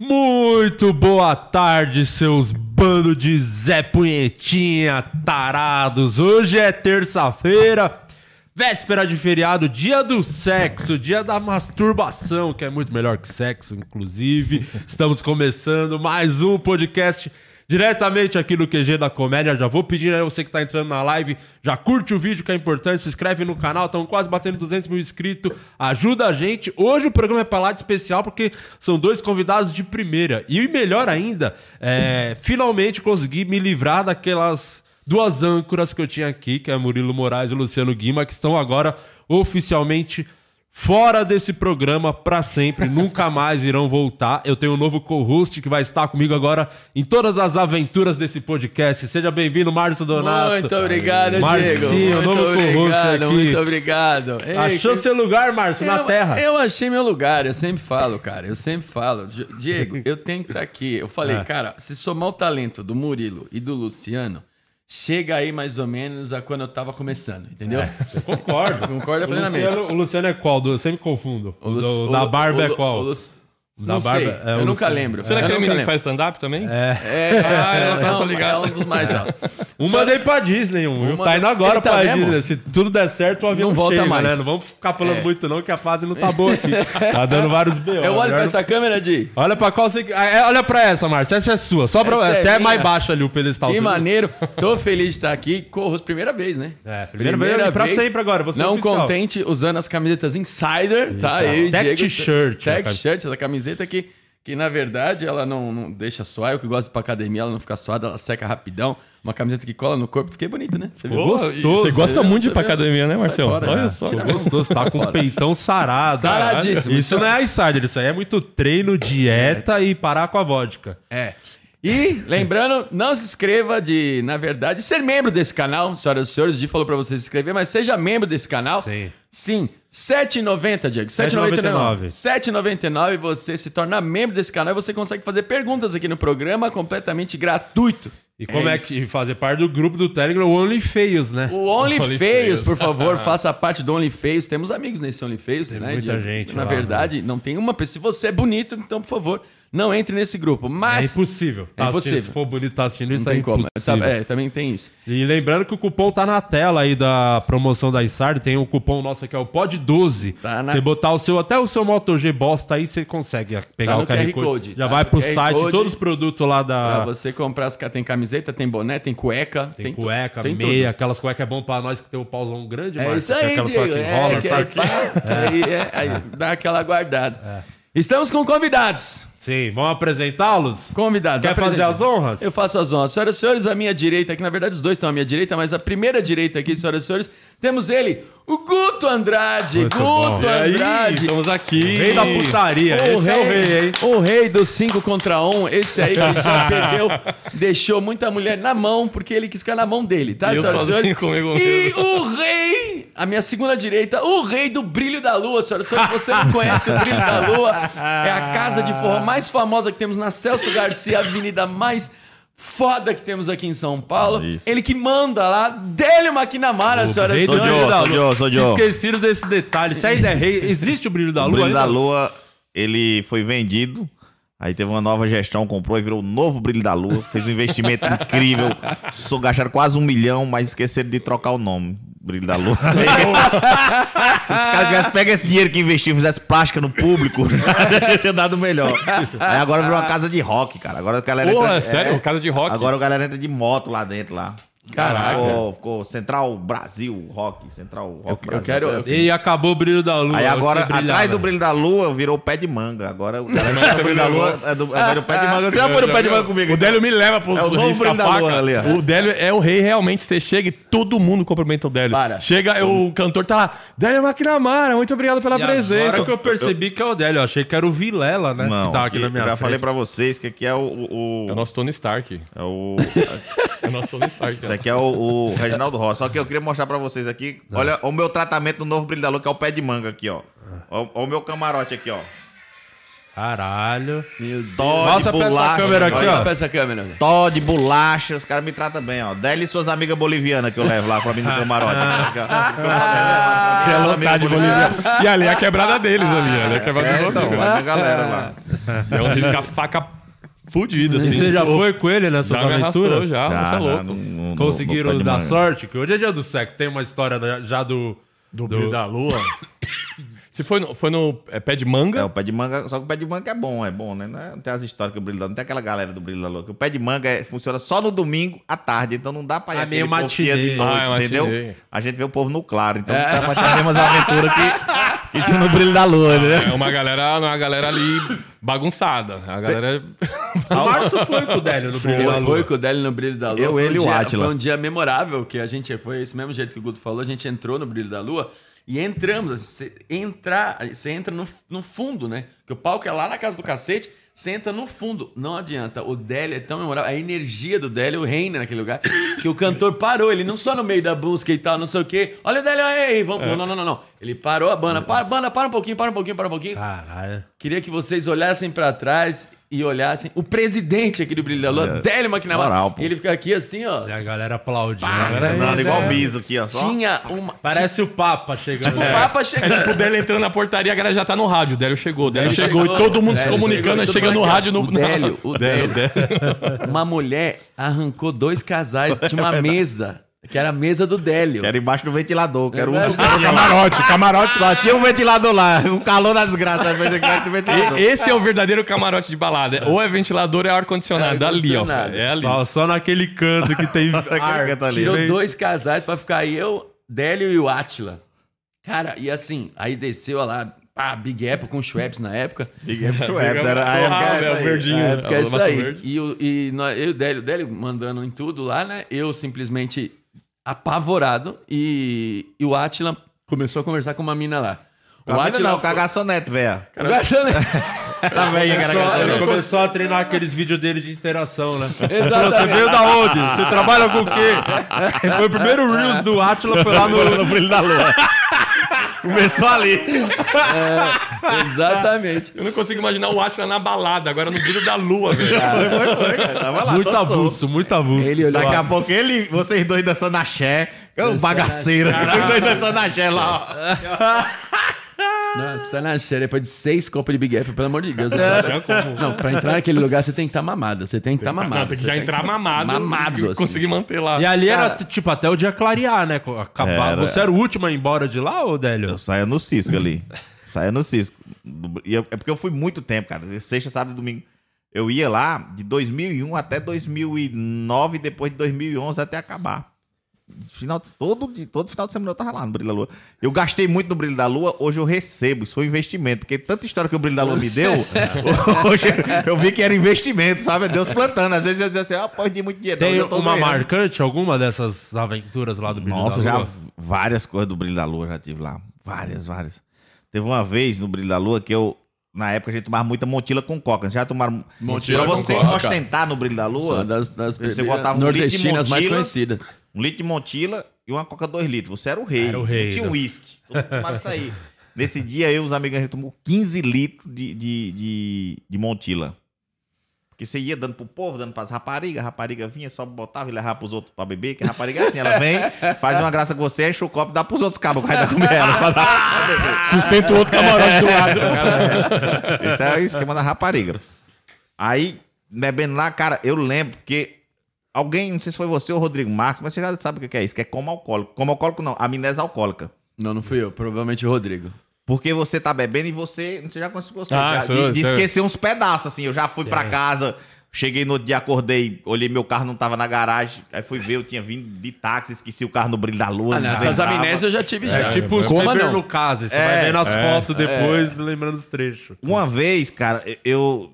Muito boa tarde, seus bando de Zé Punhetinha tarados. Hoje é terça-feira, véspera de feriado, dia do sexo, dia da masturbação, que é muito melhor que sexo, inclusive. Estamos começando mais um podcast diretamente aqui no QG da Comédia. Já vou pedir a você que tá entrando na live, já curte o vídeo que é importante, se inscreve no canal, estamos quase batendo 200 mil inscritos, ajuda a gente. Hoje o programa é pra lá de especial porque são dois convidados de primeira. E melhor ainda, é, finalmente consegui me livrar daquelas duas âncoras que eu tinha aqui, que é Murilo Moraes e Luciano Guima, que estão agora oficialmente fora desse programa para sempre, nunca mais irão voltar. Eu tenho um novo co-host que vai estar comigo agora em todas as aventuras desse podcast. Seja bem-vindo, Márcio Donato. Muito obrigado, Marcinho, Diego. Muito novo co-host obrigado, aqui. muito obrigado. Ei, Achou que- seu lugar, Márcio, na Terra? Eu achei meu lugar, eu sempre falo, cara. Eu sempre falo. Di- Diego, eu tenho que estar aqui. Eu falei, É. cara, se somar o talento do Murilo e do Luciano, chega aí mais ou menos a quando eu tava começando, entendeu? Eu concordo. Concorda O plenamente. Luciano, o Luciano é qual? Eu sempre confundo. O Lu- Do- o da barba o é qual? o Lu- Da Não barba sei, é o eu nunca Luciano. lembro. Você não é Eu aquele nunca menino que faz stand-up também? É. É, Ah, eu é, tô não, ligado. é um dos mais altos. Um mandei pra Disney, um. Uma- Tá indo agora Ele tá pra mesmo? Disney. Se tudo der certo, o avião Não volta chega, mais. né? Não vamos ficar falando É. muito não, que a fase não tá boa aqui. Tá dando vários B.O. Eu olho pra essa câmera, Di. Olha pra qual você... Ah, é, Olha pra essa, Márcio. Essa é sua. Só pra... Essa é Até minha. mais baixo ali o pedestal. Que maneiro. Tô feliz de estar aqui. Corros, primeira vez, né? É, primeira vez e pra sempre agora. Você é Não contente usando as camisetas Insider, tá? Eu Tech T-shirt, Tech né, cara? Shirt, essa camiseta que, que na verdade ela não, não deixa suar. Eu que gosto de ir pra academia, ela não fica suada, ela seca rapidão. Uma camiseta que cola no corpo. Fiquei bonito, né? Você viu? Gostoso. Você gosta muito de ir pra academia, né, Marcelo? fora, Olha né? só. Tira- Gostoso, tá com o peitão sarado. Saradíssimo. Isso não é insider, isso aí é muito treino, dieta e parar com a vodka. É. E, lembrando, não se inscreva de, na verdade, ser membro desse canal. Senhoras e senhores, o Di falou pra você se inscrever, mas seja membro desse canal. Sim. Sim, R$ 7,90, Diego. R$ 7,99. R$ 7,99 você se torna membro desse canal e você consegue fazer perguntas aqui no programa completamente gratuito. E como é, isso. que fazer parte do grupo do Telegram, o Only Feios, né? O OnlyFeios, OnlyFeios. por favor, faça parte do OnlyFeios. Temos amigos nesse OnlyFeios, né? muita Diego? gente Na lá, verdade, não tem uma pessoa. Se você é bonito, então, por favor, não entre nesse grupo. É Mas. impossível. Tá É impossível. se for bonito tá assistindo não isso, é tem como. impossível. Tá- é, também tem isso. E lembrando que o cupom tá na tela aí da promoção da Isard. Tem um cupom nosso aqui, é o POD12. Tá na- Você botar o seu, até o seu Moto G bosta aí, você consegue pegar Tá o QR QR Code. Code, Já tá vai pro QR site, Code. todos os produtos lá Pra da... você comprar, tem camiseta, tem boné, tem cueca. Tem, tu- cueca, tem meia, tudo. aquelas cuecas é bom pra nós que tem o pauzão grande, É Marcos. isso Tem aí, aquelas cuecas que É, enrolam, que- sabe? pá, Aí, é, aí dá aquela guardada. Estamos com convidados. Sim, vamos apresentá-los? Convidados. Quer fazer as honras? Eu faço as honras. Senhoras e senhores, à minha direita, aqui na verdade os dois estão à minha direita, mas a primeira direita aqui, senhoras e senhores, temos ele, o Guto Andrade. Muito Guto bom. E aí, Andrade. estamos aqui. Rei da putaria, esse é o rei, hein? o rei do 5 contra 1, um, esse aí que já perdeu, deixou muita mulher na mão, porque ele quis ficar na mão dele, tá, Eu senhoras e senhores? comigo E mesmo. o rei, a minha segunda direita, o rei do brilho da lua, senhoras e senhores, se você não conhece o brilho da lua, é a casa de forró mais famosa que temos na Celso Garcia, a avenida mais foda que temos aqui em São Paulo. Isso. Ele que manda lá, Délio Maquinamara, senhoras e Rei do Sou Joe, da sou lua. Joe, sou desse detalhe. Se ainda é rei, existe o brilho da O lua? Brilho da? Lua, ele foi vendido. Aí teve uma nova gestão, comprou e virou o novo Brilho da Lua. Fez um investimento incrível. Gastaram quase um milhão, mas esqueceram de trocar o nome. Brilho da Lua. Se os caras tivessem pego esse dinheiro que investiu e fizesse plástica no público, teria dado melhor. Aí agora virou uma casa de rock, cara. Agora a galera Pô, entra- é sério? Casa de rock? Agora a galera entra de moto lá dentro lá. Caraca. Ficou, ficou Central Brasil Rock. Central Rock Eu- eu Brasil. quero- coisa assim. E acabou o brilho da lua. Aí agora, atrás do brilho da lua, virou o pé de manga. Agora o cara o brilho da lua é do, é do pé de manga. Você já foi no pé de manga comigo? O Délio me leva pros É o novo brilho da lua ali, ó. O Délio é o rei, realmente. Você chega e todo mundo cumprimenta o Délio. Para. Chega, o cantor tá lá. Délio Maquinamara, muito obrigado pela E presença. Agora que eu percebi que é o Délio. Eu achei que era o Vilela, né? Não, que tava aqui que na minha eu já frente. falei pra vocês que aqui é o... o, É o nosso Tony Stark. é o É o nosso Tony Stark. isso aqui é o, o Reginaldo Rossi. Só que eu queria mostrar pra vocês aqui. Olha o meu tratamento no novo brilho da lua, que é o pé de manga aqui, ó. Ó, ó o meu camarote aqui, ó. Caralho. Meu Deus. Tó de bolacha. câmera aqui, Olha ó. essa câmera. Tó de bolacha, os caras me tratam bem, ó. Dele e suas amigas bolivianas que eu levo lá pra mim no camarote. Que é de Bolívia. E ali é a quebrada deles ali, ali é a quebrada É, do então, tem galera lá. É um risca-faca fudido, E assim. você já Pô, foi com ele nessas Já me aventuras? já, Já, você é louco. no- no- no- Conseguiram dar sorte? Que hoje é dia do sexo. Tem uma história da- já do. Do brilho da lua. Se foi no, foi no é, pé de manga, É, o pé de manga, só que o pé de manga é bom, é bom, né? Não, é- não tem as histórias que o brilho da Lua, não tem aquela galera do brilho da lua. Que o pé de manga é- funciona só no domingo à tarde, então não dá pra ir aquele meio ia de matinê. noite, Ah, é entendeu? matinê. A gente vê o povo no claro, então não dá pra ter as mesmas aventuras que, tinha no brilho da lua, né? é uma galera, uma galera ali bagunçada. A galera. O Márcio foi com o Délio no brilho da lua. fui com o Délio no Brilho da Lua. Eu, Foi um ele e o dia- Átila. Foi um dia memorável que a gente foi esse mesmo jeito que o Guto falou. A gente entrou no Brilho da Lua e entramos. assim, Você, entrar, você entra no, no fundo, né? Porque o palco é lá na casa do cacete. Entra no fundo. Não adianta. O Délio é tão memorável. A energia do Délio reina naquele lugar. Que o cantor parou. Ele não só no meio da música e tal, não sei o quê. Olha o Délio aí. Vamos. Não, não, não, não. Ele parou a banda. Para, banda, para um pouquinho, para um pouquinho, para um pouquinho. Caralho. Queria que vocês olhassem pra trás e olhassem o presidente aqui do Brilho da Lua, É. Délio McNamara. E ele fica aqui assim, ó. E a galera aplaudindo. Nossa, andando igual biso aqui, ó. Só. Tinha uma. Parece o Papa chegando. Tipo, o Papa É chegando. tipo o Délio entrando na portaria, a galera já tá no rádio. O Délio chegou, o Délio Délio chegou, chegou, e todo mundo se Délio comunicando, chegou, chega no rádio no. O Délio, o Délio, Délio. Uma mulher arrancou dois casais, tinha uma mesa, que era a mesa do Délio. Quero embaixo do ventilador, um É, dos caras lá. Camarote, camarote. Só tinha um ventilador lá, o calor da desgraça. Esse é o verdadeiro camarote de balada. Ou é ventilador ou é ar-condicionado. É ali, ó. É ali. Só, só naquele canto que tem ar. ali. Tirou dois casais pra ficar eu, Délio e o Átila. Cara, e assim, aí desceu lá, pá, Big Apple com Schweppes na época. Big Apple Webs, era a época Ah, era é verdinho. É, porque é a isso aí. verde. E, o, e eu e o Délio, o Délio mandando em tudo lá, né? Eu simplesmente apavorado e, e o Atila começou a conversar com uma mina lá. O A mina Átila não, cagaçonete, velho. Conversando- Era velha que era Só- ele cagaçonete. começou a treinar aqueles vídeos dele de interação, né? Você veio da onde? Você trabalha com o quê? Foi o primeiro Reels do Atila, foi lá no. no brilho da lua. Começou ali. Exatamente. Eu não consigo imaginar o Ashla na balada, agora no brilho da lua, velho. Foi, foi, foi, cara. Tava lá. Muito todo solto. avulso, muito avulso. Ele olhou Daqui a lá. pouco ele, vocês dois dançando axé. É um bagaceiro. Os dois dançando axé lá, ó. Nossa, na série, depois de seis copos de Big Apple, pelo amor de Deus. É. Não, pra entrar naquele lugar você tem que estar mamado. Você tem que estar mamado. Não, tem que Você já entrar que- mamado. Mamado, e assim. Conseguir manter lá. E ali era, tipo, até o dia clarear, né? Acabar. Era. Você era o último a ir embora de lá, ô Délio? Eu saía no Cisco ali. Saía no Cisco. E eu- é porque eu fui muito tempo, cara. Sexta, sábado e domingo. Eu ia lá de 2001 até 2009, depois de 2011 até acabar. Final, de- todo, de- todo final de semana eu tava lá no Brilho da Lua. Eu gastei muito no Brilho da Lua, hoje eu recebo. Isso foi um investimento. Porque tanta história que o Brilho da Lua me deu, hoje eu vi que era investimento, sabe? Deus plantando. Às vezes eu dizia assim, ah, pode de muito dinheiro. Tem Hoje eu tô uma ganhando. marcante, alguma dessas aventuras lá do Brilho Nossa, da já Lua? várias coisas do Brilho da Lua já tive lá. Várias, várias. Teve uma vez no Brilho da Lua que eu, na época, a gente tomava muita montila com coca. Já tomaram. Montila pra com você coca. ostentar no Brilho da Lua, das, das Você botava um litro de nordestinas mais conhecidas. Um litro de montila e uma coca dois litros. Você era o rei. Era o rei, Não tinha né? uísque. Todo mundo tomava isso aí. Nesse dia, eu e os amigos, a gente tomou 15 litros de, de, de, de montila. Porque você ia dando pro povo, dando pras raparigas, a rapariga vinha, só botava e levava pros outros pra beber, que a rapariga é assim, ela vem, faz uma graça com você, enche o copo e dá pros outros cabos, vai dar comer ela. pra dar- pra beber. Sustenta o outro camarote do lado. Esse é o esquema da rapariga. Aí, bebendo lá, cara, eu lembro que alguém, não sei se foi você ou o Rodrigo Marques, mas você já sabe o que é isso, que é como alcoólico. Como alcoólico não, amnésia alcoólica. Não, não fui eu. Provavelmente o Rodrigo. Porque você tá bebendo e você, você já conseguiu você, Ah, já- sou- de, de esquecer uns pedaços, assim. Eu já fui pra casa, cheguei no outro dia, acordei, olhei meu carro, não tava na garagem. Aí fui ver, eu tinha vindo de táxi, esqueci o carro no brilho da lua. Ah, não lembrava. amnésias eu já tive É já. tipo os Coma beber não. no caso. Você É, vai vendo as é, fotos depois, lembrando os trechos. Uma vez, cara, eu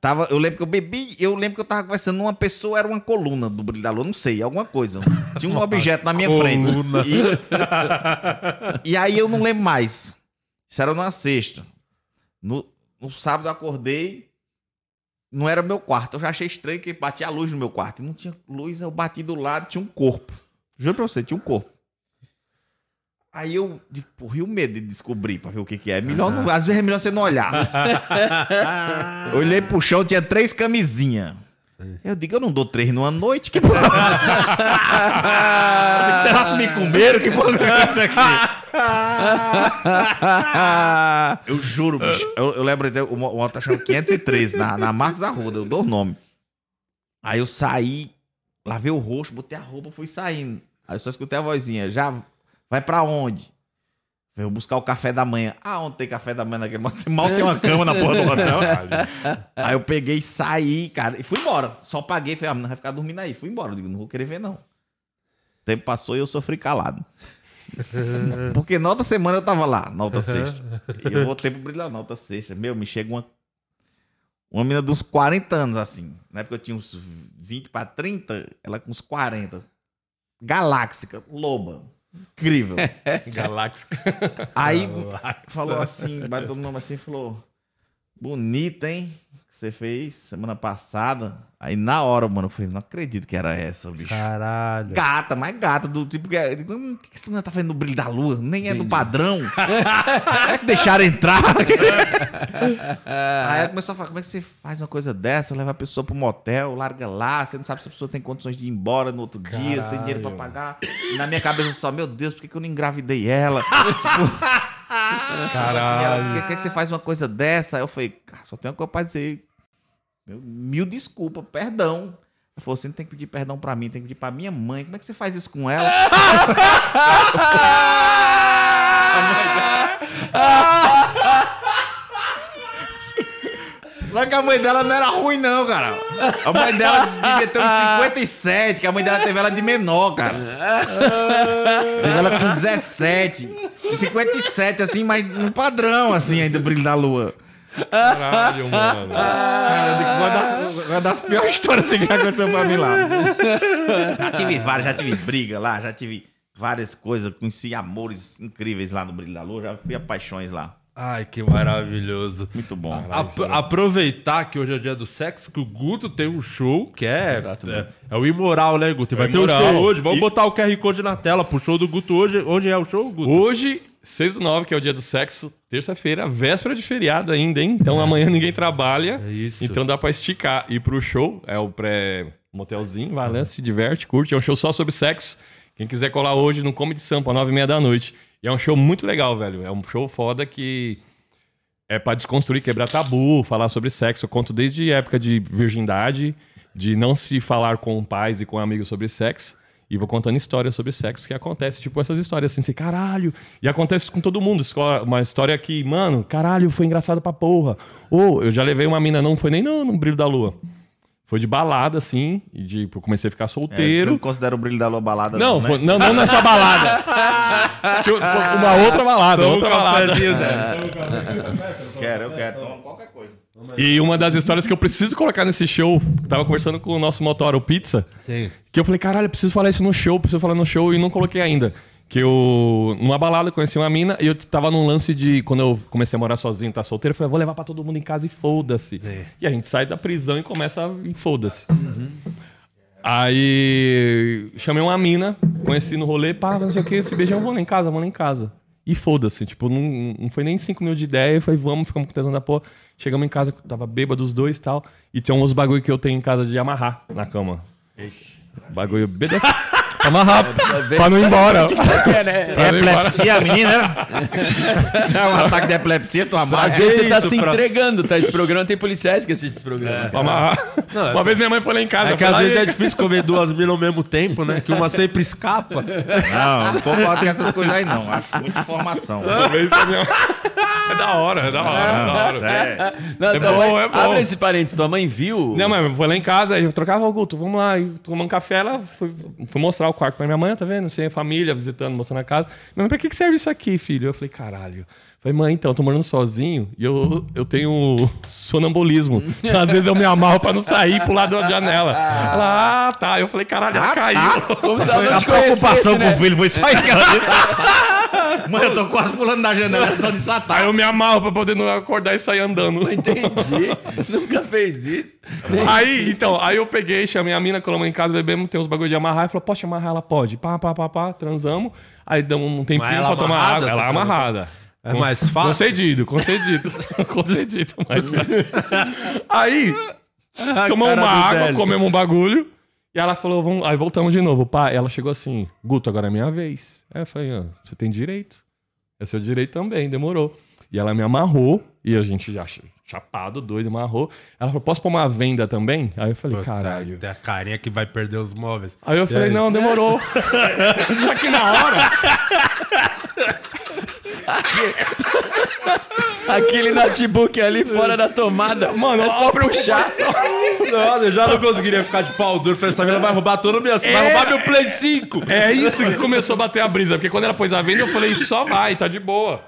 tava. Eu lembro que eu bebi, eu lembro que eu tava conversando com uma pessoa, era uma coluna do Brilho da Lua, não sei, alguma coisa. Tinha um objeto na minha coluna. frente. E, e aí eu não lembro mais. Isso era numa sexta. No, no sábado eu acordei. Não era meu quarto. Eu já achei estranho que batia a luz no meu quarto. E não tinha luz, eu bati do lado, tinha um corpo. Juro pra você, tinha um corpo. Aí eu digo, porra, e o medo de descobrir pra ver o que que é? Melhor não- às vezes é melhor você não olhar. Olhei pro chão, tinha três camisinhas. Eu digo, eu não dou três numa noite, que porra. Será que me comeram? Que porra é isso aqui? Eu juro, bicho. Eu, eu lembro, até, o mo- o moto chamando 513 na, na Marcos Arruda, eu dou o nome. Aí eu saí, lavei o rosto, botei a roupa, fui saindo. Aí eu só escutei a vozinha, já vai pra onde? Eu vou buscar o café da manhã. Ah, onde tem café da manhã naquele? Mal tem uma cama na porta do hotel. Aí eu peguei e saí, cara, e fui embora. Só paguei, falei, ah, não vai ficar dormindo aí. Fui embora, eu digo, não vou querer ver, não. O tempo passou e eu sofri calado. Porque na outra semana eu tava lá, na outra sexta. E eu voltei pro brilhar na outra sexta. Meu, me chega uma. Uma menina dos 40 anos, assim. Na época eu tinha uns 20 pra 30, ela com uns 40. Galáxica, loba. Incrível. Galáxia. Aí Galáxia. falou assim, bateu no nome assim e falou: Bonita, hein? Que você fez semana passada. Aí na hora, mano, eu falei: Não acredito que era essa, bicho. Caralho. Gata, mas gata, do tipo que. eu digo, "Hum, O que essa menina tá fazendo no brilho da lua? Nem é do padrão. Como é que deixaram entrar? Aí ela começou a falar: como é que você faz uma coisa dessa? Leva a pessoa pro motel, larga lá, você não sabe se a pessoa tem condições de ir embora no outro dia, se tem dinheiro pra pagar. E na minha cabeça só, meu Deus, por que, que eu não engravidei ela? Caralho. Por que, que você faz uma coisa dessa? Aí eu falei, cara, só tem uma coisa pra dizer. Meu, mil desculpa, perdão. Ele falou, você não tem que pedir perdão pra mim, tem que pedir pra minha mãe. Como é que você faz isso com ela? Só que a mãe dela não era ruim, não, cara. A mãe dela devia ter uns 57, que a mãe dela teve ela de menor, cara. Teve ela com 17. Com 57, assim, mas no padrão, assim, ainda brilho da lua. Caralho, mano. Cara, digo, uma das, uma das piores histórias assim, que aconteceu pra mim lá. Já tive várias, já tive briga lá, já tive várias coisas, conheci amores incríveis lá no Brilho da Lua, já fui a paixões lá. Ai, que maravilhoso. Muito bom. Ap- aproveitar que hoje é o dia do sexo, que o Guto tem um show que é. Exato, é, é o imoral, né, Guto? E Vai É ter um show hoje. Vamos E- botar o QR Code na tela pro show do Guto hoje. Onde é o show, Guto? Hoje, 6 do 9, que é o dia do sexo, terça-feira, véspera de feriado ainda, hein? Então amanhã ninguém trabalha. É isso. Então dá pra esticar. Ir pro show, é o pré-motelzinho, vai lá, se diverte, curte. É um show só sobre sexo. Quem quiser colar hoje no Comedy Sampa, 9 e meia da noite. E é um show muito legal, velho. É um show foda que é pra desconstruir, quebrar tabu, falar sobre sexo. Eu conto desde época de virgindade, de não se falar com pais e com amigos sobre sexo. E vou contando histórias sobre sexo que acontece, tipo essas histórias assim, assim, caralho. E acontece com todo mundo. Uma história que, mano, caralho, foi engraçado pra porra. Ou eu já levei uma mina, não foi nem no, no brilho da lua. Foi de balada, assim, e de, eu comecei a ficar É, solteiro. não considero o Brilho da Lua balada, não, né? foi- não, não nessa balada. Uma outra balada, outra balada. Quero, eu quero. Toma qualquer coisa. E uma das histórias que eu preciso colocar nesse show, tava conversando com o nosso motor, o Pizza, Sim. que eu falei, caralho, eu preciso falar isso no show, preciso falar no show, e não coloquei ainda. Que eu, numa balada, conheci uma mina, e eu tava num lance de, quando eu comecei a morar sozinho, tá solteiro, eu falei, vou levar pra todo mundo em casa e foda-se. E a gente sai da prisão e começa a e foda-se. Aí chamei uma mina, conheci no rolê, pá, não sei o que, esse beijão, vou lá em casa, vou lá em casa. E foda-se, tipo, não, não foi nem cinco mil de ideia, falei, vamos, ficamos com tesão da porra. Chegamos em casa, tava bêbado os dois e tal, e tinha uns bagulho que eu tenho em casa de amarrar na cama. Bagulho BDS. Amarrar pra não ir embora. É, né? Pra não ir embora. Epilepsia, menina? Se é um ataque de epilepsia, tu Às amarra. vezes você tá isso se pra- entregando, tá? Esse programa tem policiais que assistem esse programa. Pra amarrar. Uma vez minha mãe foi lá em casa. É que às vezes é difícil comer duas minas ao mesmo tempo, né? Que uma sempre escapa. Não, não concordo com essas coisas aí, não. Acho muita informação. Uma vez minha- É da hora, é da hora, é da hora. sério. Não, É tua bom, mãe- é bom. Abre esse parênteses, tua mãe viu? Não, mas foi lá em casa, aí eu trocava o Guto, vamos lá, e tomando um café, ela foi, foi mostrar o quarto pra minha mãe, tá vendo? Assim, a família visitando, mostrando a casa. Minha mãe, pra que, que serve isso aqui, filho? Eu falei, caralho. Falei, mãe, então, eu tô morando sozinho e eu, eu tenho sonambulismo. Então, às vezes eu me amarro pra não sair e pular da janela. Ela, ah, tá. Eu falei, caralho, ela Ah, caiu. Como se ela não a te preocupação né? com o filho foi só isso que ela disse. Mano, eu tô quase pulando da janela só de Aí satar. eu me amarro pra poder não acordar e sair andando. Entendi. Nunca fez isso. Aí, então, aí eu peguei, chamei a mina, colamos em casa, bebemos, tem uns bagulho de amarrar. E falou, pode amarrar? Ela pode. Pá, pá, pá, pá, transamos. Aí damos um tempinho pra tomar água. Ela é falou? amarrada. É mais fácil? Concedido, concedido. concedido. Mas... aí, A tomamos uma água, comemos um bagulho. E ela falou, vamos... aí voltamos de novo. Pá, ela chegou assim, Guto, agora é minha vez. Aí eu falei, ah, você tem direito. É seu direito também, demorou. E ela me amarrou, e a gente já ch- chapado, doido, amarrou. Ela falou, posso pôr uma venda também? Aí eu falei, Puta, caralho. Tem a carinha que vai perder os móveis. Aí eu falei, aí? não, demorou. Só que na hora, Aquele notebook ali fora da tomada. Mano, é só puxar. Nossa, eu já não conseguiria ficar de pau duro. Falei, essa mina vai roubar toda a minha... Vai roubar meu Play 5. é isso que começou a bater a brisa. Porque quando ela pôs a venda, eu falei, só vai, tá de boa.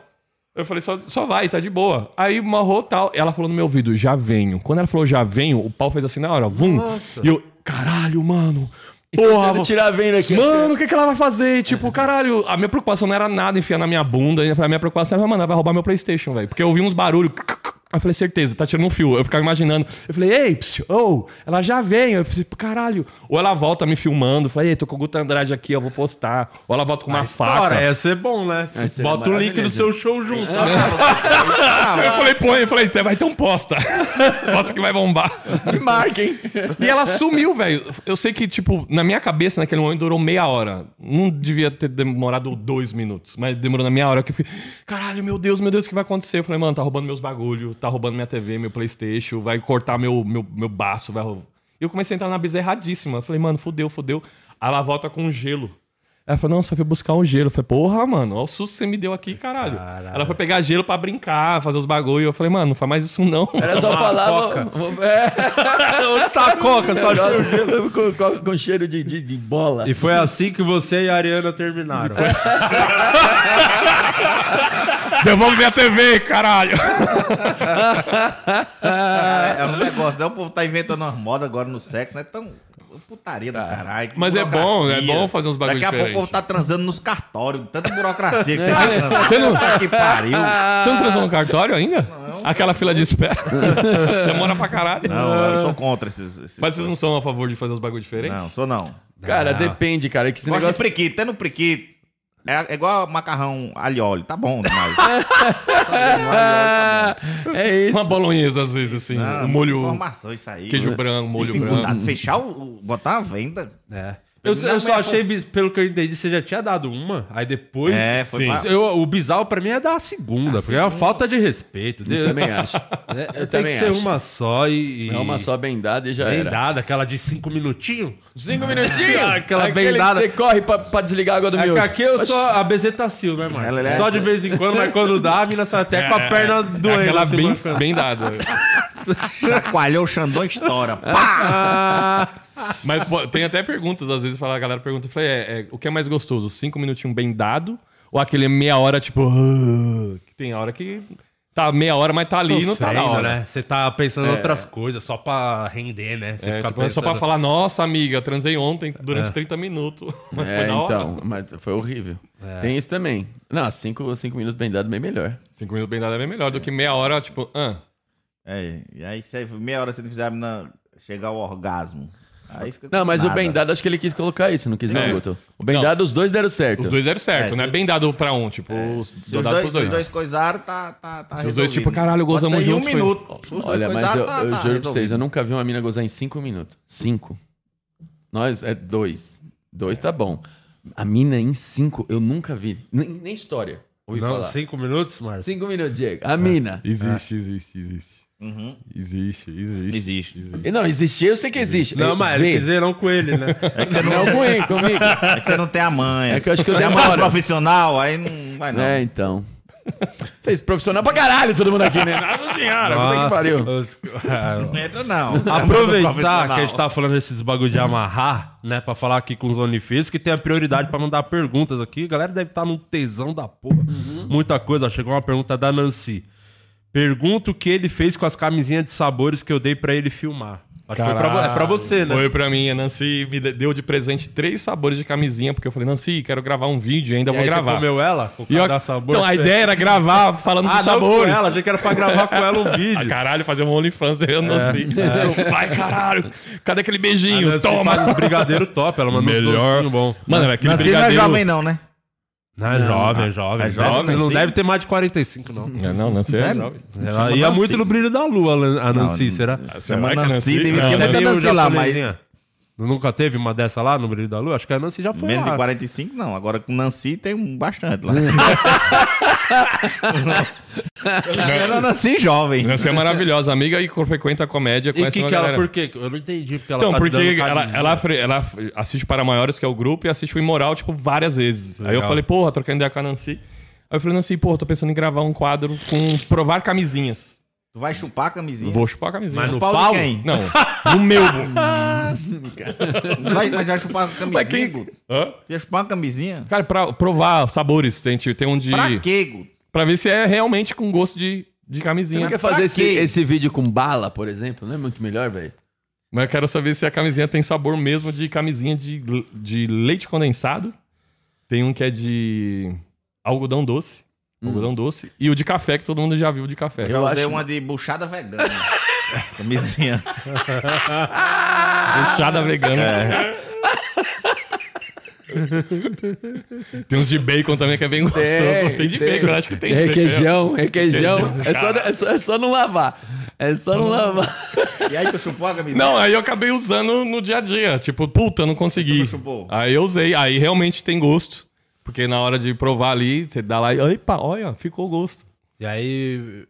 Eu falei, só, só vai, tá de boa. Aí marrou tal. Ela falou no meu ouvido, já venho. Quando ela falou, já venho, o pau fez assim na hora, vum. E eu, caralho, mano. Porra, Tentando tirar a venda aqui. Mano, o que, que ela vai fazer? E, Tipo, caralho, a minha preocupação não era nada enfiar na minha bunda. A minha preocupação era, mano, ela vai roubar meu PlayStation, velho. Porque eu ouvi uns barulhos. Aí eu falei, certeza, tá tirando um fio. Eu ficava imaginando. Eu falei, ei, psiu, oh, ela já vem. Eu falei, caralho. Ou ela volta me filmando. Eu falei, ei, tô com o Guto Andrade aqui, eu vou postar. Ou ela volta com uma História, faca. ia ser bom, né? ser Bota o link do seu show junto. Eu falei, põe. Eu falei, você vai então posta. posta que vai bombar. Me marquem. E ela sumiu, velho. Eu sei que, tipo, na minha cabeça, naquele momento, durou meia hora. Não devia ter demorado dois minutos, mas demorou na meia hora que eu fui, caralho, meu Deus, meu Deus, o que vai acontecer? Eu falei, mano, tá roubando meus bagulho, tá roubando minha TV, meu Playstation, vai cortar meu, meu, meu baço, vai rou- E eu comecei a entrar na brisa erradíssima. Eu falei, mano, fudeu, fudeu. Aí ela volta com gelo. Ela falou, não, só fui buscar um gelo. Eu falei, porra, mano, olha o susto que você me deu aqui, caralho. Ela foi pegar gelo pra brincar, fazer os bagulho. Eu falei, mano, não faz mais isso não. Era só falar. coca. vou- É, Onde tá a coca? Só com, com- com cheiro de, de, de bola. E foi assim que você e a Ariana terminaram. Devolve minha TV, caralho. Cara, é um negócio, né? O povo tá inventando umas modas agora no sexo, né? Tão putaria do caralho. que Mas é bom, é bom fazer uns bagulho Daqui a pouco o povo tá transando nos cartórios. Tanta burocracia que tem que transar. Você não- Puta que pariu. Você não transou no cartório ainda? Aquela fila de espera. Demora pra caralho. Não, eu sou contra esses... esses Mas vocês não são a favor de fazer uns bagulho diferentes? Não, sou não. Cara, depende, cara. Que esse Gosto de negócio. priquito, tendo priquito. É, é igual macarrão alho e óleo. Tá bom demais. Tá bom. É isso. Uma bolonhesa, às vezes, assim. Não, um molho, Informação isso aí. queijo branco, molho branco. Fechar o, Botar uma venda. É. Eu, eu só achei, bis- pelo que eu entendi, você já tinha dado uma, aí depois. É, foi Sim. pra- Eu, o bizarro pra mim é dar a segunda, porque é uma falta de respeito. Eu também acho. É, tem também que ser acho. uma só e. É uma só bem dada e já Bem era. dada, aquela de cinco minutinhos. Cinco minutinhos? Aquela bem dada. que você corre pra, pra desligar a água do É meu. que aqui eu sou a bezetacil, né, Marcos? é Só de vez em quando, mas quando dá, a mina sai até com a perna doendo. É aquela assim, bem, bem dada. Chacoalhou o Xandão estoura. Pá! Ah, Mas pô, tem até perguntas, às vezes fala, a galera pergunta, eu falei, é, é, o que é mais gostoso? Cinco minutinhos bem dado? Ou aquele meia hora, tipo, "Ah", que tem hora que tá meia hora, mas tá ali e não tá na hora. né? Você tá pensando em outras coisas, só pra render, né? Você É, fica tipo, é só pra pensando- falar, nossa, amiga, transei ontem durante 30 minutos. Mas É, foi da hora. então, mas foi horrível. Tem isso também. Não, cinco, cinco minutos bem dado, bem melhor. Cinco minutos bem dado é bem melhor do que meia hora, tipo, ah. É, e aí, se aí meia hora você não fizer a menina chegar ao orgasmo. Aí fica Não, mas o nada. bem dado, acho que ele quis colocar isso, não quis É. não, Guto. O bem Não. dado, os dois deram certo. Os dois deram certo, É, não é se- bem dado pra um, tipo, os, Se os dois, pros se os dois. dois coisaram, tá, tá, tá Se os dois, tipo, caralho, Pode gozamos juntos, um foi- minuto. Dois Olha, mas coisaram, eu, tá- eu tá juro pra vocês, eu nunca vi uma mina gozar em cinco minutos. Cinco. Nós, é dois. Dois tá bom. A mina em cinco, eu nunca vi. Nem, nem história. Ouvi Não, falar. cinco minutos, Marcos? Cinco minutos, Diego. A mina. Existe, existe, existe. Uhum. Existe, existe. Existe. E Não, existir eu sei que existe. Não, mas ele vê. dizer não com ele, né? Não com ele, comigo. É que você não tem a manha. É que eu acho que eu Tem a demoro. manha profissional, aí não vai não. É, então. Vocês profissional pra caralho, todo mundo aqui, né? Nossa senhora, puta que pariu. Os- Não entra não. Aproveitar que a gente tá falando desses bagulho de amarrar, né? Pra falar aqui com os OnlyFans, que tem a prioridade pra mandar perguntas aqui. A galera deve estar num tesão da porra. Muita coisa. Chegou uma pergunta da Nancy. Pergunta o que ele fez com as camisinhas de sabores que eu dei pra ele filmar. Acho que foi pra, é pra você, né? Foi pra mim. A Nancy me de- deu de presente três sabores de camisinha, porque eu falei, Nancy, quero gravar um vídeo e ainda E vou aí gravar. Você comeu ela? Com E eu- sabor? então, a ideia era gravar falando Ah, dos não com sabores. ela. Achei que era pra gravar com ela um Ah, vídeo. caralho, fazer um OnlyFans eu a Nancy. Eu, Vai, caralho. Cadê aquele A beijinho? Nancy Toma. faz os brigadeiros top. Ela manda uns Melhor. docinhos bom. Mano, é aquele Nancy não é brigadeiro... jovem, não, né? Não, é jovem, é jovem. é Deve- jovem, não sim. deve ter mais de 45, não. É, não, Nancy é jovem. Ela ia Nancy. muito no brilho da lua, a Nancy, Não, será? Chama que a Nancy, deve Não, ter é Nancy lá, mas. Nunca teve uma dessa lá no brilho da lua? Acho que a Nancy já foi menos de lá. 45 não. Agora com Nancy tem bastante lá. Era Nancy jovem. Nancy é maravilhosa, amiga e frequenta a comédia. E Conhece que que ela, galera. por quê? Eu não entendi porque ela Então, tá porque ela, ela, ela assiste Para Maiores, que é o grupo, e assiste o Imoral, tipo, várias vezes. Aí eu Legal. falei, porra, trocando ideia com a Nancy. Aí eu falei, Nancy, porra, tô pensando em gravar um quadro com provar camisinhas. Tu vai chupar a camisinha? Vou chupar a camisinha. Mas no Pau de pau? quem? Não, no meu. Vai, mas vai chupar a camisinha? Mas quem- Guto? Hã? Tu Vai chupar uma camisinha? Cara, pra provar sabores, tem, tem um de... Pra quê, Guto? Pra ver se é realmente com gosto de, de camisinha. Não quer fazer esse, esse vídeo com bala, por exemplo? Não é muito melhor, velho? Mas eu quero saber se a camisinha tem sabor mesmo de camisinha de, de leite condensado. Tem um que é de algodão doce. Algodão doce. E o de café, que todo mundo já viu de café. Eu, Eu usei acho- uma de buchada vegana. camisinha. Buchada vegana. tem uns de bacon também que é bem gostoso. Tem, de bacon, eu acho que tem. de bacon. requeijão, requeijão. É só, é, só, é só não lavar. É só não lavar. E aí tu chupou a camisinha? Não, aí eu acabei usando no dia a dia. Tipo, puta, não consegui. Tu não chupou? Aí eu usei. Aí realmente tem gosto. Porque na hora de provar ali, você dá lá e. Opa, olha, ficou gosto. E aí...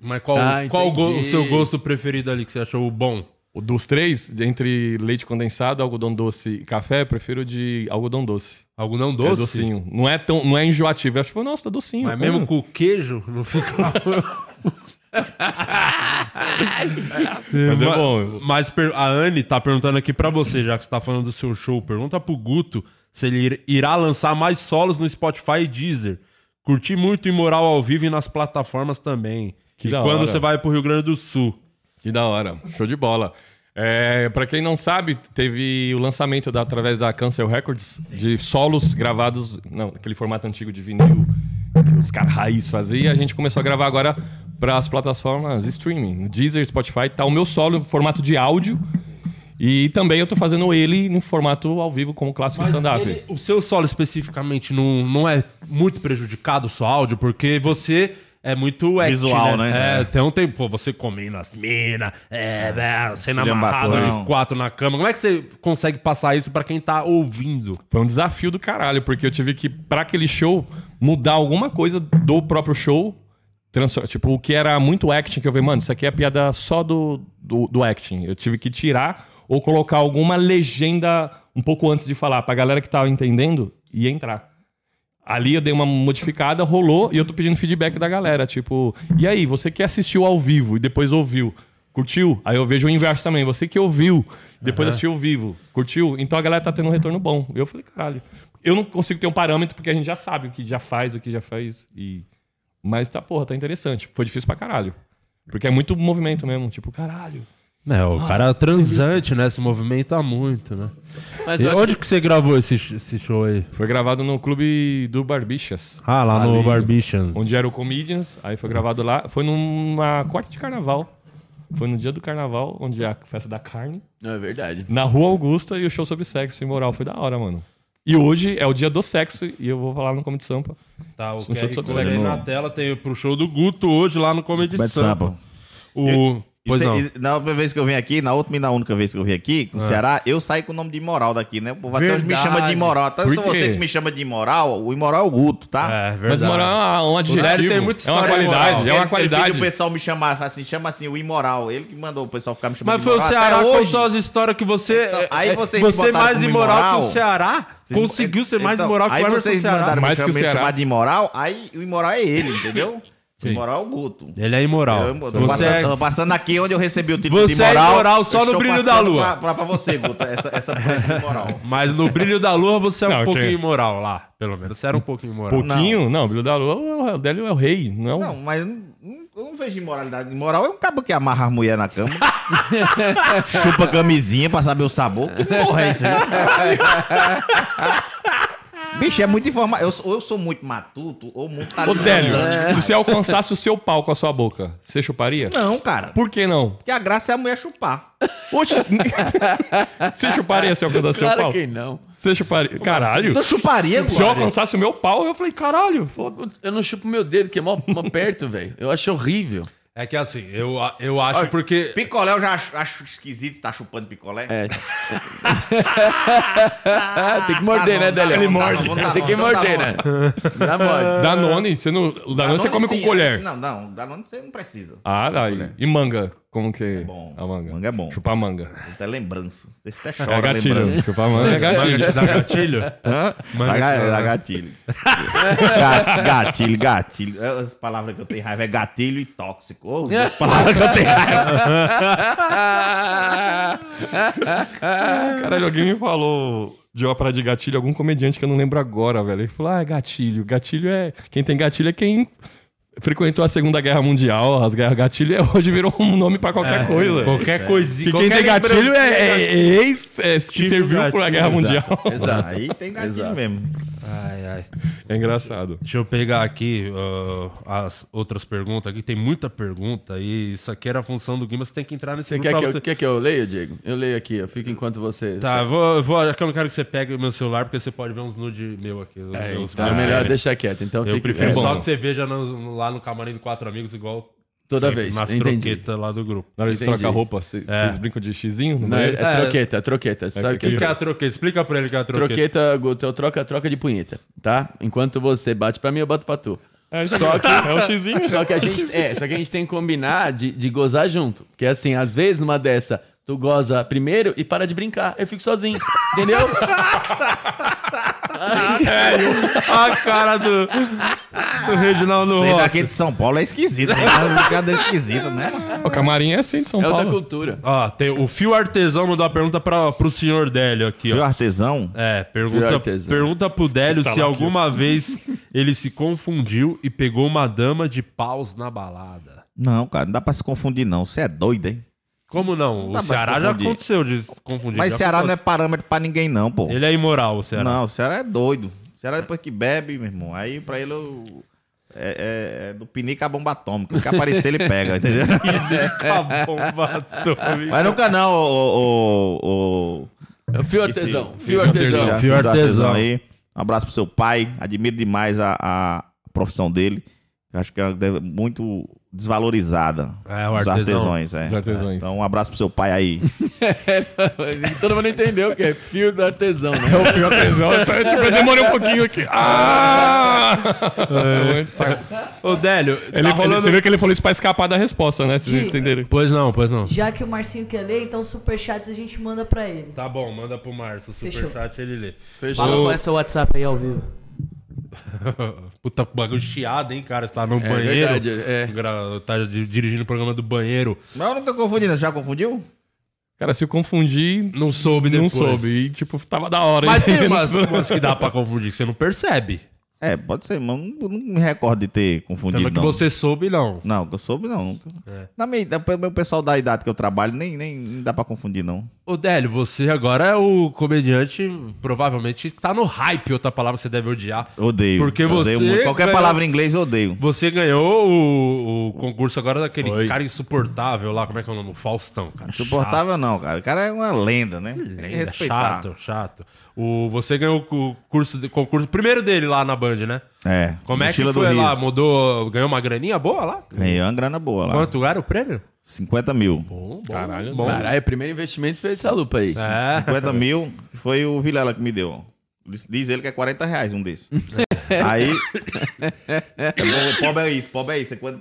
Mas qual, Ah, qual o, go- o seu gosto preferido ali que você achou bom? O Dos três, entre leite condensado, algodão doce e café, eu prefiro de algodão doce. Algodão É doce? docinho. Não é, tão, não é enjoativo. Eu acho que, nossa, tá docinho. Mas mesmo Hum. com o queijo, não fica... Mas é bom. Mas a Anne tá perguntando aqui pra você, já que você tá falando do seu show. Pergunta pro Guto se ele ir- irá lançar mais solos no Spotify e Deezer. Curti muito Imoral ao vivo e nas plataformas também. Que e da quando hora. você vai pro Rio Grande do Sul. Que da hora. Show de bola. É, para quem não sabe, teve o lançamento da, através da Cancel Records de solos gravados, não, aquele formato antigo de vinil que os caras raiz faziam. E a gente começou a gravar agora para as plataformas streaming, no Deezer, Spotify. Tá o meu solo formato de áudio. E também eu tô fazendo ele no formato ao vivo como clássico stand-up. o seu solo especificamente não, não é muito prejudicado o seu áudio, porque você é muito act, Visual, né? né? É, tem um tempo, pô, você comendo as minas, é, velho, sendo Filho amarrado de quatro na cama. Como é que você consegue passar isso pra quem tá ouvindo? Foi um desafio do caralho, porque eu tive que, pra aquele show, mudar alguma coisa do próprio show. Tipo, o que era muito acting, que eu vi, mano, isso aqui é piada só do, do, do acting. Eu tive que tirar ou colocar alguma legenda um pouco antes de falar, pra galera que tava entendendo e entrar. Ali eu dei uma modificada, rolou, e eu tô pedindo feedback da galera. Tipo, e aí, você que assistiu ao vivo e depois ouviu, curtiu? Aí eu vejo o inverso também. Você que ouviu, depois assistiu ao vivo, curtiu? Então a galera tá tendo um retorno bom. Eu falei, caralho. Eu não consigo ter um parâmetro porque a gente já sabe o que já faz, o que já faz. E... Mas tá, porra, tá interessante. Foi difícil pra caralho. Porque é muito movimento mesmo. Tipo, caralho. É, o cara transante, né? Se movimenta muito, né? Mas E eu acho onde que você gravou esse, esse show aí? Foi gravado no clube do Barbichas. Ah, lá no Ali, Barbichans. Onde era o Comedians, aí foi gravado lá. Foi numa quarta de carnaval. Foi no dia do carnaval, onde é a festa da carne. Não, é verdade. Na Rua Augusta e o show sobre sexo e moral. Foi da hora, mano. E hoje é o dia do sexo e eu vou falar no Comedy Sampa. Tá, o Um show QR sobre Code aí sexo. na tela tem pro show do Guto hoje lá no Comedy Bad Sampa. Sampa. O... Pois Isso não. na última vez que eu vim aqui, na última e na única vez que eu vim aqui, com o Ceará, eu saí com o nome de imoral daqui, né? O povo até hoje me chama de imoral. Por se você que me chama de imoral, o imoral é o Guto, tá? É, Mas verdade. moral é um adjetivo. Tem muita é uma história qualidade, moral. é uma Ele- qualidade. Ele o pessoal me chamar assim, chama assim, o imoral. Ele que mandou o pessoal ficar me chamando Mas de foi o imoral. Ceará Até com hoje. suas histórias que você. Então, é, aí é, vocês você botaram mais imoral que imoral. o Ceará? Conseguiu ser mais Então, imoral que o Emerson Ceará. Mais que o Ceará. chamar de imoral, aí o imoral é ele, entendeu? O imoral é o Guto. Ele é imoral. Eu, tô, Você passando, é... tô passando aqui onde eu recebi o título Você de é moral. imoral só eu no brilho da lua. Pra, pra, pra você, Guto, essa, essa prova de moral. Mas no brilho da lua você é um Não, pouquinho ok. imoral lá. Pelo menos você era um pouquinho imoral. Pouquinho? Não, o Brilho da Lua, o Délio é o rei. Não, Não, mas não, não vejo imoralidade. Imoral é um cabo que amarra a mulher na cama. chupa camisinha pra saber o sabor. Que porra é isso aí? Bicho, é muito informação. Eu, sou- ou eu sou muito matuto, ou muito Ô, Délio, se você alcançasse o seu pau com a sua boca, você chuparia? Não, cara. Por que não? Porque a graça é a mulher chupar. Oxe, você chuparia se alcançasse seu Claro pau? que não. Você chuparia? Caralho. Eu chuparia, Se eu alcançasse o meu pau, eu falei, caralho, foda Eu não chupo meu dedo, que é mó, mó perto, velho. Eu acho horrível. É que assim, eu, eu acho porque. Picolé eu já acho, acho esquisito tá chupando picolé. É. Tem que morder, Tá né, tá Délio? tá bom, tá Tem que morder, né? Dá mole. Danone, você não, o Danone você come com sim, colher. Não, não, Danone você não precisa. Ah, daí. E manga? Como que é bom. a manga? Manga é bom. Chupar manga. Até lembrança. Você até É chora gatilho. lembrando. Chupar manga é Manga gatilho. dá gatilho? Hã? Manga Dá, ga- que- dá gatilho. Ga- gatilho, gatilho. É, As palavras que eu tenho raiva é gatilho e tóxico. Ô, duas palavras que eu tenho raiva. Caralho, alguém me falou de uma parada de gatilho, algum comediante que eu não lembro agora, velho. Ele falou, ah, é gatilho. Gatilho é... Quem tem gatilho é quem frequentou a Segunda Guerra Mundial. As guerras gatilho é, hoje virou um nome pra qualquer coisa. Qualquer coisinha. Que quem tem gatilho é, é, é ex é, que Tipo serviu gatilho, pra Guerra exato. Mundial. Exato. Aí tem gatilho Exato. mesmo. Ai, ai. É engraçado. Deixa eu pegar aqui ah, as outras perguntas. Aqui tem muita pergunta e isso aqui era a função do Guimas. Você tem que entrar nesse Você grupo quer que, eu, quer que eu leia, Diego? Eu leio aqui, eu fico enquanto você. Tá, eu vou, eu vou. é que Eu não quero que você pegue o meu celular, porque você pode ver uns nude meu aqui. É, meus então é memes. melhor deixar quieto. Então Eu fique- prefiro é só que você veja no- lá no camarim do Quatro Amigos, igual. Toda sempre, vez, Nas entendi. troquetas lá do grupo. Na hora de trocar roupa, cê- vocês brincam de xizinho? no Não, é, banheiro? é troqueta, é troqueta. Sabe O que, que que é a troqueta? Explica pra ele o que é a troqueta. Troqueta, Guto, eu troca, troca de punheta, tá? Enquanto você bate pra mim, eu bato pra tu. É, Só que, é o xizinho. só que a gente, é, só que a gente tem que combinar de, de gozar junto. Porque assim, às vezes numa dessa, tu goza primeiro e para de brincar. Eu fico sozinho. Entendeu? A cara do, do Reginaldo Você Rossi. daqui de São Paulo é esquisito. né? É brincadeira esquisita, né? O camarim é assim de São É outra Paulo. cultura. Ó, tem o Fio Artesão mandou uma pergunta pra, pro senhor Délio aqui, Viu ó. artesão? É, Fio pergunta, Artesão. pergunta pro Délio Tá se alguma vez ele se confundiu e pegou uma dama de paus na balada. Não, cara, não dá pra se confundir, não. Você é doido, hein? Como não? dá o Ceará já confundir. aconteceu de confundir. Mas já Ceará não é aconteceu. parâmetro pra ninguém, não, pô. Ele é imoral, o Ceará. Não, o Ceará é doido. O Ceará depois que bebe, meu irmão, aí pra ele eu- é, é- é do pinica a bomba atômica. O que aparecer ele pega, entendeu? A bomba atômica. Mas nunca não, o... o, o, É o fio artesão. Fio artesão. artesão. Fio artesão. aí. Um abraço pro seu pai. Admiro demais a, a profissão dele. Acho que é deve- muito desvalorizada. É, o Os artesão. artesões, é. Os artesões. Então, um abraço pro seu pai aí. Todo mundo entendeu que é fio do artesão, né? O pior tesão, então, tipo, eu demorei um pouquinho aqui. Ah! Ô, Délio, Ele, tá ele- rolando... Você viu que ele falou isso pra escapar da resposta, né? Vocês Gi. entenderam? Pois não, pois não. Já que o Marcinho quer ler, então superchats a gente manda pra ele. Tá bom, manda pro Márcio. O Fechou. superchat ele lê. Fala com essa WhatsApp aí ao vivo. Puta, bagulho chiado, hein, cara? Você tá no É banheiro. verdade, é. gra- Tá di- dirigindo o programa do banheiro. Mas eu nunca confundi, não. Já confundiu? Cara, se eu confundir, Não soube não depois. soube. E, tipo, tava da hora. Mas tem umas, umas que dá pra confundir que você não percebe. É, pode ser, mas não, não me recordo de ter confundido, Pelo que não. você soube, não. Não, que eu soube, não. É. Na minha, meu pessoal da idade que eu trabalho, nem, nem não dá pra confundir, não. Ô, Délio, você agora é o comediante, provavelmente tá no hype, outra palavra que você deve odiar. Odeio. Porque Odeio você muito. Qualquer ganhou- palavra em inglês eu odeio. Você ganhou o, o concurso agora daquele Foi. cara insuportável lá, como é que é o nome? O Faustão, cara. Insuportável não, cara. O cara é uma lenda, né? Tem que Lenda, respeitar. chato, chato. O, você ganhou o curso de, concurso primeiro dele lá na Band, né? É. Como é que foi lá? Mudou, ganhou uma graninha boa lá? Ganhei uma grana boa lá. Quanto era o prêmio? 50 mil. Bom, bom, Caralho, bom. Caralho, o primeiro investimento fez essa lupa aí. É. 50 mil foi o Vilela que me deu. Diz, diz ele que é 40 reais um desses. aí. É pobre é isso, pobre é isso. Quando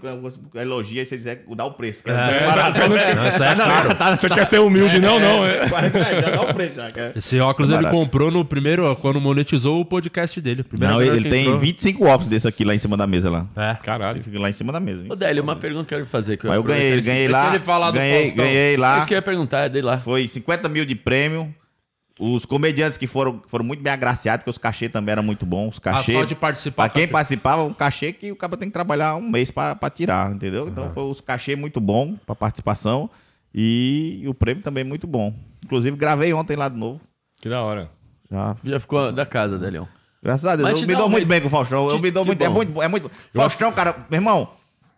elogia, aí você diz, é, dá o preço. É, isso é caro. Você quer ser humilde? Não, não. É. 40 reais, já dá o preço. Já, quer. Esse óculos É ele comprou no primeiro, quando monetizou o podcast dele. Não, ele, tem entrou. 25 óculos desse aqui lá em cima da mesa lá. É. Caralho. Fica lá em cima da mesa. Ô, Délio, uma pergunta que eu quero fazer. Que Mas eu ganhei, ganhei lá. ele falar do Ganhei, lá. Isso que eu ia perguntar, é dele lá. Foi 50 mil de prêmio Os comediantes que foram, foram muito bem agraciados, porque os cachê também eram muito bons. Os Ah, cachê, só de participar. Pra quem tá- participava, um cachê que o cara tem que trabalhar um mês pra, pra tirar, entendeu? Então foi os cachê muito bom pra participação e o prêmio também muito bom. Inclusive, gravei ontem lá de novo. Que da hora. Já. Já ficou da casa, Delião. Graças a Deus. Mas eu te me dou um muito re- bem com o Faustão. Eu Que- me dou que muito. É muito. É muito. Faustão, cara, meu irmão,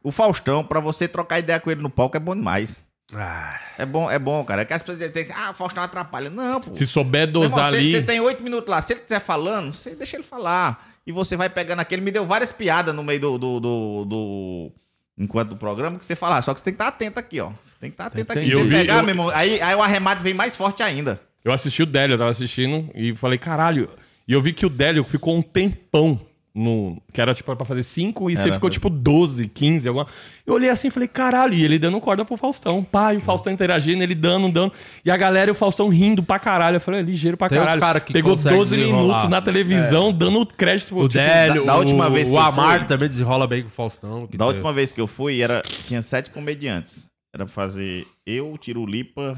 o Faustão, pra você trocar ideia com ele no palco, é bom demais. Ah, É bom, é bom, cara. É que as pessoas dizem assim, ah, o Faustão atrapalha. Não, pô. Se souber irmão, dosar você, ali. você tem oito minutos lá. Se ele quiser falando, você deixa ele falar. E você vai pegando aquele. Ele me deu várias piadas no meio do. do, do, do- enquanto do programa que você falar. Só que você tem que estar atento aqui, ó. Você tem que estar atento Tem aqui. que- Se pegar, eu- meu irmão, aí, aí o arremate vem mais forte ainda. Eu assisti o Délio, eu tava assistindo e falei, caralho. E eu vi que o Délio ficou um tempão no. Que era tipo pra fazer 5 e você Era, ficou mas- tipo 12, 15, alguma. Eu olhei assim e falei, caralho, e ele dando corda pro Faustão. Pai, o Faustão interagindo, ele dando, dando. E a galera e o Faustão rindo pra caralho. Eu falei, é ligeiro pra Tem caralho. cara que Pegou consegue 12 desenrolar. minutos na televisão, dando crédito pro o tipo, Délio, da- da última o, vez que o eu Amar fui- também desenrola bem com o Faustão. que Da última vez que eu fui, era, tinha sete comediantes. Era pra fazer eu, Tirulipa,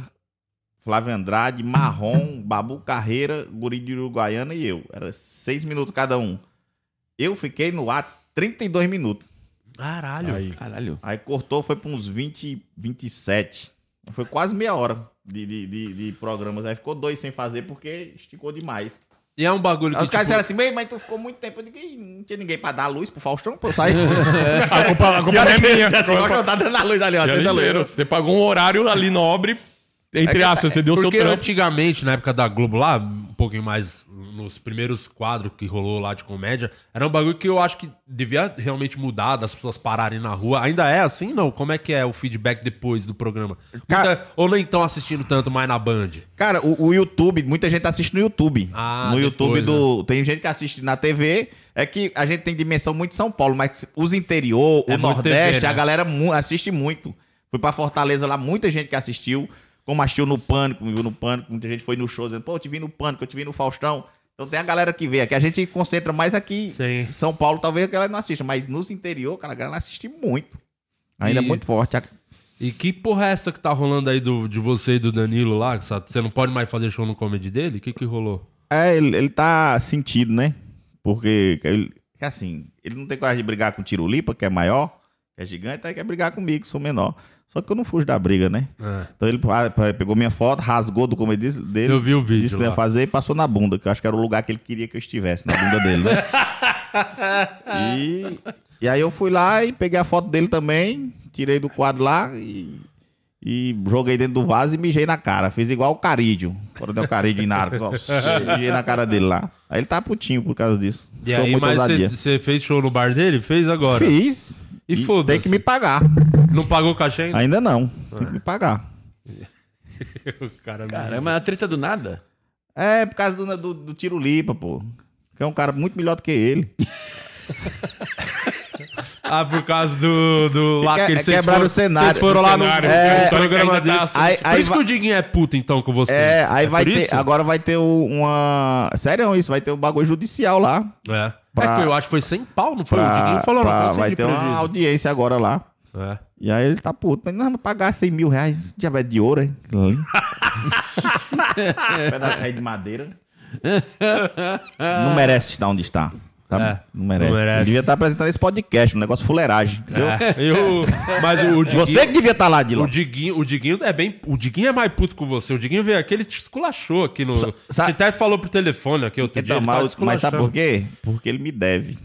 Flávio Andrade, Marrom, Babu Carreira, Guri de Uruguaiana e eu. Era seis minutos cada um. Eu fiquei no ar 32 minutos. Caralho. Aí. Caralho. Aí cortou, foi pra uns 20, 27. Foi quase meia hora de, de, de, de programas. Aí ficou dois sem fazer porque esticou demais. E é um bagulho Aí que. os caras tipo, disseram assim, "Bem, mas tu ficou muito tempo. Eu digo, "Ih, não tinha ninguém pra dar luz pro Faustão, pô, eu saí. A culpa, a culpa é minha. Assim, A culpa- tá dando a luz ali, ó. É a ligeiro. Você pagou um horário ali nobre, entre É que- aspas, você deu seu Porque trampo. antigamente, na época da Globo lá, um pouquinho mais nos primeiros quadros que rolou lá de comédia, era um bagulho que eu acho que devia realmente mudar, das pessoas pararem na rua. Ainda é assim, não? Como é que é o feedback depois do programa? Cara- Muita- ou nem estão assistindo tanto mais na Band? Cara, o, o YouTube, muita gente assiste no YouTube. Ah, no YouTube depois, do. Tem gente que assiste na TV. É que a gente tem dimensão muito de São Paulo, mas os interior, É o Nordeste, TV, né? a galera mu- assiste muito. Fui pra Fortaleza lá, muita gente que assistiu. Como assistiu no Pânico, me viu no Pânico, muita gente foi no show dizendo, pô, eu te vi no Pânico, eu te vi no Faustão. Então tem a galera que vê. Aqui a gente concentra mais aqui. Sim. São Paulo, talvez a galera não assista, mas nos interior, cara, a galera assiste muito. Ainda E- é muito forte. E que porra é essa que tá rolando aí do, de você e do Danilo lá? Você não pode mais fazer show no comedy dele? O que que rolou? É, ele, ele tá sentido, né? Porque ele, que assim, ele não tem coragem de brigar com o Tirulipa, que é maior, que é gigante, aí quer brigar comigo, que sou menor. Só que eu não fujo da briga, né? É. Então ele pa- pegou minha foto, rasgou do como disse, dele. Eu vi o vídeo Disse que ia fazer e passou na bunda, que eu acho que era o lugar que ele queria que eu estivesse, na bunda dele, né? e, e aí eu fui lá e peguei a foto dele também, tirei do quadro lá e, e joguei dentro do vaso e mijei na cara. Fiz igual o Carídio. Quando deu o Carídio em Narcos, ó. mijei na cara dele lá. Aí ele tá putinho por causa disso. E Sou aí, mas você fez show no bar dele? Fez agora? Fiz. E foda-se. Tem que me pagar. Não pagou o cachê ainda? Ainda não. Tem que me pagar. Caramba. Caramba, é uma treta do nada. É, por causa do, do, do Tiro Lipa, pô. Que é um cara muito melhor do que ele. Ah, por causa do, do lá Que- que, é vocês quebrar foram, o cenário. Vocês foram O lá no, cenário, no é, programa dele. tá- Aí- por aí isso que vai- o Diguinho é puto, então, com vocês. É, aí vai por ter. isso? Agora vai ter o- uma. Sério, isso, vai ter um bagulho judicial lá. É. Pra- É que eu acho que foi sem pau, não foi? o Pra- Diguinho falou, pra- não vai ter uma prejuízo. audiência agora lá. É. E aí ele tá puto. Mas não, pagar 100 mil reais. Diabetes de ouro, hein? Ali. Pedaço de madeira. Não merece estar onde está. Sabe? É, não merece. não merece. Devia estar apresentando esse podcast, um negócio fuleiragem. Entendeu? É, eu, mas o, o Diguinho, Você que devia estar lá, o Dilon. Diguinho, o Diguinho é bem, o Diguinho é mais puto com você. O Diguinho veio aqui, ele te esculachou aqui no. Sa- Você até falou pro telefone aqui outro dia. Então, tava mas, mas sabe por quê? Porque ele me deve.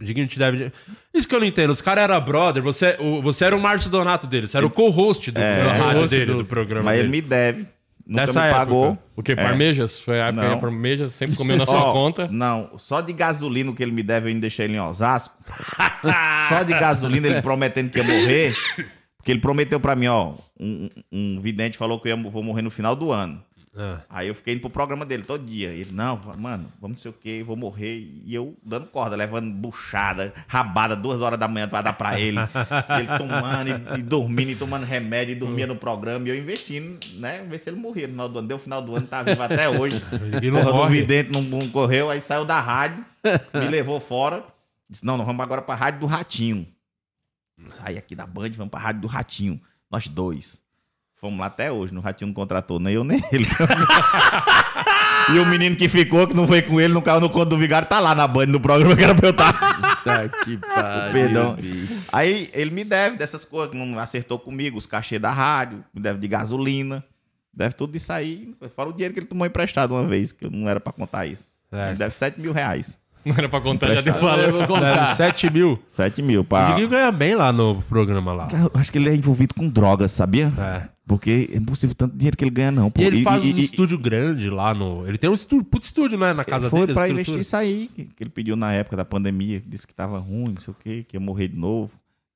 O Diguinho te deve. Isso que eu não entendo. Os caras eram brother, você, o, você era o Márcio Donato dele, você era o co-host do, É, do rádio co-host dele, do, do- programa Mas dele. ele me deve. Nunca Nessa me época. pagou. O quê? É. Parmejas? Foi a época Não. que Parmejas sempre comeu na sua Ó, conta. Não, só de gasolina que ele me deve, eu ainda deixei ele em Osasco. só de gasolina ele prometendo que ia morrer. Porque ele prometeu pra mim, ó. Um, um vidente falou que eu ia, vou morrer no final do ano. Ah. Aí eu fiquei indo pro programa dele todo dia. Ele, não, mano, vamos não sei o que, vou morrer. E eu dando corda, levando buchada, rabada, duas horas da manhã pra dar pra ele. Ele tomando e, e dormindo, e tomando remédio, e dormia no programa. E eu investindo, né? Ver se ele morria no final do ano. Deu final do ano, tá vivo até hoje. E não Porra do vidente não, não correu, aí saiu da rádio, me levou fora. Disse, não, nós vamos agora pra rádio do Ratinho. Saí aqui da Band, vamos pra rádio do Ratinho. Nós dois. Fomos lá até hoje, no Ratinho não contratou nem eu nem ele. E o menino que ficou, que não foi com ele, não caiu no conto do vigário, tá lá na Band, no programa que era pra eu estar. Tá que pariu, Perdão. bicho. Aí ele me deve dessas coisas que não acertou comigo, os cachê da rádio, me deve de gasolina, deve tudo isso aí. Fora o dinheiro que ele tomou emprestado uma vez, que eu não era pra contar isso. É. Ele deve 7 mil reais. Não era pra contar, já deu Eu valor. vou contar. 7 mil. 7 mil, O pá. Diguinho ganha bem lá no programa lá. Eu acho que ele é envolvido com drogas, sabia? É. Porque é impossível tanto dinheiro que ele ganha, não. pô. E ele faz e- um e- estúdio grande lá no. Ele tem um estúdio, puto estúdio, né? Na casa foi dele. pra estrutura. investir isso aí, que, que ele pediu na época da pandemia, disse que tava ruim, não sei o quê, que ia morrer de novo.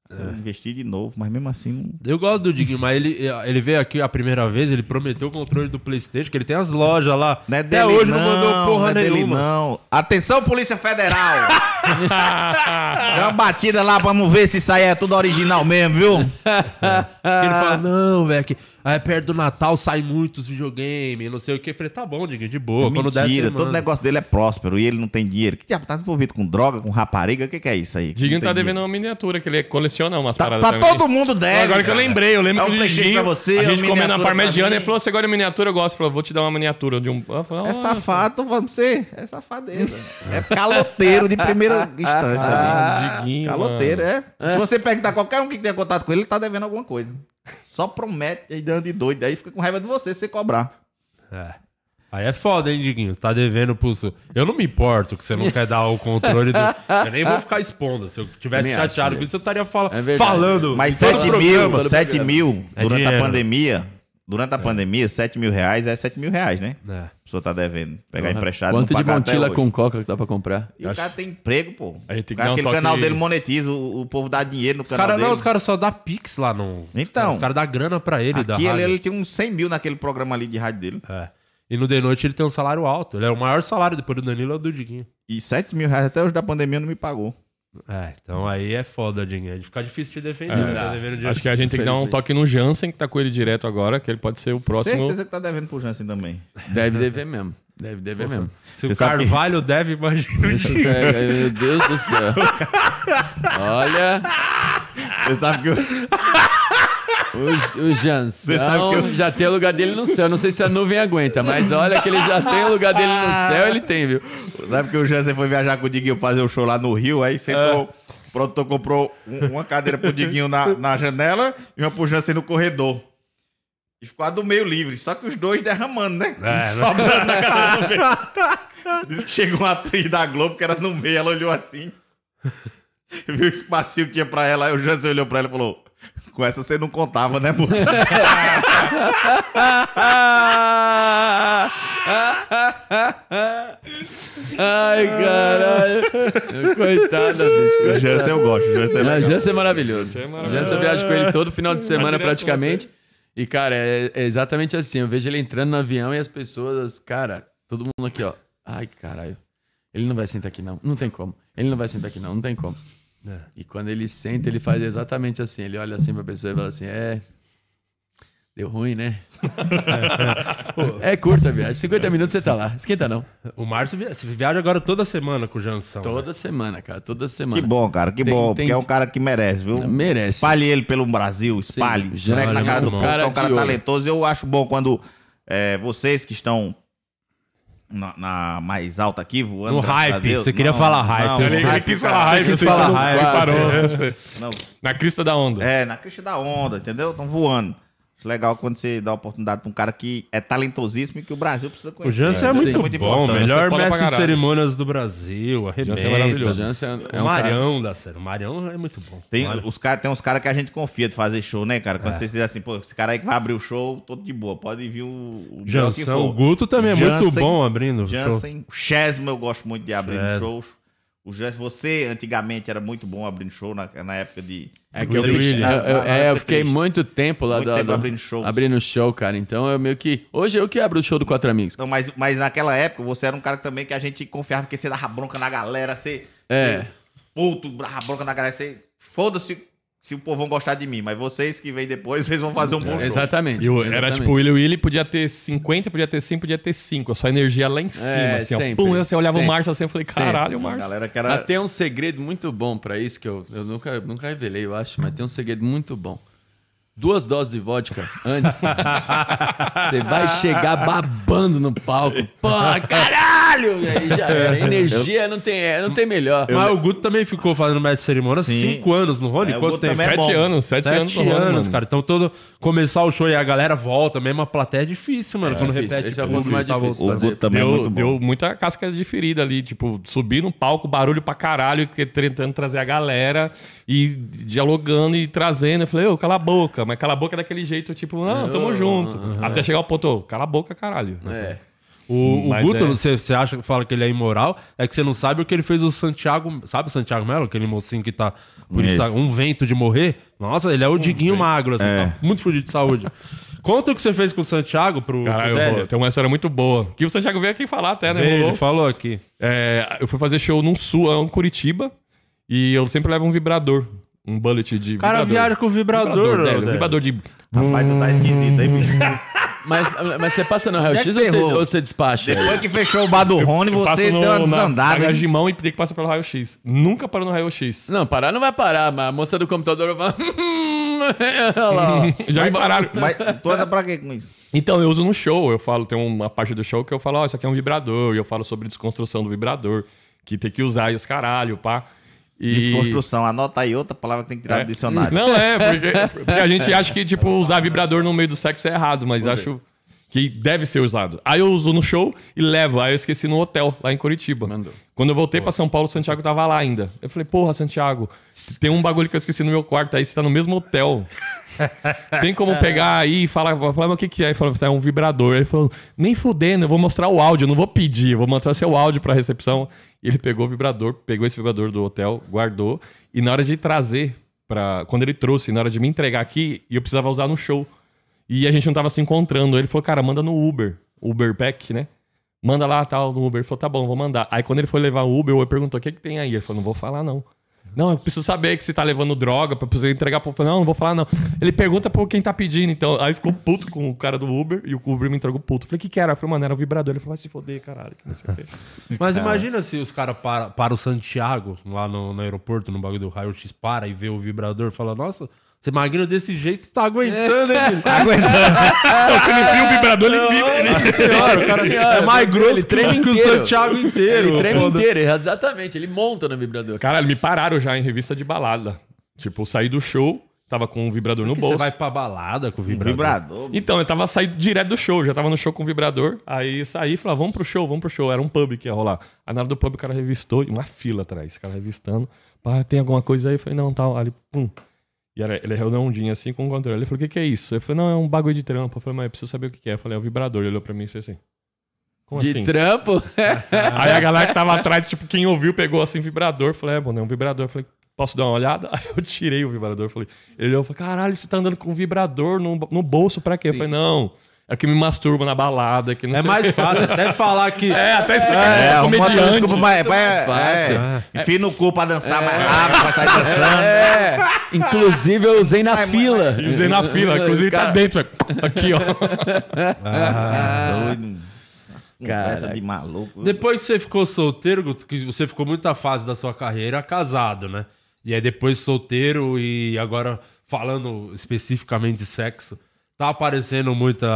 Eu investi de novo, mas mesmo assim não. Eu gosto do Diguinho, mas ele, ele veio aqui a primeira vez, ele prometeu o controle do Playstation, que ele tem as lojas lá. Não é Até dele, hoje não, não mandou porra não é dele, nenhuma. não. Atenção, Polícia Federal! Dá uma batida lá pra não ver se isso aí é tudo original mesmo, viu? Ele fala, não, velho, que aí perto do Natal sai muitos videogames, não sei o que. Eu falei, tá bom, Diguinho, de boa. quando der, Mentira, todo negócio dele é próspero e ele não tem dinheiro. Que diabo, tá envolvido com droga, com rapariga? O que, que é isso aí? Diguinho tá devendo dinheiro. uma miniatura, que ele coleciona umas Tá, paradas pra também. todo mundo deve. Agora que eu cara. lembrei, eu lembro É um que o Diguinho, pra você, a é gente comendo na miniatura pra parmegiana, ele falou, você gosta de miniatura? Eu gosto. Ele falou, vou te dar uma miniatura de um... Eu falei, É safado, tô falando pra você. É safadeza. É caloteiro de primeira instância. Ah, ali. Diguinho, Caloteiro, mano. é. Se você perguntar qualquer um que tenha contato com ele, ele tá devendo alguma coisa. Só promete aí dando de doido. Aí fica com raiva de você se você cobrar. É. Aí é foda, hein, Diguinho? Tá devendo pro. seu- Eu não me importo que você não quer dar o controle do. Eu nem vou ficar expondo. Se eu tivesse chateado com isso, eu estaria fala... É falando. Mas em todo 7 programa. mil, 7 mil É durante dinheiro. a pandemia. Durante a pandemia, 7 mil reais é 7 mil reais, né? É. A pessoa tá devendo. Pegar Porra, emprestado Quanto de montila com coca que dá pra comprar? E o cara tem emprego, pô. A gente tem que Cara, um Aquele canal dele monetiza, o, o povo dá dinheiro no Os canal caras dele. não, os caras só dá pix lá no. Então. Os caras dão grana pra ele Aqui ele, rádio. ele tinha uns 100 mil naquele programa ali de rádio dele. É. E no The Noite ele tem um salário alto. Ele é o maior salário depois do Danilo é o do Diguinho. E 7 mil reais até hoje da pandemia não me pagou. É, então aí é foda, Diguinho. Aí Fica difícil te defender, né? Tá. Acho que a gente tem que dar um toque no Jansen, que tá com ele direto agora, que ele pode ser o próximo... Certeza que tá devendo pro Jansen também. Deve dever mesmo. Deve dever mesmo. Se Você o sabe que- Carvalho deve, imagina é- Meu Deus do céu. Olha, Você sabe que eu... o, o Jansão sabe que eu- já tem o lugar dele no céu. Não sei se a nuvem aguenta, mas olha que ele já tem o lugar dele no céu, ele tem, viu? Sabe que o Jansen foi viajar com o Diguinho fazer o show lá no Rio, aí sentou. O produtor comprou um- uma cadeira pro Diguinho na, na janela e uma pro Jansen no corredor. E ficou a do meio livre, só que os dois derramando, né? É, Sobrando na cadeira do meio. Disse que chegou uma atriz da Globo que era no meio, ela olhou assim. Viu o espacinho que tinha pra ela, aí o Jansen olhou pra ela e falou: Com essa você não contava, né, moça? Ai, caralho. Coitada, bicho. Jansen eu gosto, o Jansen é Não, legal. Jansen é maravilhoso. é maravilhoso. Jansen eu viajo com ele todo final de semana praticamente. E, cara, é, é exatamente assim. Eu vejo ele entrando no avião e as pessoas, cara, todo mundo aqui, ó. Ai, caralho. Ele não vai sentar aqui, não. Não tem como. Ele não vai sentar aqui, não. Não tem como. E quando ele senta, ele faz exatamente assim. Ele olha assim pra pessoa e fala assim: é. Deu ruim, né? é curta a viagem. 50 minutos você tá lá. Esquenta não. O Márcio via- você viaja agora toda semana com o Jansão. né? Toda semana, cara. Toda semana. Que bom, cara, que Tem- bom, tem- porque é um cara que merece, viu? Merece. Espalhe ele pelo Brasil, espalhe. Sim, Esfregue já na cara é do bom. que é um Cara cara talentoso. Eu acho bom quando é, vocês que estão na, na mais alta aqui, voando. No hype, você queria falar hype, Não. Ele hype, quis falar hype, quis falar não- hype, parou. é. Não, Na crista da onda. é, na crista da onda, entendeu? Estão voando. Legal quando você dá a oportunidade pra um cara que é talentosíssimo e que o Brasil precisa O conhecer. Jansen é, Sim, muito, muito bom, importante. melhor Jansen é mestre de cerimônias do Brasil, arrebenta. Jansen é maravilhoso. O Jansen é O um cara- Marião da série. O Marião é muito bom. Tem, Marião. os cara, tem uns caras que a gente confia de fazer show, né, cara? Quando É. vocês dizem assim, pô, esse cara aí que vai abrir o show, todo de boa. Pode vir o. o for. o Guto também é muito Jansen- bom abrindo o show. Jansen, o Chesma eu gosto muito de abrir shows. O Jansen, você antigamente era muito bom abrindo show na, na época de. É que eu, Na- eu- na- é, eu fiquei triste. muito tempo lá Muito da- tempo da- abrindo shows. abrindo show, cara. Então eu meio que. Hoje eu que abro o show do Quatro Amigos. Não, mas, mas naquela época você era um cara também que a gente confiava porque você dava bronca na galera, você. É. você puto, dava bronca na galera, você. Foda-se se o povo vão gostar de mim, mas vocês que vêm depois, vocês vão fazer um bom show. Exatamente. E o- era exatamente. tipo, o Willy Willy podia ter 50, podia ter 100, podia ter 5. A sua energia lá em cima, É, assim, sempre. ó. Pum, você olhava Sempre. o Márcio assim, eu falei, caralho, Márcio. galera que Mas era. tem um segredo muito bom pra isso que eu, eu nunca, nunca revelei, eu acho, mas tem um segredo muito bom. Duas doses de vodka antes, você vai chegar babando no palco. Pô, caralho! E aí já era. Energia não tem, é, não tem melhor. Mas o Guto também ficou fazendo mestre de cerimônia Sim. cinco anos no Rony? É, Quanto Guto tempo? é Sete anos, sete, anos Sete no Rony, anos, mano. cara. Então todo começar o show e a galera volta, mesmo a plateia é difícil, mano. quando difícil. repete Esse é o ponto mais difícil. O. Guto também é Deu, muito bom. deu muita casca de ferida ali, tipo, subir no palco, barulho pra caralho, tentando trazer a galera e dialogando e trazendo. Eu falei, ô, cala a boca, mas cala a boca daquele jeito, tipo, não, tamo junto. Até chegar ao ponto, cala a boca, caralho. É. O, o Mas Guto, é- você, você acha que fala que ele é imoral, é que você não sabe o que ele fez o Santiago. Sabe o Santiago Melo? Aquele mocinho que tá por isso, Isso. um vento de morrer? Nossa, ele é o Diguinho magro, assim, É. tá muito fudido de saúde. Conta o que você fez com o Santiago pro, Caralho, tem uma história muito boa. Que o Santiago veio aqui falar até, né? Veio. Ele falou aqui. É, eu fui fazer show num sul, em Curitiba, e eu sempre levo um vibrador. Um bullet de O cara vibrador. viaja com vibrador, Vibrador, Délio. vibrador de... Rapaz, tu tá esquisito aí, bicho. Mas, mas você passa no raio-x Onde é ou, você você- errou? ou você despacha? Depois que fechou o bar do Rony, você deu uma na desandada. paga hein? de mão e tem que passar pelo raio-x. Nunca parou no raio-x. Não, parar não vai parar, mas a moça do computador vai. Olha lá, ó. Já me pararam. Mas tu anda pra quê com isso? Então, eu uso no show. Eu falo, tem uma parte do show que eu falo, ó, isso aqui é um vibrador. E eu falo sobre desconstrução do vibrador. Que tem que usar e os caralho, pá. E... Desconstrução. Anota aí outra palavra que tem que tirar É. do dicionário. Não é, porque, porque a gente acha que, tipo, usar vibrador no meio do sexo é errado, mas acho que deve ser usado. Aí eu uso no show e levo. Aí eu esqueci no hotel, lá em Curitiba. Mandou. Quando eu voltei pra São Paulo, o Santiago tava lá ainda. Eu falei, porra, Santiago, tem um bagulho que eu esqueci no meu quarto aí, você tá no mesmo hotel. Tem como pegar aí e falar, falei, mas o que que é? Ele falou, é um vibrador. Ele falou, nem fudendo, eu vou mostrar o áudio, eu não vou pedir, eu vou mostrar seu áudio pra recepção. E ele pegou o vibrador, pegou esse vibrador do hotel, guardou, e na hora de trazer, pra, quando ele trouxe, na hora de me entregar aqui, eu precisava usar no show. E a gente não tava se encontrando. Ele falou, cara, manda no Uber, Uber Pack, né? Manda lá, tal, no Uber. Ele falou, tá bom, vou mandar. Aí quando ele foi levar o Uber, eu perguntou, o que que tem aí? Ele falou, não vou falar não. Não, eu preciso saber que você tá levando droga pra você entregar pro... Não, não vou falar não. Ele pergunta por quem tá pedindo, então. Aí ficou puto com o cara do Uber e o Uber me entregou puto. Eu falei, o que que era? Eu falei, mano, era o vibrador. Ele falou, vai se foder, caralho. Que não sei o. Mas imagina se os caras param para o Santiago, lá no, no aeroporto, no bagulho do raio-x, para e vê o vibrador e fala, nossa, você magrinho desse jeito tá aguentando, hein, filho? Não, se ele viu o vibrador, ele vibra. Ele... Senhora, o cara é mais grosso Ele que, trema que o. Santiago inteiro. Ele treme foda. inteiro, exatamente. Ele monta no vibrador. Caralho, me pararam já em revista de balada. Tipo, eu saí do show, tava com um vibrador no bolso. Você vai pra balada com o vibrador. Vibrador. Então, eu tava saindo direto do show, já tava no show com o vibrador. Aí saí e falei, ah, vamos pro show, vamos pro show. Era um pub que ia rolar. Aí na hora do pub o cara revistou, e uma fila atrás, o cara revistando. Pá, tem alguma coisa aí? Eu falei, não, tal. Aí ele, pum. E era, ele redondinho assim com o controle. Ele falou, o que que é isso? Eu falei, não, é um bagulho de trampo. Eu falei, mas eu preciso saber o que que é. Eu falei, é o vibrador. Ele olhou pra mim e fez assim. Como De assim? trampo? Aí a galera que tava atrás, tipo, quem ouviu pegou assim vibrador. Falei, é, mano, é um vibrador. Eu falei, posso dar uma olhada? Aí eu tirei o vibrador. Falei, ele olhou e falou, caralho, você tá andando com um vibrador no, no bolso pra quê? Eu falei, não, é que me masturba na balada. Que não É mais quê." fácil até falar que... É, até explicar É, é, arruma outra comediante. desculpa, mas, mas, mais fácil. é, Enfia no cu pra dançar mais rápido, pra sair dançando. É. Inclusive, eu usei na fila. Usei na fila, inclusive tá Cara, dentro. velho. Aqui, ó. Doido. Conversa Caraca. de maluco. Depois que você ficou solteiro, que você ficou muita fase da sua carreira casado, né? E aí depois solteiro e agora falando especificamente de sexo, tá aparecendo muita.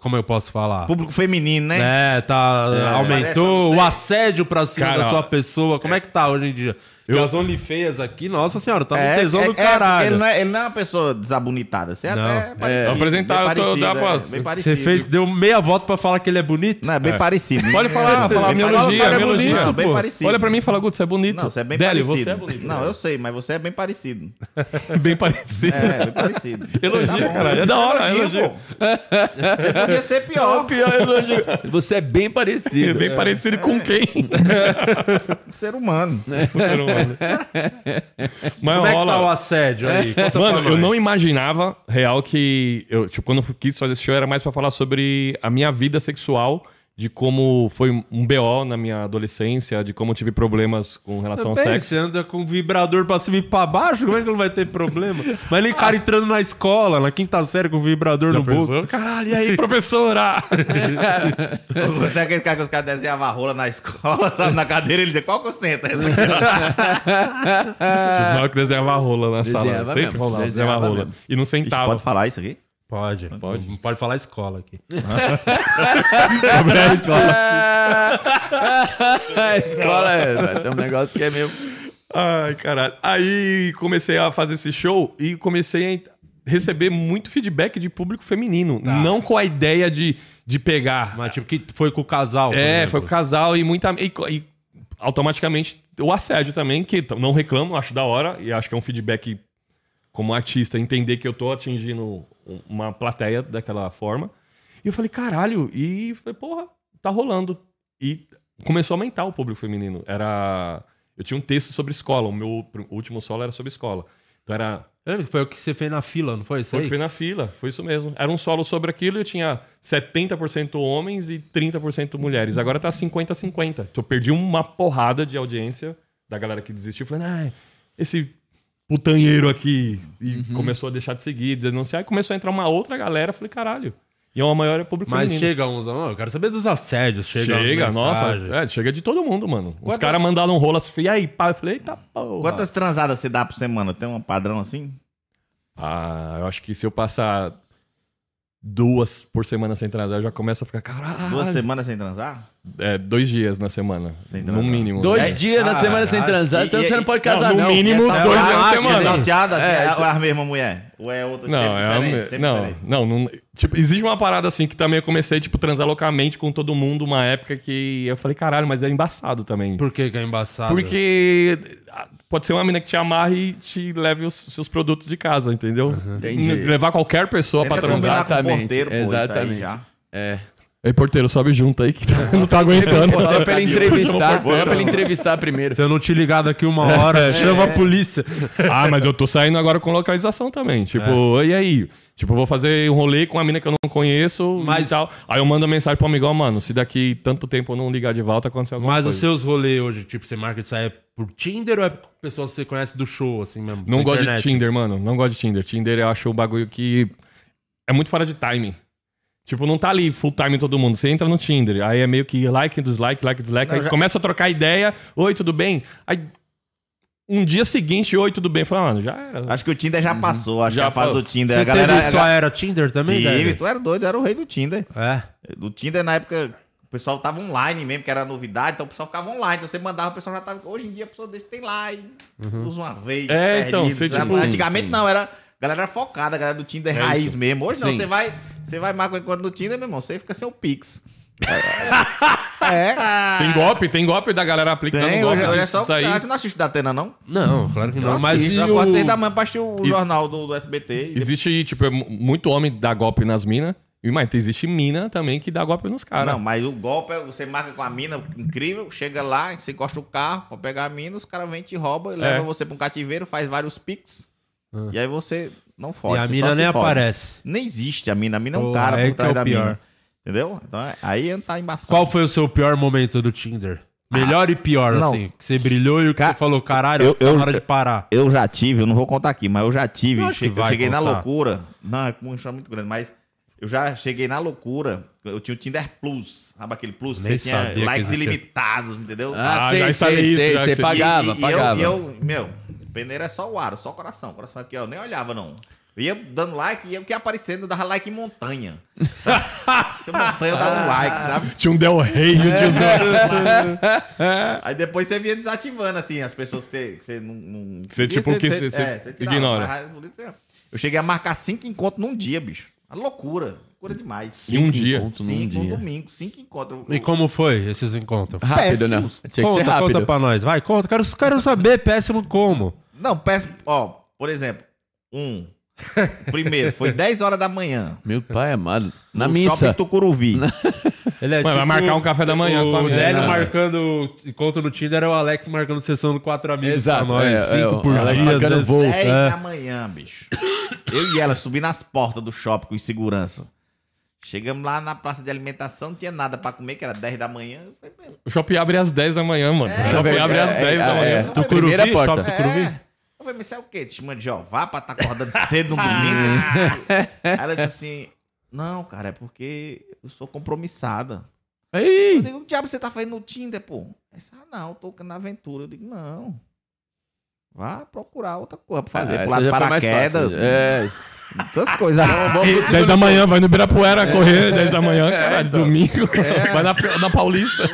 Como eu posso falar? Público feminino, né? É, tá. Parece aumentou o assédio pra cima Cara, da sua pessoa. Como é que tá hoje em dia? Porque as OnlyFeias aqui, nossa senhora, tá no É, tesão é- do é, caralho. ele, não é, ele não é uma pessoa desabonitada. Você é Não. até parecido. Vou apresentar, eu tô- dá é, pra- Você fez, deu meia volta pra falar que ele é bonito? Não, é bem parecido. Pode falar, falar, Bem elogia, me elogia. Não, bem pô. parecido. Olha pra mim e fala, Guto, você é bonito. Não, você é bem Délio, parecido. você é bonito. Não, eu sei, mas você é bem parecido. Bem parecido. É, bem parecido. Elogia, bom. caralho. É da hora, elogio. pô. Você podia ser pior. Pior elogio. Você é bem parecido. É bem parecido com quem? Ser humano. Ser humano. Mas Como é que rola. tá o assédio aí? Conta pra Mano, eu nós. não imaginava, real, que. Eu, tipo, quando eu quis fazer esse show era mais pra falar sobre a minha vida sexual de como foi um BO na minha adolescência, de como eu tive problemas com relação ao sexo. você anda com vibrador pra cima e pra baixo, como é que não vai ter problema? Mas nem cara entrando na escola, na quinta série com vibrador no bolso. Caralho, e aí, professora? Tem aquele cara que os caras desenhavam a rola na escola, sabe, na cadeira, ele dizia, qual que eu sento? Essa aqui. Esses malucos desenhavam a rola na sala. Desenhava Sempre mesmo, rolava, desenhava desenhava a rola. mesmo. E não sentava. pode falar isso aqui? Pode. Pode. Não pode falar escola aqui. a escola é. Tem um negócio que é meio. Ai, caralho. Aí comecei a fazer esse show e comecei a receber muito feedback de público feminino. Não com a ideia de, de pegar. Mas tipo, que foi com o casal. É, foi com o casal e muita. E, e automaticamente o assédio também, que não reclamo, acho da hora, e acho que é um feedback como artista, entender que eu tô atingindo uma plateia daquela forma. E eu falei, caralho, e falei, porra, tá rolando. E começou a aumentar o público feminino. Era. Eu tinha um texto sobre escola, o meu último solo era sobre escola. Então era Foi o que você fez na fila, não foi isso foi o que foi na fila, foi isso mesmo. Era um solo sobre aquilo e eu tinha 70% homens e 30% mulheres. Agora tá 50-50. Então eu perdi uma porrada de audiência da galera que desistiu. Falei, ah, esse putanheiro aqui. E começou a deixar de seguir, denunciar. E começou a entrar uma outra galera. Falei, caralho. E é uma maior público Mas feminino. chega uns. eu quero saber dos assédios. Chega, Chega, nossa, é, chega de todo mundo, mano. Os Quantas- caras mandaram um rolo assim, e aí, pá, eu falei, eita porra. Quantas transadas você dá por semana? Tem um padrão assim? Ah, eu acho que se eu passar duas por semana sem transar, eu já começo a ficar, caralho. Duas semanas sem transar? É, dois dias na semana. Sem no mínimo. Dois É, dias na semana sem transar, E- então e- você não pode não, casar, no não. mínimo, dois dias na semana. salteada, assim, É, é, então- é a mesma mulher? Ou é outra Não, sempre é a diferente, me- sempre não, diferente? não, não. Tipo, existe uma parada assim que também eu comecei, tipo, transar loucamente com todo mundo, uma época que eu falei, caralho, mas é embaçado também. Por que que é embaçado? Porque ah, pode ser uma mina que te amarre e te leve os seus produtos de casa, entendeu? Entendi. Levar qualquer pessoa Tenta pra transar. Exatamente, porteiro, pô, isso aí exatamente. já. É. Ei, porteiro, sobe junto aí que tá- não tá aguentando. Fala pra ele entrevistar. Por Fala pra ele entrevistar primeiro. Se eu não te ligar daqui uma hora, chama a polícia. Ah, mas eu tô saindo agora com localização também. Tipo, e aí? Tipo, eu vou fazer um rolê com uma mina que eu não conheço Mas- e tal. Aí eu mando mensagem pro amigo, ó, mano, se daqui tanto tempo eu não ligar de volta, aconteceu alguma Mas os coisa. seus rolês hoje, tipo, você marca de sair por Tinder ou é pessoas que você conhece do show, assim mesmo? Não gosto de internet? Tinder, mano. Não gosto de Tinder. Tinder eu acho um bagulho que é muito fora de timing. Tipo, não tá ali full time todo mundo. Você entra no Tinder, aí é meio que like, dislike, like, dislike. Não, aí já- começa a trocar ideia. Oi, tudo bem? Aí um dia seguinte, oi, tudo bem? Fala, mano, já era. Acho que o Tinder já passou. Acho Já que a fase do Tinder. Você a galera. teve, só era Tinder também, Tive, Débora? tu era doido, era o rei do Tinder. É. Do Tinder, na época, o pessoal tava online mesmo, que era novidade, então o pessoal ficava online. Então você mandava, o pessoal já tava. Hoje em dia a pessoa desse tem lá e usa uma vez. É, então, perdido, você, sabe? tipo, Antigamente sim. não, era. Galera era focada, a galera do Tinder É raiz isso. mesmo. Hoje não, Sim. você vai. Você vai marcar encontro no Tinder, meu irmão, você fica sem o Pix. é. Tem golpe, tem golpe da galera aplicando Tem, golpe hoje, hoje é só. isso aí. Você não assiste da Atena, não? Não, claro que não. Eu Mas assisto, e eu acordo seis da o... manhã pra assistir o E- jornal do, do SBT. Existe, tipo, é mu- muito homem dá golpe nas minas. E, mas existe mina também que dá golpe nos caras. Não, mas o golpe é você marca com a mina incrível, chega lá, você encosta o carro pra pegar a mina, os caras vêm, te roubam, e leva você pra um cativeiro, faz vários pics. E aí você não E fode. a você mina nem fode. aparece. Nem existe a mina. A mina é um cara aí por que trás é da pior. mina. Entendeu? Então é- aí tá embaçado. Qual foi o seu pior momento do Tinder? Melhor e pior, não. assim. Que você brilhou e o que Ca- você falou, caralho, eu- que tá eu- na hora de parar. Eu já tive, eu não vou contar aqui, mas eu já tive. Eu Che- eu cheguei na contar. loucura. Não, é uma muito grande, mas eu já cheguei na loucura. Eu tinha o Tinder Plus, sabe aquele Plus que você tinha likes ilimitados, entendeu? Ah, Ah, sei, já sei, isso, sei. já Você que você- pagava, e, e pagava. Eu, e eu, meu, peneira é só o aro, só o coração. Coração aqui, ó, eu nem olhava, não. Eu ia dando like e eu que ia aparecendo, eu dava like em montanha. Se montanha eu dava um like, sabe? Tinha um Del Rey e um tiozão. Aí depois você via desativando, assim, as pessoas que você, você não, não. Você, tipo, que você- você tirava, ignora. mas Eu cheguei a marcar cinco encontros num dia, bicho. Uma loucura. Loucura demais. Em um dia. encontros num Cinco num dia. domingo, cinco encontros. E como foi esses encontros? Rápido, né? Tinha que ser conta, rápido. conta pra nós. Vai, conta. Quero, quero saber péssimo como. Não, peço. Ó, por exemplo, um. Primeiro, foi 10 horas da manhã. Meu pai amado. Na no missa. Shopping Tucuruvi. Ele é Mano, vai marcar um café da manhã o com a mina. Délio É. marcando encontro no Tinder era o Alex marcando sessão do quatro amigos Exato, pra nós. é, cinco é, o por Alex dia. marcando voo. 10 É. da manhã, bicho. Eu e ela subindo nas portas do shopping com segurança. Chegamos lá na praça de alimentação, não tinha nada pra comer, que era 10 da manhã. Eu falei, "Meu, O shopping abre às 10 da manhã, mano. o shopping abre às é, 10 da é, manhã. é. Primeira porta. shopping Tucuruvi. É. Eu falei, mas isso é o quê? Testemunha de Jeová pra estar acordando cedo no domingo? Aí ela disse assim, não, cara, é porque eu sou compromissada. Eu Ei! digo, o diabo você tá fazendo no Tinder, pô? Disse, ah, não, tô na aventura. Eu digo, não. Vá procurar outra coisa pra fazer. Ah, pular paraquedas, fácil. É. tantas coisas. Vamos 10 da manhã, vai no Ibirapuera correr, 10 da manhã, caralho, então. domingo. Vai na, na Paulista.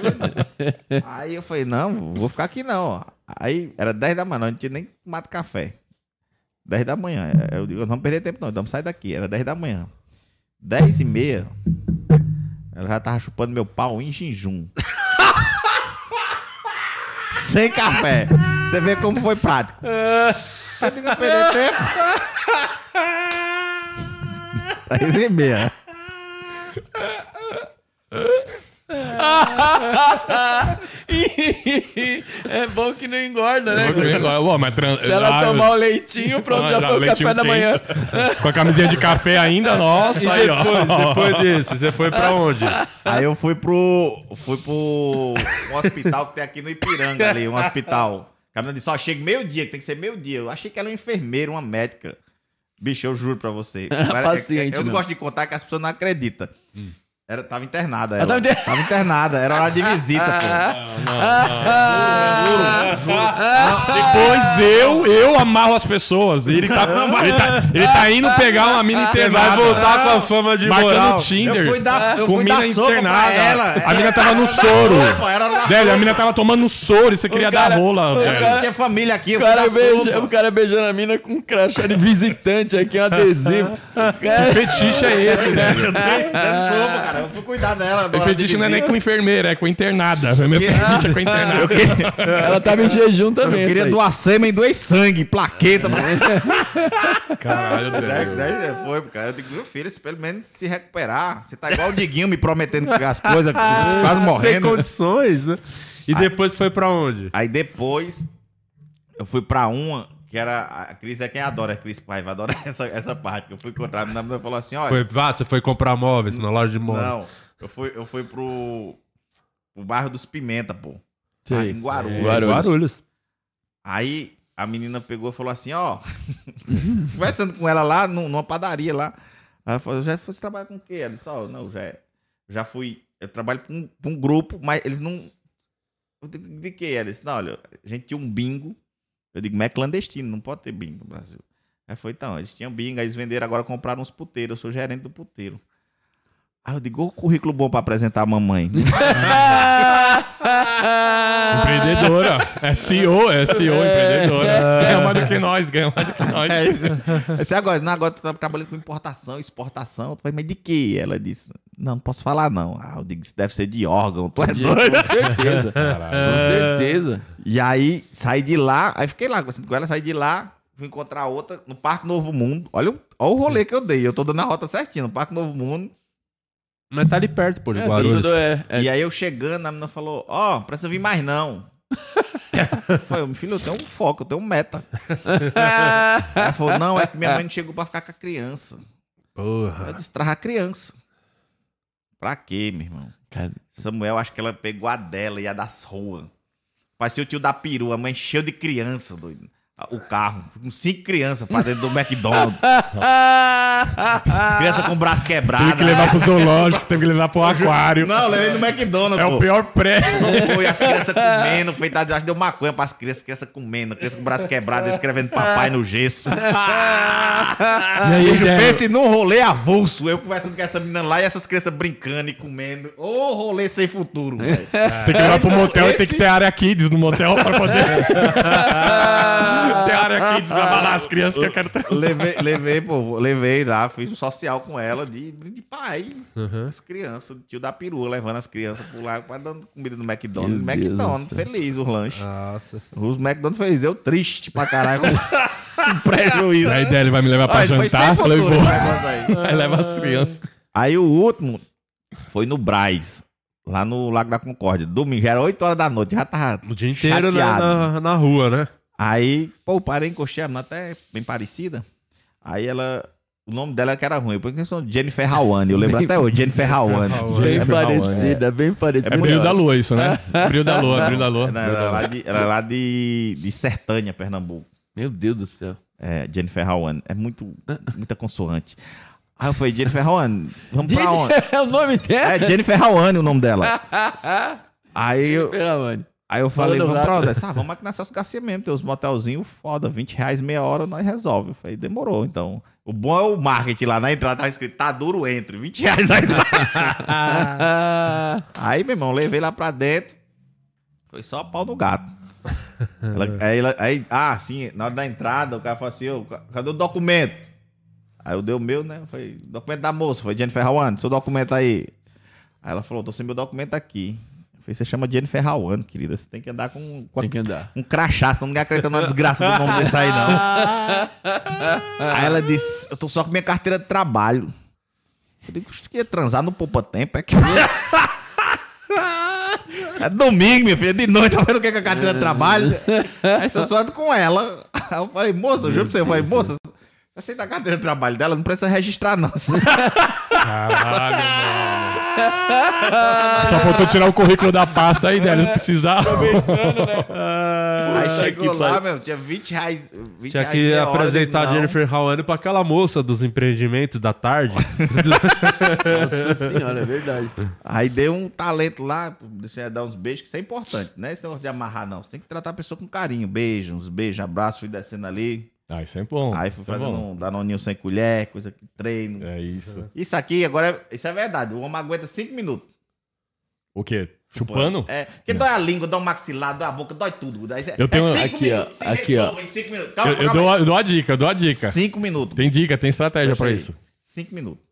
Aí eu falei, não, vou ficar aqui não. Aí era 10 da manhã, não, a gente tinha nem tomado café. 10 da manhã. Eu digo, não vamos perder tempo não, vamos sair daqui. Era 10 da manhã. 10 e meia, ela já tava chupando meu pau em jejum. Sem café. Você vê como foi prático. Eu digo, eu perder tempo. 10 e meia. é bom que não engorda, né? Pô, mas tran... Se ela Ah, tomar o leitinho, pronto, já Ah, foi o café da manhã. quente. Com a camisinha de café ainda, nossa, E aí, ó. depois, depois disso, você foi pra onde? Aí eu fui pro. Fui pro um hospital que tem aqui no Ipiranga ali, um hospital. A menina disse, ó, chega meio-dia, que tem que ser meio-dia. Eu achei que ela era uma enfermeira, uma médica. Bicho, eu juro pra você. Era- paciente, eu não não. gosto de contar que as pessoas não acreditam. Era, tava internada Ela tava inter- Tava internada, era hora de visita, pô. Depois eu, eu amarro as pessoas. Ele tá, ele tá, ele tá indo pegar uma mina internada. vai voltar com a fama de Marcando moral. Tinder. Eu fui dar, eu com fui mina internada. pra ela. A mina tava no soro. Velho, a mina tava tomando soro e você queria cara- dar rola. Eu tinha família aqui, eu O cara, beija, sopa. o cara beijando a mina com um crachá de visitante aqui, um adesivo. Que fetiche é esse, velho? Eu dei dando sopa, cara. Eu fui cuidar dela. O fetiche não é nem com enfermeira, é com internada. Meu fetiche é com internada. Ela tava em jejum também. Eu queria doar sêmen doer sangue, plaqueta. Caralho, Daí- velho. daí foi, cara. Eu digo, meu filho, se pelo menos se recuperar. Você tá igual o Diguinho me prometendo as coisas, quase Sem morrendo. condições, né? E depois foi pra onde? Aí depois, eu fui pra uma, que era. A Cris é quem adora, a Cris Paiva, adora essa, essa parte. Que eu fui encontrar, a menina falou assim: olha. Foi, ah, você foi comprar móveis na loja de móveis. Não, eu fui, eu fui pro, pro bairro dos Pimenta, pô. Que Aí, em Guarulhos. É, Guarulhos. Guarulhos. Aí a menina pegou e falou assim, ó. conversando com ela lá num- numa padaria lá. Ela falou, já você trabalha com o quê? Ela disse, ó, não, já, é- já fui. Eu trabalho pra um, um grupo, mas eles não. Digo, De quê? Ela disse, não, olha, a gente tinha um bingo. Eu digo, mas é clandestino, não pode ter bingo no Brasil. Aí foi, então, eles tinham bingo, aí eles venderam, agora compraram uns puteiros. Eu sou gerente do puteiro. Aí eu digo, ô currículo bom pra apresentar a mamãe. Empreendedora. É CEO, é CEO, empreendedora. Ganha mais do que nós, ganha mais do que nós. É. Você agora, não, agora tu tá trabalhando com importação, exportação. Tu vai, mas de que? Ela disse, não, não posso falar não. Ah, eu digo, isso deve ser de órgão, tu é doido. Com certeza. Com certeza. E aí, saí de lá, aí fiquei lá conversando com ela, saí de lá, fui encontrar outra no Parque Novo Mundo. Olha, o- olha o rolê que eu dei, eu tô dando a rota certinha, no Parque Novo Mundo. Mas tá ali perto, pô, de É, Guarulhos. tudo é, é. E aí eu chegando, a menina falou, ó, não precisa vir mais não. Foi, meu filho, eu tenho um foco, eu tenho um meta. Ela falou, não, é que minha mãe não chegou pra ficar com a criança. Porra. Eu traz a criança. Pra quê, meu irmão? Cara, Samuel, acho que ela pegou a dela e a das ruas. Parecia o tio da perua, a mãe cheia de criança, doido. O carro, com cinco crianças pra dentro do McDonald's. Criança com o braço quebrado. Teve que levar pro zoológico, teve que levar pro aquário. Não, levei no McDonald's, É pô. o pior prédio. Foi as crianças comendo, feitado, acho que deu maconha pras crianças, criança comendo, criança com o braço quebrado, eu escrevendo papai no gesso. E aí, Bicho, pense num rolê avulso, eu conversando com essa menina lá e essas crianças brincando e comendo. Ô, rolê sem futuro, velho. Tem que levar pro motel e tem que ter área kids no motel pra poder. ter área pra balar as crianças que eu quero transar. levei, levei, pô, levei lá, fiz um social com ela de, de pai. As crianças, tio da perua, levando as crianças por lá, pra dando comida no McDonald's. Meu Deus McDonald's, do céu. feliz os lanches. Nossa. Os McDonald's felizes, eu triste pra caralho. com prejuízo. Aí dele vai me levar pra Olha, jantar. Falei, vou. aí. Aí leva as crianças. Aí o último foi no Braz, lá no Lago da Concórdia. Domingo, já era 8 horas da noite, já tava O dia inteiro na, chateado. na, na rua, né? Aí, pô, parei, encostei a menina até bem parecida. Aí ela, O nome dela que era ruim, porque eu sou Jennifer Hawane. Eu lembro até hoje, Jennifer Hawane. Hawane. Bem Jennifer parecida, bem parecida. É brilho da lua isso, né? brilho da lua, brilho da lua. Ela era lá de, ela era lá de, de Sertânia, Pernambuco. Meu Deus do céu. É, Jennifer Hawane. É muito, muita consoante. Aí eu falei, Jennifer Hawane, vamos pra onde? é o nome dela? É Jennifer Hawane o nome dela. Aí eu, Pera, mano. Aí eu falei, vamos onde? Ah, vamos aqui na Celso Garcia mesmo, tem uns motelzinhos foda, 20 reais meia hora, nós resolve. Eu falei, demorou, então. O bom é o marketing lá na entrada, tá escrito, tá duro, entre, 20 reais a entrada. Aí, meu irmão, levei lá pra dentro. Foi só pau no gato. Ela- aí, ela- aí- ah, sim, na hora da entrada, o cara falou assim: "Ô, ca- cadê o documento? Aí eu dei o meu, né? Foi documento da moça, foi Jennifer Hawane, seu documento aí. Aí ela falou: tô sem meu documento aqui. Você chama Jennifer Hawane, querida, você tem que andar com, com Tem que andar. um crachá, senão ninguém acredita numa desgraça do nome desse aí, não. aí ela disse: eu tô só com minha carteira de trabalho. Eu digo, você quer transar no poupa tempo? É que. É domingo, minha filha, de noite, tá vendo o que é que a carteira de trabalho? Aí você só com ela. Aí eu falei, moça, eu juro pra você, eu falei, moça, você aceita a carteira de trabalho dela? Não precisa registrar, não. Caralho, mano. Só faltou tirar o currículo da pasta aí, né? Não precisava. Aí chegou lá, meu, tinha 20 reais. 20 Tinha reais que apresentar a. Jennifer Hawane pra aquela moça dos empreendimentos da tarde. Nossa senhora, é verdade. Aí deu um talento lá, deixa eu dar uns beijos, que isso é importante, né? Esse negócio de amarrar, não. Você tem que tratar a pessoa com carinho. Beijo, uns beijos, abraço, fui descendo ali. Ah, isso é bom. Aí fui isso é fazendo bom. um danoninho sem colher, coisa que treino. É isso. Isso aqui, agora, isso é verdade. O homem aguenta 5 minutos. O quê? Chupando? É, porque dói a língua, dói o maxilar, dói a boca, dói tudo. Daí, Eu tenho- é cinco aqui, ó, minutos, se aqui, ó. resolve em cinco minutos. Calma, Eu, eu dou, a- eu dou a dica, eu dou a dica. Cinco minutos. Tem dica, tem estratégia Deixa pra aí. isso. Cinco minutos.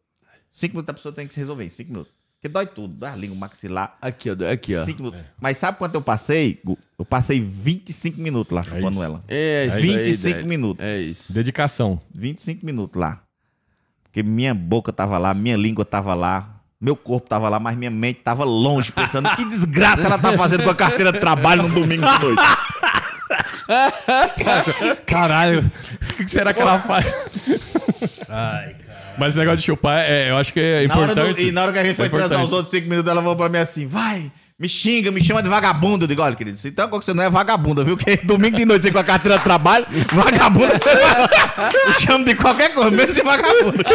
Cinco minutos a pessoa tem que se resolver, cinco minutos. Porque dói tudo, dói a língua, o maxilar. Aqui, ó. Aqui, ó. Cinco minutos. Mas sabe quanto eu passei? Eu passei 25 minutos lá chupando isso. ela. É isso aí, 25 Délio. minutos. É isso. Dedicação. 25 minutos lá. Porque minha boca tava lá, minha língua tava lá, meu corpo tava lá, mas minha mente tava longe, pensando que desgraça ela tá fazendo com a carteira de trabalho no domingo de noite. Caralho, o que que será que ela faz? Ai, cara. Mas esse negócio de chupar, é, eu acho que é Na hora do- importante. e na hora que a gente foi É transar importante. os outros 5 minutos, ela falou pra mim assim: vai, me xinga, me chama de vagabundo. Eu digo: olha, querido, então você não é vagabunda, viu? Que domingo de noite você com a carteira de trabalho, vagabunda você vai. Me chama de qualquer coisa, menos de vagabunda.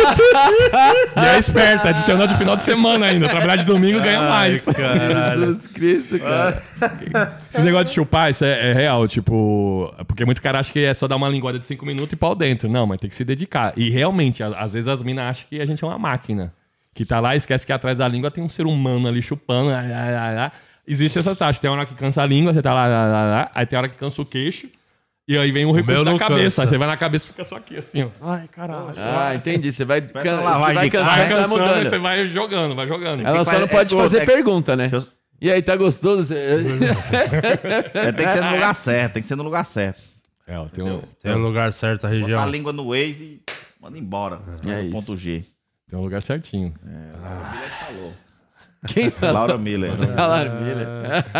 E é esperta, adiciona de final de semana ainda. Trabalhar de domingo ganha mais. Caralho. Jesus Cristo, cara. Esse negócio de chupar, isso é, é real, tipo. Porque muito cara acha que é só dar uma linguada de 5 minutos e pau dentro. Não, mas tem que se dedicar. E realmente, às vezes as minas acham que a gente é uma máquina. Que tá lá e esquece que atrás da língua tem um ser humano ali chupando. lá, lá, lá, lá. Existe essa taxa. Tem hora que cansa a língua, você tá lá, lá, lá, lá. Aí tem hora que cansa o queixo. E aí vem o recurso da não cabeça. cansa. Aí você vai na cabeça e fica só aqui, assim, ó. Ai, caralho. Ah, entendi. Você vai, can... vai cansar, Vai você vai cansando mudando. você vai jogando, vai jogando. Ela só não pode é- fazer é- pergunta, né? Deixa E aí, tá gostoso? É, tem que ser no lugar certo, tem que ser no lugar certo. É, ó, tem um, Tem o lugar certo, a Botar a região. língua no Waze e manda embora. É isso. ponto G. tem um lugar certinho. Quem fala? Laura Miller. Alar Miller.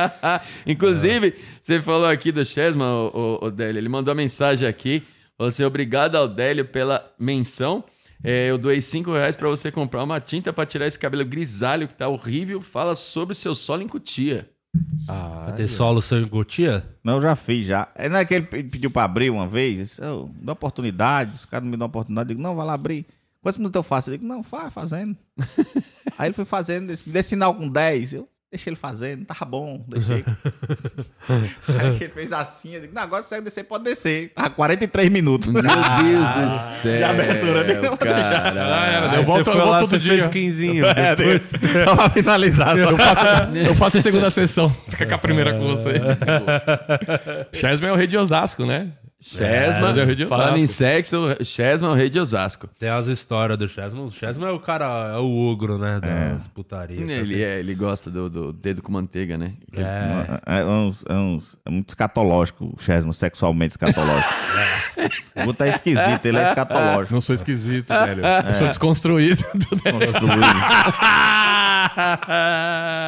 Inclusive, você falou aqui do Chesma, o, o, o Délio. Ele mandou uma mensagem aqui. Falou assim: obrigado ao Délio pela menção. É, eu doei 5 reais pra você comprar uma tinta pra tirar esse cabelo grisalho que tá horrível. Fala sobre o seu solo em cutia. Ah, Vai ter solo seu em Gotia? Não, já fiz já. É não é que ele pe- pediu pra abrir uma vez? "Ô, dá oportunidade. Os caras não me dão oportunidade. Eu digo, não, vai lá abrir. Quantos minutos eu faço? Eu digo, não, faz, fazendo. Aí ele foi fazendo, disse, me dê sinal com 10. Eu deixei ele fazendo, tava bom, deixei. Aí ele fez assim, eu digo, não, agora se você descer, pode descer. Tava 43 minutos. Meu Deus do céu. De abertura, né? Não vou deixar. Ah, era, Aí eu volto, eu volto todo fez dia. quinzinho. É, Depois... Tava finalizado. Eu faço, eu faço a segunda sessão. Fica com a primeira com você. Chesma é o rei de Osasco, né? Chesma, É, é o rei de falando em sexo, Chesma é o rei de Osasco. Tem as histórias do Chesma. O Chesma é o cara, é o ogro, né? Das putarias. Ele, é, ele gosta do, do dedo com manteiga, né? É. É, uns, é, uns- é muito escatológico o Chesma, sexualmente escatológico. O Guto é esquisito, ele é escatológico. Não sou esquisito, velho. Eu sou desconstruído. Desconstruído.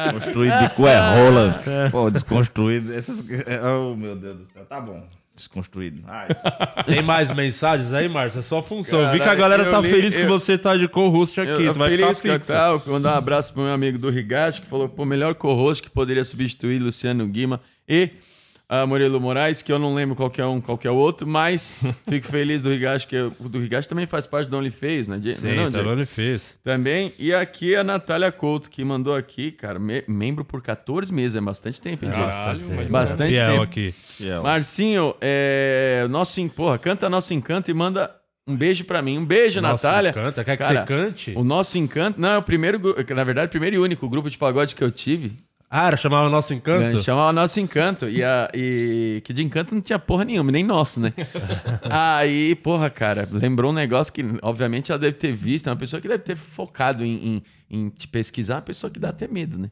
Desconstruído de cu é rola. Pô, desconstruído. Essas... Oh, meu Deus do céu. Tá bom. Desconstruído. Ai, Tem mais mensagens aí, Márcio? É sua função. eu vi que a galera eu tá li- feliz que eu- você tá de co-host aqui. Eu, Você vai feliz ficar que eu tava. Mandar um abraço pro meu amigo do Rigacho, que falou, pô, melhor co-host que poderia substituir Luciano Guima e a Murilo Moraes, que eu não lembro qual que é um, qual que é o outro, mas fico feliz do Rigacho, que o do Rigacho também faz parte do OnlyFans, né? Di- Sim, não, tá ele fez. Também. E aqui a Natália Couto, que mandou aqui, cara, me- membro por 14 meses, é bastante tempo, hein? Caralho, mas- Bastante Fiel tempo. aqui. fiel. Marcinho, é, nosso, porra, canta nosso encanto e manda um beijo pra mim. Um beijo, Nossa, Natália. Canta. Quer que Cara, você cante? O nosso encanto, não, é o primeiro, na verdade, o primeiro e único grupo de pagode que eu tive. Ah, era chamava Nosso Encanto? né, Chamava Nosso Encanto. E, a, e que de encanto não tinha porra nenhuma, nem nosso, né? Aí, porra, cara, lembrou um negócio que, obviamente, ela deve ter visto. É uma pessoa que deve ter focado em, em, em te pesquisar, uma pessoa que dá até medo, né?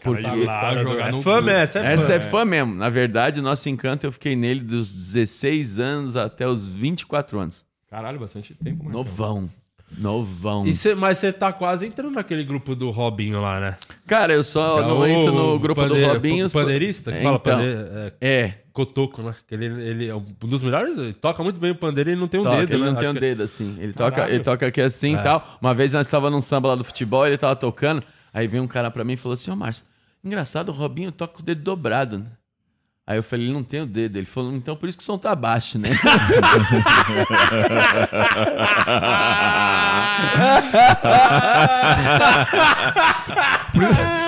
Porque Tá lá, jogar é no fã, essa é fã. Essa é fã mesmo. Na verdade, o Nosso Encanto, eu fiquei nele dos 16 anos até os 24 anos. Caralho, bastante tempo, Marcelo. Novão. Novão. Cê- mas você tá quase entrando naquele grupo do Robinho lá, né? Cara, eu só Já não entro no grupo do Robinho. Pandeirista? Que fala então, pande- é, É, Cotoco, né? Que ele, ele é um dos melhores, ele toca muito bem o pandeiro e ele não tem um toca, dedo, ele né? não tem Acho um que- dedo assim. Ele toca, ele toca aqui assim e tal. Uma vez nós estávamos num samba lá do futebol, ele tava tocando. Aí veio um cara pra mim e falou assim: Ô Márcio, engraçado, o Robinho toca o dedo dobrado, né? Aí eu falei, ele não tem o dedo. Ele falou, então por isso que o som tá baixo, né?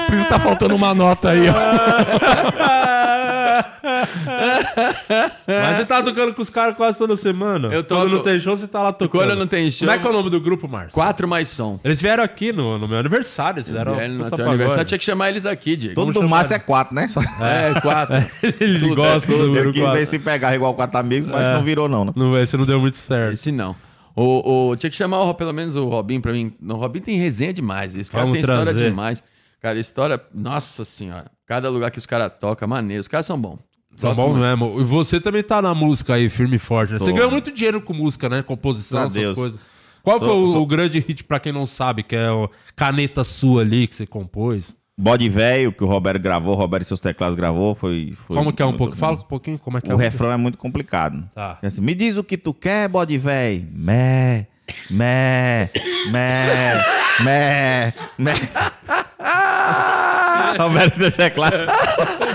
Por isso tá faltando uma nota aí, ó. Mas você tá tocando com os caras quase toda semana. Eu toco- Quando não tem show, você tá lá tocando. Quando não tem show- Como é que é o nome do grupo, Márcio? Quatro mais som. Eles vieram aqui no, no meu aniversário. Eles fizeram É, no teu pagode. aniversário tinha que chamar eles aqui, Diego. Todo do Márcio é quatro, né? Só... É, quatro. Ele Tudo, gosta é do número quatro. ver se pegar igual quatro amigos, mas não virou, não. né? Não, esse não deu muito certo. Esse não. O, o- tinha que chamar o, pelo menos o Robin pra mim. O Robin tem resenha demais. Esse cara Vamos tem história trazer. demais. Cara, história. Nossa senhora. Cada lugar que os caras tocam, maneiro. Os caras são bons. Tá bom mesmo. E você também tá na música aí, firme e forte, né? Você Tô. ganhou muito dinheiro com música, né? Composição, Graças a essas Deus. coisas. Qual foi Sou- o, sou- o grande hit pra quem não sabe, que é o Caneta Sua ali, que você compôs? Bode Velho, que o Roberto gravou, o Roberto e seus teclados gravou, foi... foi Como que é um pouco? Fala um pouquinho como é que é O o refrão é muito complicado. Tá. É assim, Me diz o que tu quer, bode véi. Mé, mé, mé, mé, mé. Roberto seus teclados.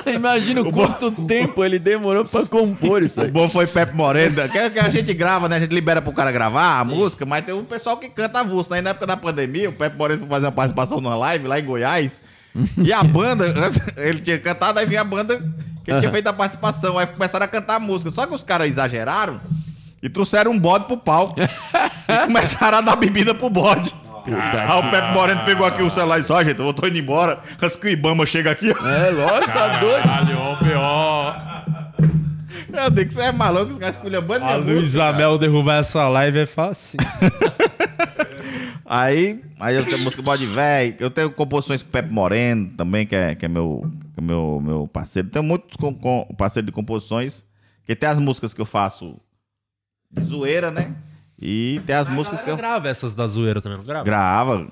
Imagina o quanto tempo ele demorou pra compor isso O aí. bom foi Pepe Moreno. Que, que a gente grava, né? A gente libera pro cara gravar a música, mas tem um pessoal que canta avulso. Né? Na época da pandemia, o Pepe Moreno foi fazer uma participação numa live lá em Goiás. E a banda, ele tinha cantado, aí vinha a banda que ele tinha feito a participação. Aí começaram a cantar a música. Só que os caras exageraram e trouxeram um bode pro palco. e começaram a dar bebida pro bode. Aí o Pepe Moreno pegou aqui o celular e disse: Ó, gente, eu tô indo embora. Antes que o Ibama chega aqui, ó. É, lógico, tá doido. Caralho, ó, P.O. Eu digo que você é maluco, os caras esculhambando A minha música, Luísa cara. Mel derrubar essa live é fácil. Aí, aí eu tenho música Bode Véi, eu tenho composições com o Pepe Moreno também, que é, que é meu, que é meu, meu parceiro. Tenho muitos com, com, parceiros de composições, que tem as músicas que eu faço de zoeira, né? E tem as músicas que eu grava essas da zoeira também, não grava? grava.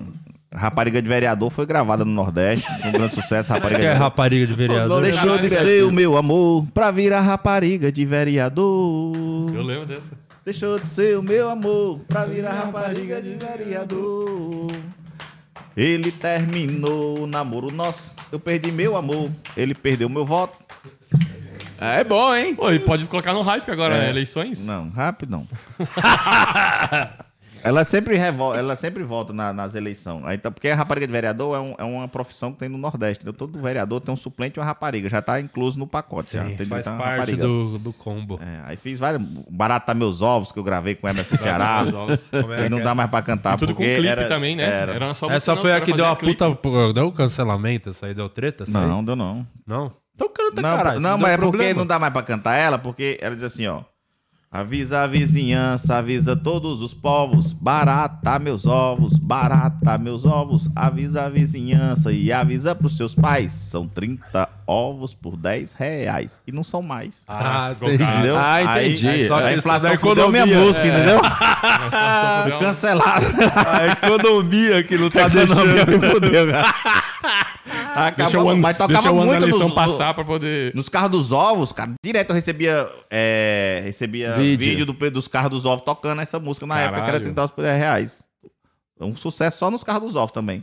Rapariga de Vereador foi gravada no Nordeste, um grande sucesso, Rapariga Que de é rapariga de vereador. Deixou de ser o meu amor pra virar rapariga de vereador. Eu lembro dessa. Deixou de ser o meu amor pra virar rapariga de vereador. Ele terminou o namoro nosso. Eu perdi meu amor. Ele perdeu meu voto. É bom, hein? Pô, e pode colocar no hype agora, É. né? Eleições? Não, rápido não. ela sempre revol... ela sempre volta na- nas eleições. Aí, tá- porque a rapariga de vereador é, um- é uma profissão que tem no Nordeste. entendeu? Todo vereador tem um suplente e uma rapariga. Já tá incluso no pacote. já, Sim, entendeu? faz Então, uma parte rapariga. do, do combo. É, aí fiz vários. Barata Meus Ovos, que eu gravei com o Emerson Ceará. Como é E não que é? dá mais pra cantar. Tudo com porque clipe era- também, né? Era. Era só Essa não, foi os a que caras deu faziam puta. clipe. pô, Deu cancelamento, essa aí deu treta? Essa aí? Não, deu não. Não? Então canta, Não, caralho. não deu mas é porque problema. não dá mais pra cantar ela, porque ela diz assim, ó. Avisa a vizinhança, avisa todos os povos, barata meus ovos, barata meus ovos, avisa a vizinhança e avisa pros seus pais. São 30 ovos por 10 reais. E não são mais. Ah, ficou entendi. entendeu? Ah, entendi. Aí, só a inflação fudeu minha economia, música, é. entendeu? Cancelado. A economia que não tá A economia deixando. me fudeu, cara. Acabava, Deixa o, mas tocava deixa muito nos, passar pra poder... nos carros dos ovos, cara. Direto eu recebia, é, recebia Vídeo. vídeo, do- dos carros dos ovos tocando essa música na época, que era Caralho. 30 dólares por 10 reais. Um sucesso só nos carros dos ovos também.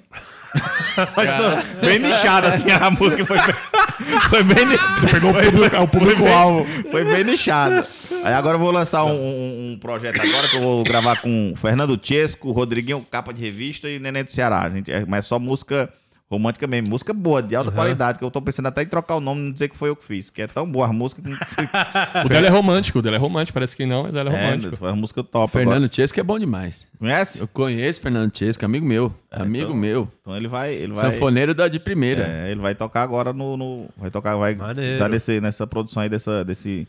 só que tô bem nichado assim, a música foi bem, foi bem, Você pegou o público, o público-alvo. foi bem nichada. Aí agora eu vou lançar um, um- um projeto agora que eu vou gravar com o Fernando Chesco, Rodriguinho, capa de revista e Neném do Ceará. Gente, é, mas só música romântica mesmo, música boa, de alta qualidade, que eu tô pensando até em trocar o nome e não dizer que foi eu que fiz, que é tão boa a música que não O dela é romântico, o dela é romântico. Parece que não, mas ela é é, romântico. foi uma música top. Fernando Chesco é bom demais. Conhece? Eu conheço Fernando Chesco, amigo meu. amigo então- meu. Então ele vai, ele vai, Sanfoneiro da de primeira. é, ele vai tocar agora no, no- vai tocar, vai Maneiro. tá nesse, nessa produção aí dessa, desse,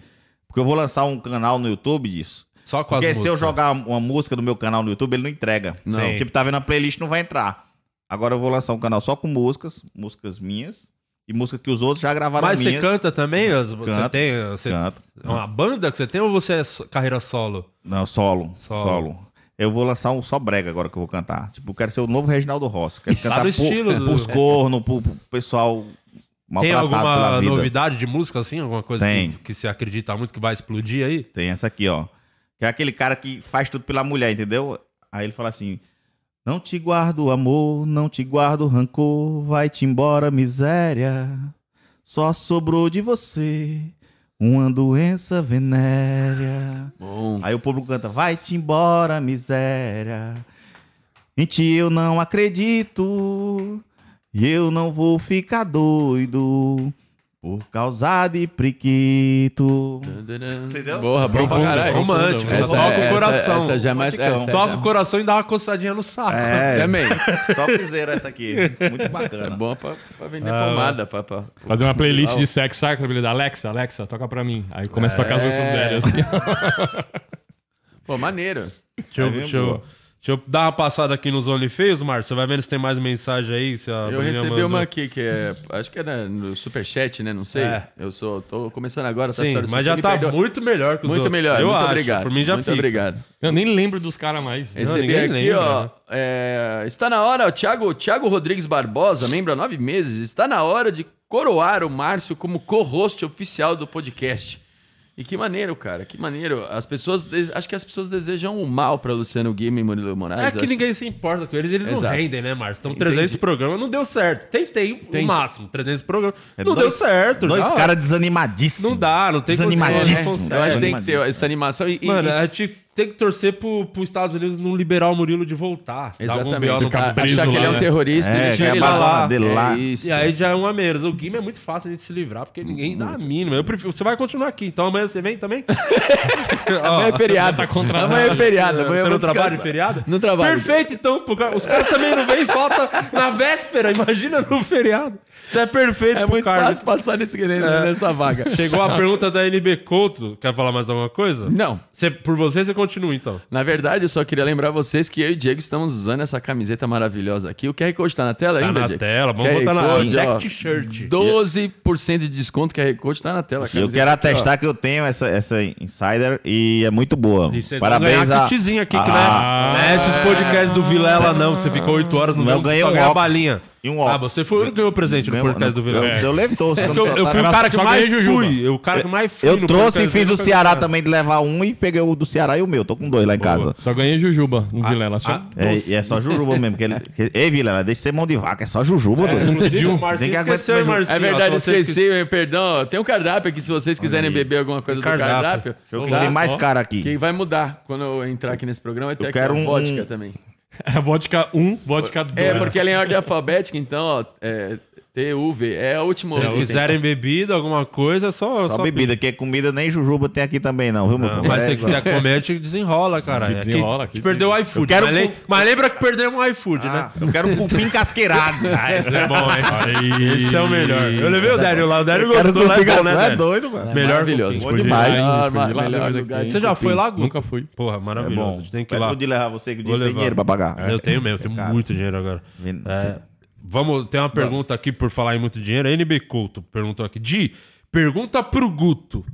porque eu vou lançar um canal no YouTube disso. Só com as Porque se eu músicas. jogar uma música do meu canal no YouTube, ele não entrega. Não. Sim. Tipo, tá vendo a playlist, não vai entrar. Agora eu vou lançar um canal só com músicas, músicas minhas, e música que os outros já gravaram Mas você minhas. canta também? As- Você Canto, tem você, canto. é uma banda que você tem ou você é carreira solo? Não, solo, Solo. solo. Eu vou lançar um só brega agora que eu vou cantar. Tipo, eu quero ser o novo Reginaldo Rossi. Quero cantar do pro- estilo do- pros cornos, pro, pro pessoal Tem alguma vida. novidade de música assim? Alguma coisa Tem. que, que você acredita muito que vai explodir aí? Tem essa aqui, ó. Que é aquele cara que faz tudo pela mulher, entendeu? Aí ele fala assim: Não te guardo amor, não te guardo rancor, vai-te embora, miséria. Só sobrou de você uma doença venérea. Bom. Aí o público canta: Vai-te embora, miséria. Em ti eu não acredito. E eu não vou ficar doido por causa de priquito. Entendeu? Porra, bom pra caralho. romântico, Essa, toca o essa- coração. Essa já é mais... Essa, Toca essa o coração e dá uma coçadinha no saco. É, Também. topzera essa aqui. Muito É bacana. bom pra, pra vender Ah. pomada. Pra, pra- Fazer uma playlist de sexo, sabe aquela habilidade? Alexa, Alexa, toca pra mim. Aí começa a tocar as músicas velhas. Assim. Pô, maneiro. Deixa eu, deixa, eu, dar uma passada aqui nos OnlyFans, Márcio. Você vai vendo se tem mais mensagem aí. Se a Eu recebi mandou. uma aqui que é. Acho que é na- no Superchat, né? Não sei. É. Eu sou. tô começando agora, tá Sim, senhora? Se mas já tá muito melhor que os Muito outros. melhor. Eu muito acho. obrigado. Por mim já Muito fica. obrigado. Eu nem lembro dos caras mais. Recebi ninguém aqui, lembra, ó. né? é, está na hora, o Thiago, Thiago Rodrigues Barbosa, membro há nove meses, está na hora de coroar o Márcio como co-host oficial do podcast. E que maneiro, cara, que maneiro. As pessoas, de- acho que as pessoas desejam o mal para Luciano Guima e Murilo Moraes. É que acho. ninguém se importa com eles, eles não Exato. rendem, né, Márcio? Então, Entendi. 300 programas não deu certo. Tentei Entendi. o máximo, 300 programas. É não dois- deu certo. Dois caras desanimadíssimos. Não dá, não tem Desanimadíssimo. condições, Eu acho que não tem que ter essa animação e, e- Mano, a gente tem que torcer pro, pro Estados Unidos não liberar o Murilo de voltar. Exatamente. Cara. preso achar que ele é um né? terrorista É, e que deixar é lá. ele lá. É isso. E aí já é uma menos. O Guima é muito fácil a gente se livrar, porque ninguém dá a mínima. Eu prefiro. Você vai continuar aqui, então amanhã você vem também? Amanhã é feriado. Amanhã é feriado. Amanhã Você não trabalha feriado? Não trabalho. Perfeito, então. Os caras também não vêm falta na véspera. Imagina no feriado. Isso é perfeito É pro muito cargo. fácil passar nesse, nessa vaga. Chegou a pergunta da NB Couto. Quer falar mais alguma coisa? Não. Você- por você, você continua, então. Na verdade, eu só queria lembrar vocês que eu e o Diego estamos usando essa camiseta maravilhosa aqui. O QR Code tá na tela Tá ainda, na Diego? tela. Vamos QR botar na Code, ó. Index Shirt. 12% de desconto, QR Code tá na tela. Eu quero ó. atestar que eu tenho essa, essa Insider e é muito boa. E vocês Parabéns vão ganhar a... kitzinho aqui, que Ah. não é, não é esses podcasts do Vilela, não. Você ficou 8 horas no Não, eu mesmo ganhei só um balinha. E um Ah, óculos. você foi o único que ganhou presente no podcast do Vilela. Eu, eu. Eu, eu fui o cara que só mais ganhei Jujuba. fui. Eu, o cara que mais fui Eu trouxe e fiz o Ceará Vilela. também de levar um e peguei o do Ceará e o meu. Tô com dois lá em casa. Só ganhei Jujuba no Vilela. Só ah, É, e é só Jujuba mesmo. Que ele... Ei, Vilela, deixa de ser mão de vaca. É só Jujuba, doido. Inclusive, o Tem Marcinho que aguentar. Marcinho. É verdade, esqueci, perdão. Tem um cardápio aqui se vocês quiserem beber alguma coisa do cardápio. tem mais cara aqui. Que vai mudar quando eu entrar aqui nesse programa. Ter aqui quero um- vodka também. É vodka 1, vodka 2. É, porque ela é em ordem alfabética, então, ó, é, T, U, V. É a última Se vocês quiserem bebida, alguma coisa, é só, Só, só bebida, que é comida nem Jujuba tem aqui também não, viu, meu Não, mas se É, você quiser comer, a gente desenrola, cara. Desenrola Aqui, aqui, a gente perdeu o iFood. Eu quero mas, com- mas lembra que perdemos o iFood, Ah, né? eu quero um cupim casqueirado. Ah, esse é bom, hein? Esse é o melhor. Eu levei o Dário lá, o Quero gostou, lá é bom, né. É doido, mano. Melhor Maravilhoso. Bom demais. Ah, melhor lugar. Você já foi lá, Guto? Nunca fui. Porra, É maravilhoso. bom. A gente tem que ir lá. de levar você que o Vou tem dinheiro pra pagar. Eu tenho mesmo, tenho Cara. muito dinheiro agora. Vamos, tem uma pergunta aqui por falar em muito dinheiro. A NB Couto perguntou aqui. Di, pergunta pro Guto.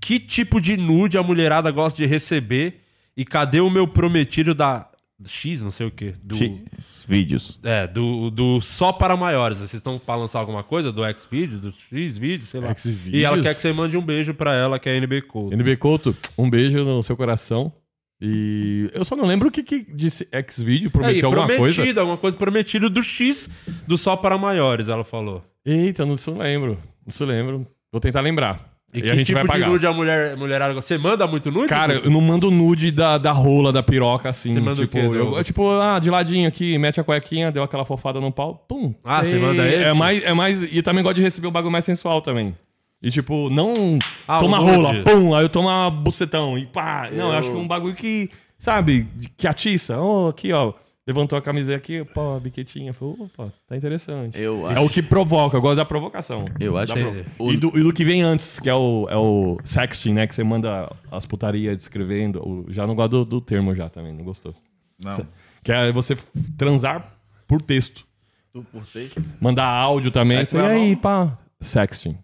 Que tipo de nude a mulherada gosta de receber? E cadê o meu prometido da X, não sei o quê. Do, X Vídeos. É, do, do só para maiores. Vocês estão pra lançar alguma coisa do X-Video, do X-Video, sei lá. Xvideos? E ela quer que você mande um beijo pra ela, que é a NB Code. NB Couto, um beijo no seu coração. E eu só não lembro o que, que disse X-Video, É, prometeu alguma coisa. prometido, alguma coisa prometida do X, do só para maiores, ela falou. Eita, não se lembro. Não se lembro. Vou tentar lembrar. E, E, que a gente tipo vai de pagar. nude a mulher, mulherada? Você manda muito nude? Cara, eu não mando nude da, da rola, da piroca, assim. Você manda o tipo, quê, eu- é tipo, ah, de ladinho aqui, mete a cuequinha, deu aquela fofada no pau, pum. Ah, você manda esse? É mais, é mais. E também gosto de receber o bagulho mais sensual também. E tipo, não Ah, toma rola, pum, aí eu tomo uma bucetão e pá. Não, eu acho que é um bagulho que, sabe, que atiça. Ó, aqui, ó. Levantou a camiseta aqui, pô, a biquetinha. Falei, opa, tá interessante. Eu É acho. o que provoca, eu gosto da provocação. Eu acho Da que- pro- o- E, do, e do que vem antes, que é o, é o sexting, né? Que você manda as putarias descrevendo. O- Já não gosto do, do termo já também, não gostou. Não. Que é você transar por texto. Por texto? Mandar áudio também. É, Você, e aí, pá. Sexting.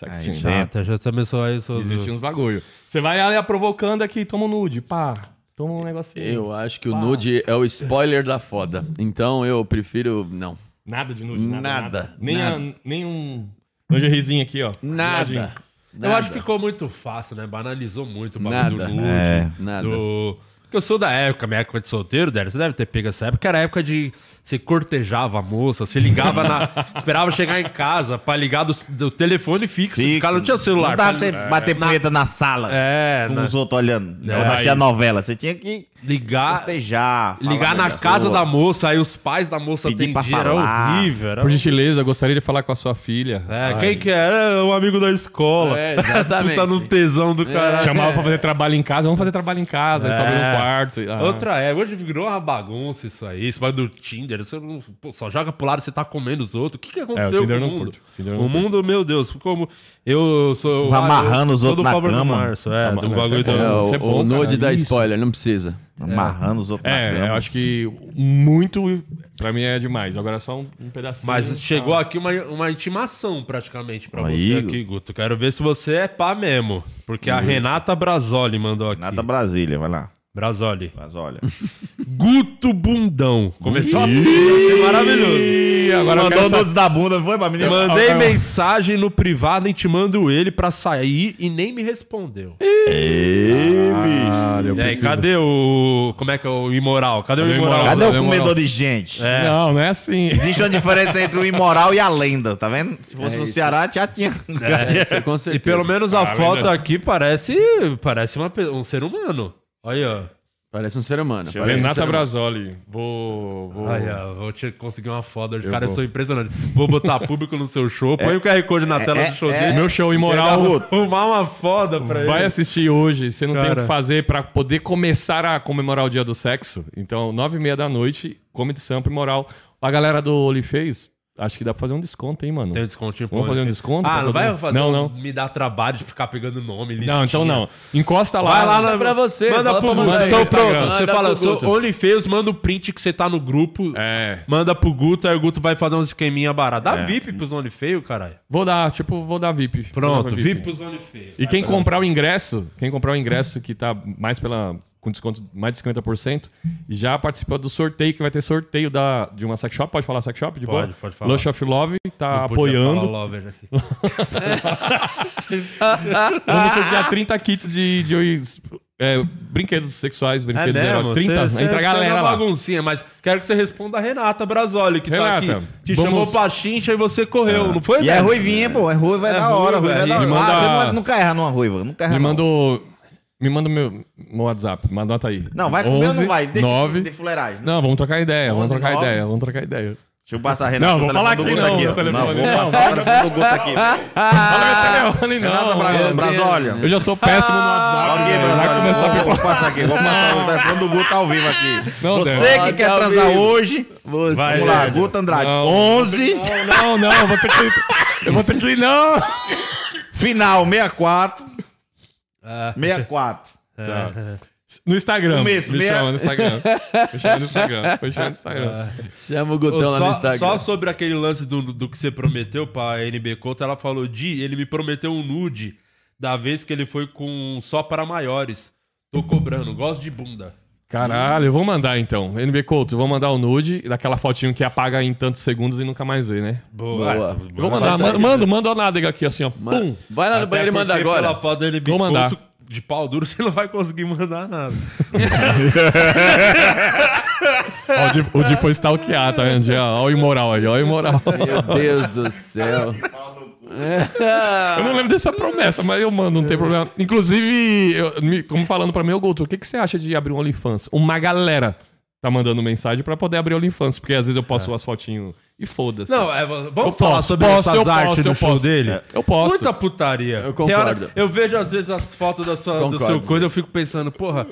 Sexting. Aí, Já, tá, já começou aí. Sou Existe uns bagulho. Você vai ali provocando aqui, toma um nude, pá. Toma um negocinho. Eu acho que o nude é o spoiler da foda. Então eu prefiro. Não. Nada de nude, nada. Nada, Nem, nada. A, nem um lingeriezinho aqui, ó. Nada. Ladinho. Eu acho que ficou muito fácil, né? Banalizou muito o bagulho Nada. do nude. É. Nada. Do... Porque eu sou da época, minha época de solteiro, Délio, você deve ter pego essa época, era a época de você cortejava a moça, você ligava na. esperava chegar em casa pra ligar do, do telefone fixo. O cara não tinha celular. Não dá pra você bater punheta na sala. É, Com né? os outros olhando. É, Ou daqui a novela. Você tinha que ligar, cortejar. falar ligar na casa da moça, aí os pais da moça Pedir pra atendiam, era falar. horrível. Era Por gentileza, eu gostaria de falar com a sua filha. É, Ai. quem que é? É o amigo da escola. É, exatamente. Puta no tesão do caralho. Chamava pra fazer trabalho em casa, vamos fazer trabalho em casa, aí É. no quarto. ah. Outra é, hoje virou uma bagunça isso aí. Esse bagulho do Tinder. Você não- pô, só joga pro lado, você tá comendo os outros. O que, que aconteceu Tinder com eu o não mundo? curto. Tinder eu não o mundo, meu Deus, como. Eu sou. Vai amarrando os sou outros na favor cama. do Março, é, Ama- do não, bagulho é do. É, o, é bom, o nude da isso. spoiler, não precisa. Amarrando os outros na É, cama. eu acho que muito, pra mim é demais. Agora só um, um pedacinho. Mas chegou Ah. aqui uma, uma intimação praticamente pra Aí, você aqui, Guto. Quero ver se você é pá mesmo. Porque Hum. a Renata Brasoli mandou aqui. Nata Brasília, vai lá. Brasoli. Mas olha. Guto Bundão. Começou assim, ser maravilhoso. Agora eu Mandou sa- nudes da bunda, foi pra menina? Mandei mensagem no privado intimando ele pra sair e nem me respondeu. Caralho, eu E aí, preciso- cadê o. Como é que é o imoral? Cadê, Cadê o o imoral? imoral? Cadê o comedor de gente? É. Não, não é assim. Existe uma diferença entre o imoral e a lenda, tá vendo? Se fosse É no isso. Ceará, já tinha. É. Isso, com certeza. E pelo menos a foto aqui parece. Parece uma pe- um ser humano. Olha, ó. Parece um ser humano. eu parece um Renata. Brasoli. Vou. vou... Olha, vou te conseguir uma foto. Eu Cara, eu vou. sou impressionante. Vou botar público no seu show. Põe o QR Code na tela é- do show é- dele. Meu show Vou imoral. arrumar uma foda pra Vai ele. assistir hoje. Você não tem o Cara. que fazer pra poder começar a comemorar o dia do sexo. Então, nove e meia da noite, come de sampa imoral. A galera do Olifez, acho que dá pra fazer um desconto, hein, mano? Tem um descontinho Vamos pô, fazer um desconto Ah, não vai fazer. Não, um- não. Me dá trabalho de ficar pegando nome. Não, então listinha. não. Encosta lá. Vai lá na, pra você, Manda pro aí Então pronto. Você fala, pro sou. OnlyFans, manda o print que você tá no grupo. É. Manda pro Guto, aí o Guto vai fazer uns esqueminha barato. Dá É. VIP pros OnlyFans, caralho. Vou dar, tipo, vou dar VIP. Pronto, dar VIP pros OnlyFans. E quem comprar o ingresso, quem comprar o ingresso que tá mais pela com desconto mais de 50%, já participou do sorteio, que vai ter sorteio da, de uma sex shop. Pode falar sex shop? De Pode, boa? pode falar. Lush of Love tá Não podia apoiando. falar Lover aqui. Vamos sortear 30 kits de, de é, brinquedos sexuais, brinquedos eróticos. 30, É Cê- entra a cê galera é lá. baguncinha, mas quero que você responda a Renata Brasoli, que Renata, tá aqui. Te vamos- chamou pra chincha e você correu, não foi, E é Débora? ruivinha, pô. É ruiva, é, É da hora. ruiva, Ruiva é é. da hora. Me manda- Ah, você não- nunca erra numa ruiva. Nunca erra. Me não. Me manda o meu, meu WhatsApp, manda nota aí. Não, vai comer ou 11, não vai? Deixa 9... de fuleiragem. Não, vamos trocar ideia, vamos 11, trocar 9. ideia, vamos trocar ideia. Deixa eu passar a Renata. Não, vou falar aqui não, telefone Não, não. vou passar o telefone do Guto aqui. Fala meu telefone, Renata não. Bra- Brasólia. Eu já sou péssimo no WhatsApp. Ok, velho. Brasólia. Vai começar a Vou- pipocar. Vou passar aqui. Vou passar o telefone do Guto ao vivo aqui. Você que quer transar hoje, vamos lá. Guto Andrade. Não. 11, Não, não, eu vou ter que. Eu vou ter que ir, não! final 64. Ah. 64. Tá. No Instagram. Começo, me meia- chama no Instagram. Me chama no Instagram. Me chama no Instagram. Chama o Ô, Gutão lá no Instagram. só sobre aquele lance do, do que você prometeu pra NB Couto, ela falou, Di, ele me prometeu um nude da vez que ele foi com só para maiores. Tô cobrando, gosto de bunda. Caralho, eu vou mandar então. NB Couto, eu vou mandar o nude daquela fotinho que apaga em tantos segundos e nunca mais vê, né? Boa. Boa. Eu vou mandar, manda, manda, manda o nádega aqui assim, ó. Manda- Pum. Vai lá no Até banheiro e manda agora. Pela foto dele Vou mandar. bicudo de pau duro, você não vai conseguir mandar nada. Ó, o Di- o Di foi stalkear, tá vendo? Ó, o imoral aí, ó, o imoral. Meu Deus do céu. Eu não lembro dessa promessa, mas eu mando, não tem problema. Inclusive, eu, me- como falando pra mim, ô Gouto, o que, que você acha de abrir um OnlyFans? Uma galera tá mandando mensagem pra poder abrir OnlyFans, porque às vezes eu posto umas fotinhas e foda-se. Não, é, vamos Eu falar posto, sobre posto, essas artes posto, do show posto. dele. Eu posto. Muita putaria. Eu Tem hora- concordo. eu vejo às vezes as fotos da sua, do Concordo. seu coisa, eu fico pensando, porra.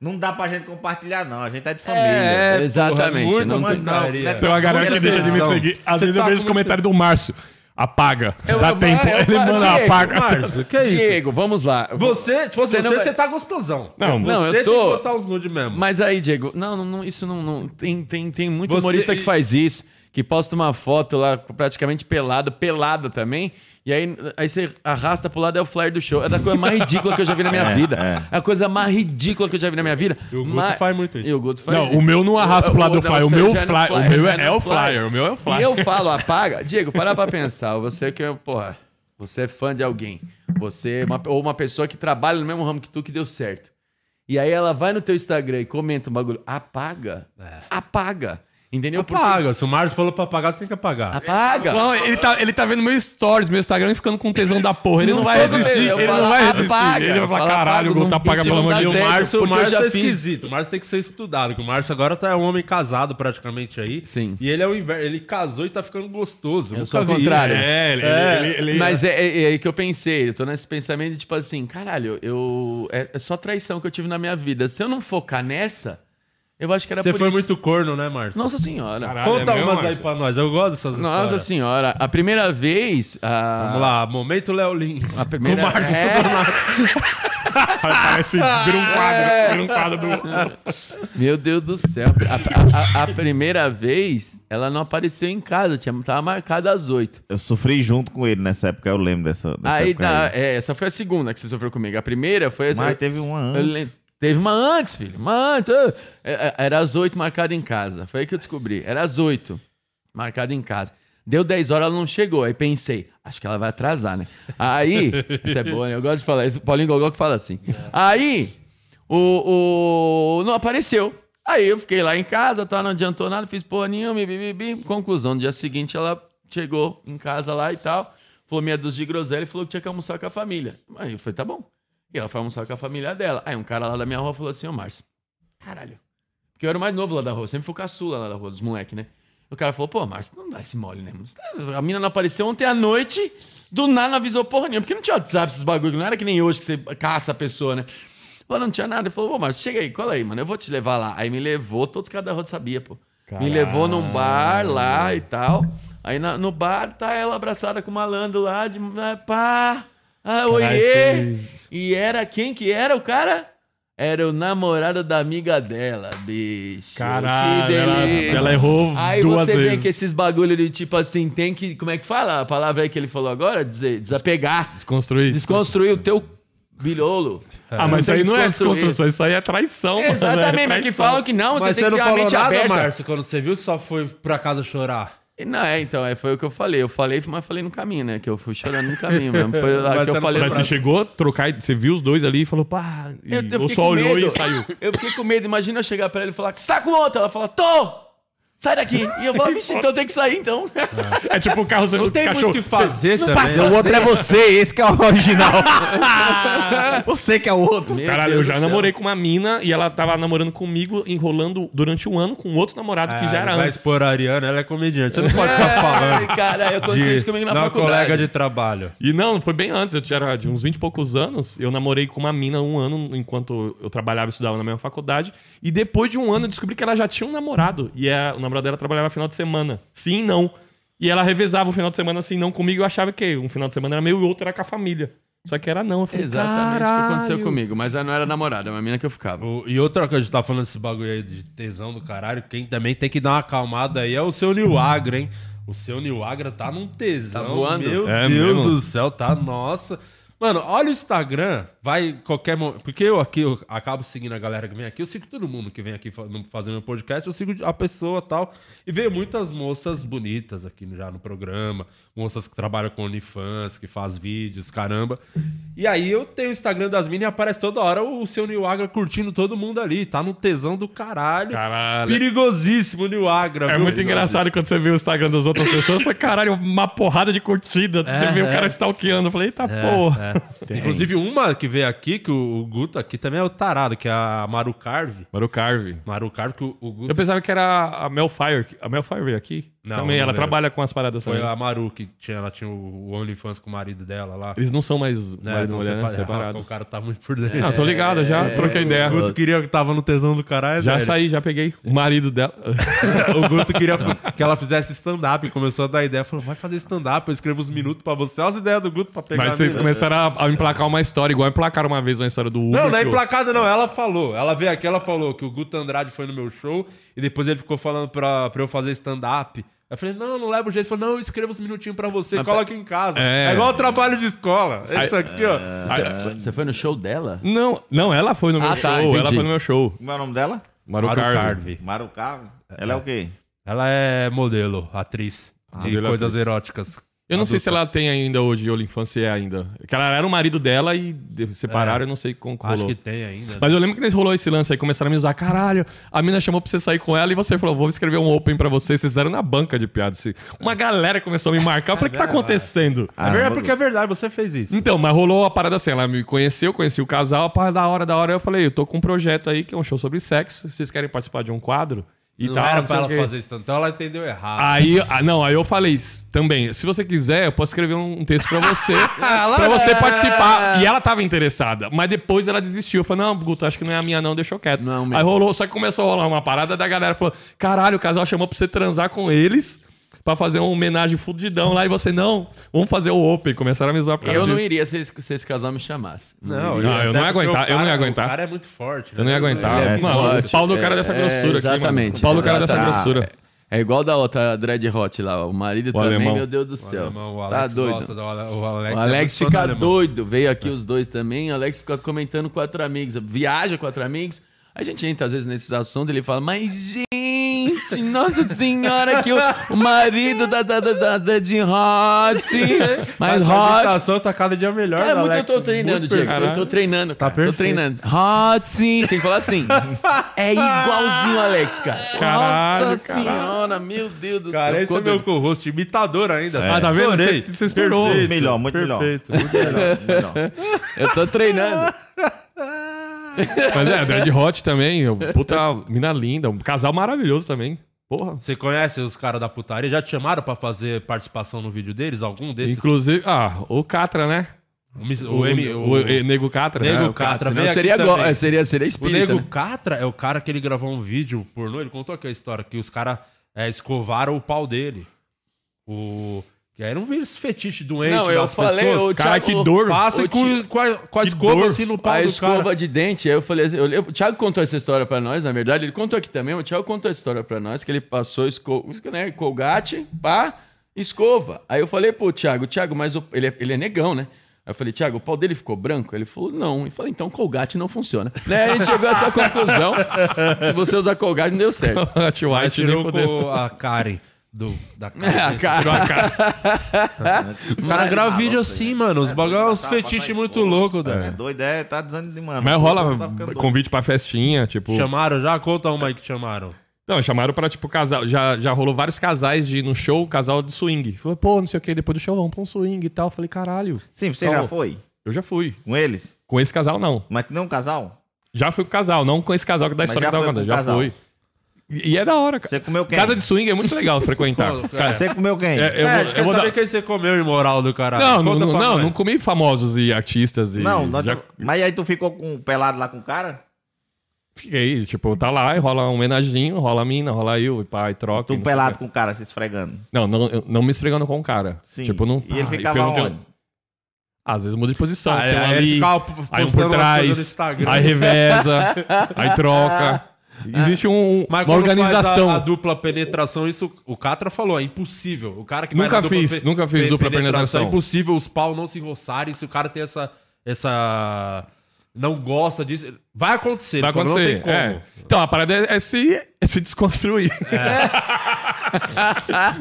Não dá pra gente compartilhar, não. A gente é de família. É, Exatamente, Porra, não putaria. não, Tem uma galera que Muita deixa de me tesão. seguir. Às Você vezes eu vejo com os comentários do Márcio. Apaga. Eu- Dá eu- tempo. eu- Ele eu- manda, Diego, apaga. Márcio, que é isso? Diego, vamos lá. Você, se fosse Você você, não vai- você tá gostosão. Não, você não, eu tem tô- que botar os nude mesmo. Mas aí, Diego, não, não, não, isso não, não- tem, tem, tem muito Você- humorista que faz isso, que posta uma foto lá praticamente pelado, pelada também, e aí, aí você arrasta pro lado é o flyer do show. É da coisa mais ridícula que eu já vi na minha vida. É. a coisa mais ridícula que eu já vi na minha vida. E o Guto Mas- faz muito isso. E o Guto faz Não, o meu não arrasta pro lado do não, flyer. O meu, é o flyer, meu é, o flyer. O meu é o flyer. E eu falo, apaga. Diego, para pra pensar. Você que é, porra, você é fã de alguém. Você é uma, ou uma pessoa que trabalha no mesmo ramo que tu que deu certo. E aí ela vai no teu Instagram e comenta um bagulho. Apaga. Apaga. Entendeu? Porque- Apaga. Se o Márcio falou pra apagar, você tem que apagar. Apaga. Não, ele tá, ele tá vendo meu stories, meu Instagram e ficando com tesão da porra. Ele não, Não vai resistir. Ele falo, não vai resistir. apaga. Ele vai falar, Fala, caralho, o Guto não- apaga pelo amor de o Deus. certo, Márcio, o porque Márcio é fiz. esquisito. O Márcio tem que ser estudado, porque o Márcio agora tá um homem casado praticamente aí. Sim. E ele é o inverno. Ele casou e tá ficando gostoso. Eu Nunca sou vi contrário. isso. É, ele, É, ele, ele- Mas é, é- é aí que eu pensei, eu tô nesse pensamento de tipo assim, caralho, eu. É, é só traição que eu tive na minha vida. Se eu não focar nessa, eu acho que era Você por foi isso. muito corno, né, Márcio? Nossa senhora. Caralho, Conta é umas aí pra nós. Eu gosto dessas Nossa histórias. senhora. A primeira vez. A... Vamos lá, momento Léo Lins. A primeira- o Márcio É. Parece vira um quadro, vira um quadro do. Meu Deus do céu. A, a- a- primeira vez, ela não apareceu em casa, tinha, tava marcada às oito. Eu sofri junto com ele nessa época, eu lembro dessa, dessa Aí, época tá, aí. é, essa foi a segunda que você sofreu comigo. A primeira foi essa. Mas teve uma Eu antes. Teve uma antes, filho. Uma antes. É- é- Era às oito marcada em casa. Foi aí que eu descobri. Era às oito marcada em casa. Deu 10 horas, ela não chegou. Aí pensei, acho que ela vai atrasar, né? Aí, isso é bom, né? Eu gosto de falar isso. Paulinho Gogol que fala assim. Aí, o, o. Não apareceu. Aí eu fiquei lá em casa, tá, não adiantou nada, fiz porra nenhuma, bi, bi, bi. Conclusão, no dia seguinte ela chegou em casa lá e tal, falou meia dúzia de groselha e falou que tinha que almoçar com a família. Aí eu falei, tá bom. E ela foi almoçar com a família dela. Aí um cara lá da minha rua falou assim, ô Márcio, caralho. Porque eu era o mais novo lá da rua, sempre fui caçula lá da rua, dos moleques, né? O cara falou, pô, Márcio, não dá esse mole, né? A mina não apareceu ontem à noite, do nada não avisou porra nenhuma. Porque não tinha WhatsApp, esses bagulho, não era que nem hoje que você caça a pessoa, né? Pô, não tinha nada. Ele falou, ô, Márcio, chega aí, cola aí, mano, eu vou te levar lá. Aí me levou, todos os caras da rua sabia, pô. Me levou num bar lá e tal. Aí na- no bar tá ela abraçada com o malandro lá, de pá, ah, oiê. E era quem que era o cara? Era o namorado da amiga dela, bicho. Caralho, que ela- delícia. ela errou Aí duas você vezes. com esses bagulho de tipo assim, tem que. Como é que fala a palavra aí que ele falou agora? Dizer, desapegar. Desconstruir. Desconstruir o teu bilholo. Ah, mas isso aí não é desconstrução, isso aí é traição, mano. Exatamente, é mas que traição. falam que não, você Mas tem você que não ter a mente nada, aberta. Márcio, quando você viu, só foi pra casa chorar. Não, é, então, é, foi o que eu falei. Eu falei, mas falei no caminho, né? Que eu fui chorando no caminho mesmo. Foi lá Mas que você eu falei Mas pra você chegou a trocar, e- você viu os dois ali e falou, pá, e, Eu, eu ou só olhou medo. e saiu. Eu fiquei com medo. Imagina eu chegar pra ela e falar, você tá com outra? Ela fala, tô! Sai daqui! E eu falo, vixe, então tem que sair, então. É tipo o carro Não do tem cachorro. muito o que fazer também. passa- O outro é você, esse que é o original. você que é o outro. Meu Caralho, Deus eu já céu. namorei com uma mina e ela tava namorando comigo, enrolando durante um ano com outro namorado que já era É, vai antes. expor a Ariana, ela é comediante. Você não pode ficar Ai, falando. caralho, aconteceu isso comigo na de uma faculdade. colega de trabalho. E não, foi bem antes, eu tinha de uns 20 e poucos anos. Eu namorei com uma mina um ano enquanto eu trabalhava e estudava na mesma faculdade. E depois de um ano eu descobri que ela já tinha um namorado. E a- o namorado dela trabalhava final de semana. Sim e não. E ela revezava o final de semana assim, não comigo. Eu achava que um final de semana era meu e o outro era com a família. Só que era não. Eu falei, Exatamente o que aconteceu "Caralho". comigo. Mas ela não era namorada, é uma mina que eu ficava. O- e outra coisa, a gente tá falando desse bagulho aí de tesão do caralho, quem também tem que dar uma acalmada aí é o seu Nil Agra, hein? O seu Nil Agra tá num tesão. Tá voando? Meu É Deus mesmo? do céu, tá, nossa. Mano, olha o Instagram, vai qualquer momento. Porque eu aqui, eu acabo seguindo a galera que vem aqui, eu sigo todo mundo que vem aqui fazer meu podcast, eu sigo a pessoa tal. E vejo muitas moças bonitas aqui já no programa, moças que trabalham com OnlyFans, que faz vídeos, caramba. E aí eu tenho o Instagram das minas e aparece toda hora o seu Nil Agra curtindo todo mundo ali. Tá no tesão do caralho. Caralho. Perigosíssimo, Nil Agra. É viu? muito engraçado quando você vê o Instagram das outras pessoas. Eu falei, caralho, uma porrada de curtida. você vê o cara stalkeando. Eu falei, eita porra. É. Inclusive, uma que veio aqui, que o, Guto aqui também é o tarado, que é a Maru Carve. Maru Carve. Maru Carve, que o, o Guto Eu pensava que era a Mel Fire. A Mel Fire veio aqui? Não, também, não ela trabalha com as paradas foi também. a Maru que tinha, ela tinha o OnlyFans com o marido dela lá. Eles não são mais Né, marido e então mulher, né? separa- Separados. O cara tá muito por dentro. Não, tô ligado, já troquei ideia. O Guto queria que tava no tesão do caralho. Já velho. saí, já peguei o marido dela. o Guto queria que ela fizesse stand-up. Começou a dar ideia. Falou, vai fazer stand-up, eu escrevo os minutos pra você. Olha as ideias do Guto pra pegar. Mas vocês nele. começaram a, a emplacar uma história, igual emplacaram uma vez uma história do Uber. Não, não é que emplacada, não. Ela falou. Ela veio aqui, ela falou que o Guto Andrade foi no meu show e depois ele ficou falando pra, pra eu fazer stand-up. Eu falei, não, não leva o jeito. Ele falou, não, eu escrevo uns minutinhos pra você, coloca em casa. É. É, igual o trabalho de escola. Isso aqui, ó. Ah, Você foi no show dela? Não, não, ela foi no meu Ah, show. tá, ela entendi. foi no meu show. Como é o nome dela? Maru, Maru Carve. Carve. Maru Carve. Ela é o quê? Ela é modelo, atriz de modelo, coisas atriz. eróticas. Eu não sei se Adulta. ela tem ainda hoje OnlyFans, se é ainda. Que ela era o marido dela e separaram, eu não sei como que Acho rolou. que tem ainda. né? Mas eu lembro que eles rolou esse lance aí, começaram a me usar. Caralho, a mina chamou pra você sair com ela e você falou, vou escrever um open pra você. Vocês fizeram na banca de piada. assim. Uma galera começou a me marcar. Eu falei, o que tá acontecendo? É verdade, porque é verdade, você fez isso. Então, mas rolou a parada assim, ela me conheceu, conheci o casal, a parada da hora, da hora, eu falei, eu tô com um projeto aí que é um show sobre sexo, vocês querem participar de um quadro? E não tal, era não pra ela quê. fazer isso, então ela entendeu errado. Aí, ah, não, aí eu falei também, se você quiser, eu posso escrever um texto pra você, pra você participar. E ela tava interessada, mas depois ela desistiu. Eu falei, não, Guto, acho que não é a minha não, deixa eu quieto. Não, aí rolou, só que começou a rolar uma parada da galera, falou, caralho, o casal chamou pra você transar com eles, pra fazer uma homenagem fudidão lá, e você, não, vamos fazer o open. Começaram a me zoar por causa Eu não disso. iria se esse, se esse casal me chamasse. Não, Não, e eu até não ia aguentar, o eu não ia cara- aguentar. O cara é muito forte. Eu não ia aguentar. É Mano, forte. o pau do cara É, dessa é, grossura aqui, mano. Exatamente. O pau do cara dessa grossura. É igual da outra Dread Hot lá, o marido O também, alemão. meu Deus do O céu. alemão, o tá Alex doido. gosta do o Alex, O é Alex do fica doido. Veio aqui os dois também. O Alex fica comentando com quatro amigos. Viaja com quatro amigos. A gente entra às vezes nesses assuntos ele fala, mas gente, nossa senhora, que o, o marido da, da, da, da, da de Hot, mas Mas a Hot. imitação tá cada dia melhor, Cara, muito eu Alex? tô treinando, Muito Diego. perfeito. Eu tô treinando, cara. tô perfeito. treinando. Hot sim, tem que falar assim. É igualzinho o Alex, cara. Caralho, Nossa caralho. senhora, meu Deus do Cara, céu. esse é meu co-host, imitador ainda. Ah, tá vendo? Você- você estourou. Perfeito, Melhor, muito melhor. perfeito, Muito. Melhor. Eu tô treinando. Mas é, Dread Hot também, puta mina linda, um casal maravilhoso também. Porra. Você conhece os caras da putaria? Já te chamaram pra fazer participação no vídeo deles? Algum desses? Inclusive, ah, o Catra, né? O, mis- O, o, M- o, o- o Nego Catra. Nego né? O Catra, vem aqui seria, go- é, seria, seria O espírita. Nego né? Catra é o cara que ele gravou um vídeo pornô. Ele contou aqui a história que os caras é, escovaram o pau dele. O. Que aí não vira esse fetiche doente Não, eu falei, pessoas. o Cara, Thiago- que dor. Passa com, com a, com a escova dor. assim no pau a do escova cara. de dente, aí eu falei assim, eu, lembro- o Thiago contou essa história pra nós, na verdade, ele contou aqui também, o Thiago contou essa história pra nós, que ele passou esco, né, colgate, pá, escova. Aí eu falei pro Thiago, Thiago, mas o- ele, é, ele é negão, né? Aí eu falei, Thiago, o pau dele ficou branco? Ele falou, não. Eu falei, então colgate não funciona. Né? A gente chegou a essa conclusão. Se você usar colgate, não deu certo. A Aí White tirou com a Karen. Do, da É, cara. Tirou a cara. O cara grava vídeo assim, mano. Os bagulho é uns Passar- fetiches muito loucos, É velho. doido, é, tá desanimando. Mas Tá rola doido. convite pra festinha, tipo. Chamaram já? Conta uma aí que chamaram. Não, chamaram pra, tipo, casal. Já, já rolou vários casais de ir no show, casal de swing. Falei, pô, não sei o que, depois do show vamos pra um swing e tal. Falei, caralho. Sim, você Então, já foi Eu já fui. com eles? Com esse casal, não. Mas não é um casal? Já fui com o casal, não com esse casal que da Mas história que tava foi contando. Já casal? fui. E, é da hora, cara. Você comeu quem? Casa de swing é muito legal frequentar. Cara, Você comeu quem? é, eu é, vou, eu quer vou saber dar... quem você comeu imoral do caralho. Não, não, Conta não, não, não comi famosos e artistas e. Não, nós já tu- mas aí tu ficou com, pelado lá com o cara? fiquei, tipo, tá lá e rola um homenagem, rola a mina, rola eu, e pá, e troca. Tu e não pelado com o cara, se esfregando. Não, não, eu- não me esfregando com o cara. Sim. Tipo, não. E ele ficava onde? Às vezes muda de posição. Ah, um aí ele ali, ficava aí um por trás, Instagram. aí reveza, aí troca. Existe um, Mas uma organização. a, a dupla penetração, isso o Catra falou, é impossível. O cara que Nunca fiz, nunca pe- dupla penetração. É impossível os pau não se roçarem se o cara tem essa essa não gosta disso. Vai acontecer, Vai acontecer. é. Então, a parada é, é se, é se desconstruir.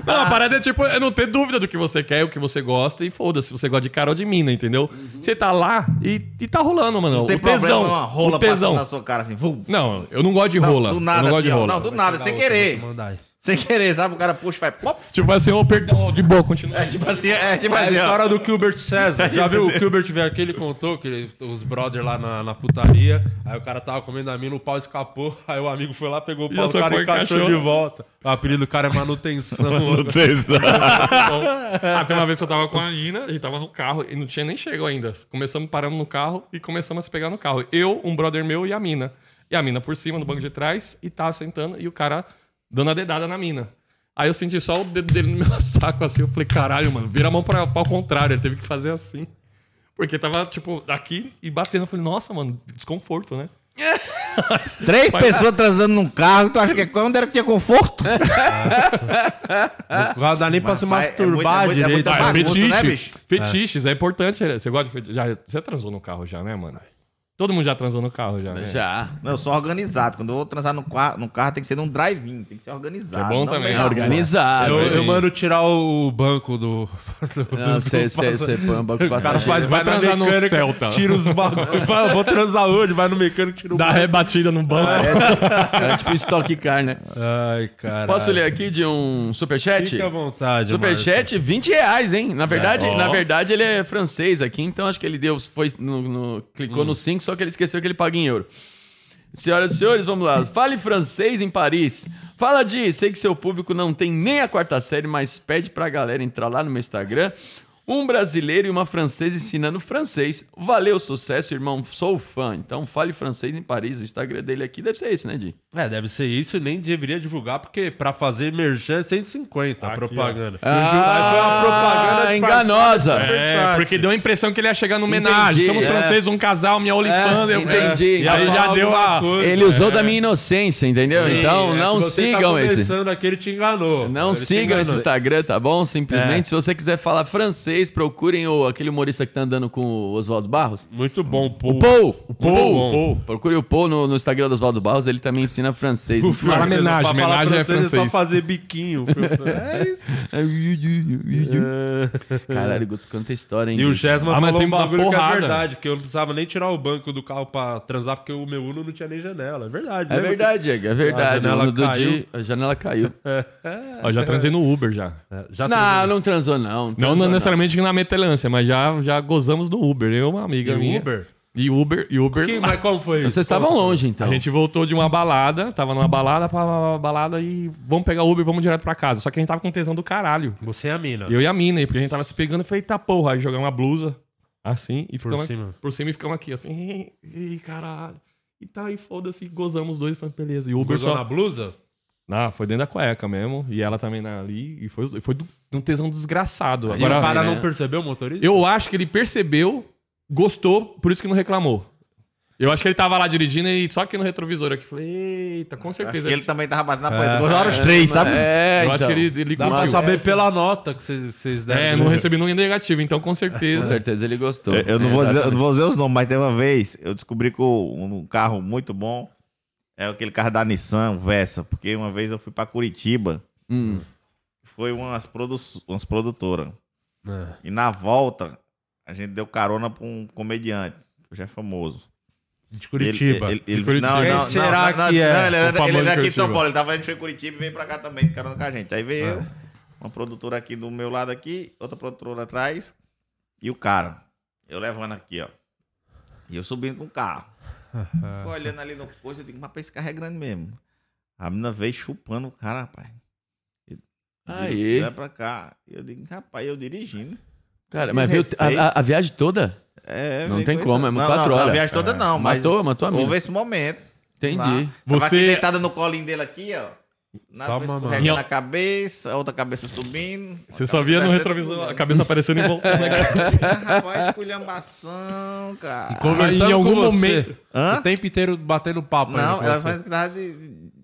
não, a parada é tipo, é não ter dúvida do que você quer, o que você gosta, e foda-se, se você gosta de cara ou de mina, entendeu? Você tá lá e, e tá rolando, mano. Não tem o tesão. problema, rola o tesão. na sua cara assim. Vum. Não, eu não gosto de Não, rola. do eu nada não gosto assim, de rola. Não, do nada, sem Outra, querer. aí. Sem querer, sabe? O cara puxa e faz pop. Tipo assim, ô, perdão, de boa, continua. É tipo assim, é tipo É a assim, ó. história do Gilbert César. Já viu o Gilbert veio aqui, ele contou que ele- os brother lá na, na putaria, aí o cara tava comendo a mina, o pau escapou, aí o amigo foi lá, pegou o pau do cara e e encaixou de volta. O apelido do cara é manutenção. Ah, tem uma vez que eu tava com a Gina, a gente tava no carro e não tinha nem chegado ainda. Começamos, paramos no carro e começamos a se pegar no carro. Eu, um brother meu e a mina. E a mina por cima, no banco de trás, e tava sentando, e o cara dando a dedada na mina. Aí eu senti só o dedo dele no meu saco, assim, eu falei, caralho, mano, vira a mão pra, pra o contrário, ele teve que fazer assim. Porque tava, tipo, aqui e batendo. Eu falei, nossa, mano, desconforto, né? Três pessoas transando num carro, tu acha que quando era que tinha conforto? Não dá nem pra se Mas, pai, é masturbar muita- é direito. Ah, é bagunça, fetiche. né, bicho? Fetiches, é. importante. Você gosta de fetiche? Já, você transou no carro já, né, mano? Todo mundo já transou no carro já, né? Já. Não, eu sou organizado. Quando eu vou transar no carro, no carro tem que ser num drive-in, tem que ser organizado. É bom não também, é rua. Organizado. Eu, eu mando tirar o banco do. do- Não, do- você do passa- põe um banco O cara passageiro. faz, vai, Vai transar no Celta. tira os bagulhos. Vou transar hoje, vai no mecânico, tira o Dá rebatida no banco. Era tipo Stock Car, né? Ai, cara. Posso ler aqui de um superchat? Fique à vontade, Superchat, 20 reais, hein? Na verdade, Ó. na verdade, ele é francês aqui, então acho que ele deu, foi no, no- clicou no 5, só que ele esqueceu que ele paga em euro. Senhoras e senhores, vamos lá. Fale francês em Paris. Fala de, sei que seu público não tem nem a quarta série, mas pede pra galera entrar lá no meu Instagram. Um brasileiro e uma francesa ensinando francês. Valeu, sucesso, irmão. Sou fã. Então, fale francês em Paris. O Instagram dele aqui deve ser esse, né, Di? É, deve ser isso e nem deveria divulgar, porque pra fazer merchan é 150 a Aqui, propaganda. Ah, foi uma propaganda disfarçada enganosa. É, versátil. porque deu a impressão que ele ia chegar no homenagem. Somos é. franceses, um casal, minha olifanda. É, eu- entendi. E aí já deu a... coisa. Ele usou da minha inocência, entendeu? Sim, então, é não você sigam tá esse. ele te enganou. Não Ele sigam enganou. esse Instagram, tá bom? Simplesmente, É. se você quiser falar francês, procurem o, aquele humorista que tá andando com o Oswaldo Barros. Muito bom, pô. Paul! O Paul. Paul! Procure o Paul no, no Instagram do Oswaldo Barros, ele também ensina francês. Fala legal. homenagem, Pra falar homenagem é francês É só fazer biquinho. é isso. Caralho, Guto, quanta história, hein? E o? Gesma Ah, mas falou tem um bagulho que é verdade, que eu não precisava nem tirar o banco do carro pra transar, porque o meu Uno não tinha nem janela. É verdade. É lembra verdade, Diego, é verdade. A janela O caiu. A janela caiu. Ó, já transei no Uber já. É, Já não, transou não transou, não. Não, transou, necessariamente na metelância, mas já, já gozamos no Uber. Eu e uma amiga no minha. Uber? E Uber, e Uber. Que, mas como foi isso? Vocês estavam longe, então. A gente voltou de uma balada, tava numa balada pra balada e vamos pegar o Uber e vamos direto pra casa. Só que a gente tava com tesão do caralho. Você é a mina. Eu e a mina, aí, porque a gente tava se pegando e falei, tá porra, aí jogamos uma blusa assim e Por ficamos cima. por cima e ficamos aqui assim, ei, caralho. E tá aí, foda-se, gozamos os dois, falei, beleza. E o Uber Gozou só. na blusa? Ah, foi dentro da cueca mesmo. E ela também na- ali. E foi, foi do- um tesão desgraçado. e Agora, o cara né? não percebeu o motorista? eu acho que ele percebeu, gostou, por isso que não reclamou. Eu acho que ele tava lá dirigindo e só que no retrovisor aqui. Falei, eita, com Acho certeza. que ele também tava batendo na poeta. Gozaram os três, sabe? É, Eu então. acho que ele, ele Dá pra curtiu. saber pela nota que vocês- vocês deram. É, não recebi nenhum negativo, então com Com certeza. certeza ele gostou. Eu, eu não É, vou dizer, eu não vou dizer os nomes, mas tem uma vez eu descobri que um carro muito bom é aquele carro da Nissan, o Versa, porque uma vez eu fui pra Curitiba, Hum. foi umas, produ umas produtoras. É. E na volta, a gente deu carona pra um comediante, que já é famoso. De Curitiba. Ele, ele- ele- De Curitiba. Não, não, será não, que não, é? Não, ele, O era, famoso ele era aqui de São. Paulo, ele tava indo em Curitiba e veio pra cá também, de carona com a gente. Aí veio Ah. eu, uma produtora aqui do meu lado aqui, outra produtora atrás, e o cara. Eu levando aqui, ó. E eu subindo com o carro. Fui olhando ali no coisa, eu digo, mas esse carro é grande mesmo. A menina veio chupando o cara, rapaz. Aí. Vai pra cá. Eu digo, rapaz, eu dirigindo. Cara, mas viu a, a- a viagem toda? É, Não tem com como, é Não, quatro não, horas. A viagem toda não, mas matou, matou a mina. houve esse momento. Entendi. Lá. Tava Você- aqui deitada no colinho dele aqui, ó. Na Só vez mamando. escorrega E na cabeça, a outra cabeça subindo. Você só via no retrovisor a cabeça aparecendo e voltando. né, cara? Ah, rapaz, esculhambação, cara. Conversando em algum com você, momento- Hã? O tempo inteiro batendo papo Não, ela faz que tava de-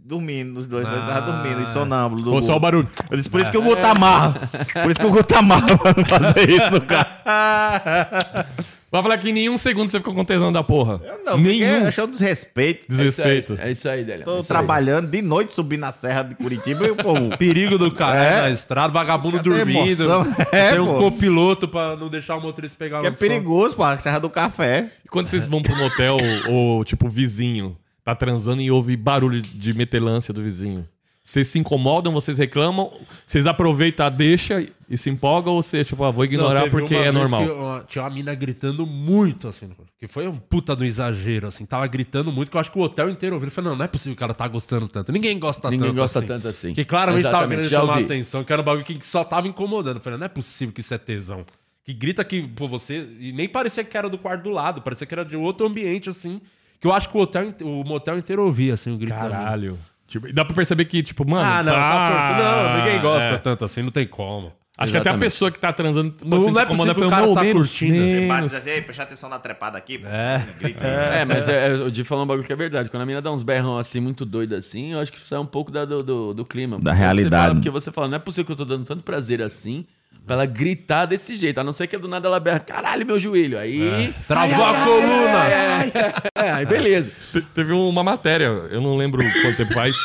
dormindo, os dois. Ah. Ela tava dormindo, sonâmbulo. do Ou só o barulho. Eu disse, por isso que o Guto amarra. Por isso que o Guto amarra pra não fazer isso no carro. Vai falar que em nenhum segundo você ficou com tesão da porra. Eu não, Nenhum. eu achei um desrespeito. Desrespeito. É isso aí, Délio. Tô é trabalhando de noite subindo na serra de Curitiba e o povo. Perigo do cara É. na estrada, vagabundo Cadê dormindo. emoção? É, tem um pô. copiloto pra não deixar o motorista pegar Que é no sono. perigoso, pô, a Serra do Café. E quando vocês vão pro motel, ou tipo, vizinho tá transando e ouve barulho de metelância do vizinho. Vocês se incomodam, vocês reclamam, vocês aproveitam a deixa e se empolgam, ou você, tipo, ah, vou Não, ignorar teve porque é normal? que tinha uma mina gritando muito, assim, que foi um puta do exagero, assim. Tava gritando muito, que eu acho que o hotel inteiro ouviu. Eu falei, não, não é possível que ela tá gostando tanto. Ninguém gosta Ninguém tanto gosta assim. tanto assim. Que claramente tava Exatamente, querendo já chamar a atenção, que era um bagulho que só tava incomodando. Eu falei, não é possível que isso é tesão. Que grita que, pô, você... E nem parecia que era do quarto do lado, parecia que era de outro ambiente, assim. Que eu acho que o, hotel, o motel inteiro ouvia, assim, o grito da mina. Caralho. Tipo, e dá pra perceber que, tipo, mano. Ah, não, tá forçando. Não, ninguém gosta é. tanto assim, não tem como. Acho que até a Exatamente. pessoa que tá transando. pode Não- se não é incomodar, possível que o cara "Não, tá menos, curtindo, Você menos." bate e diz assim, ei, presta atenção na trepada aqui. Pô. É. Grita. É, mas é, é, o Di falou um bagulho que é verdade. Quando a mina dá uns berrão assim, muito doido assim, eu acho que sai um pouco da- do, do, do clima. Porque você realidade. fala- porque você fala, não é possível que eu tô dando tanto prazer assim pra ela gritar desse jeito. A não ser que do nada ela berra, caralho, meu joelho. Aí. Travou a coluna! É, aí beleza. Te- Teve uma matéria, eu não lembro quanto tempo faz,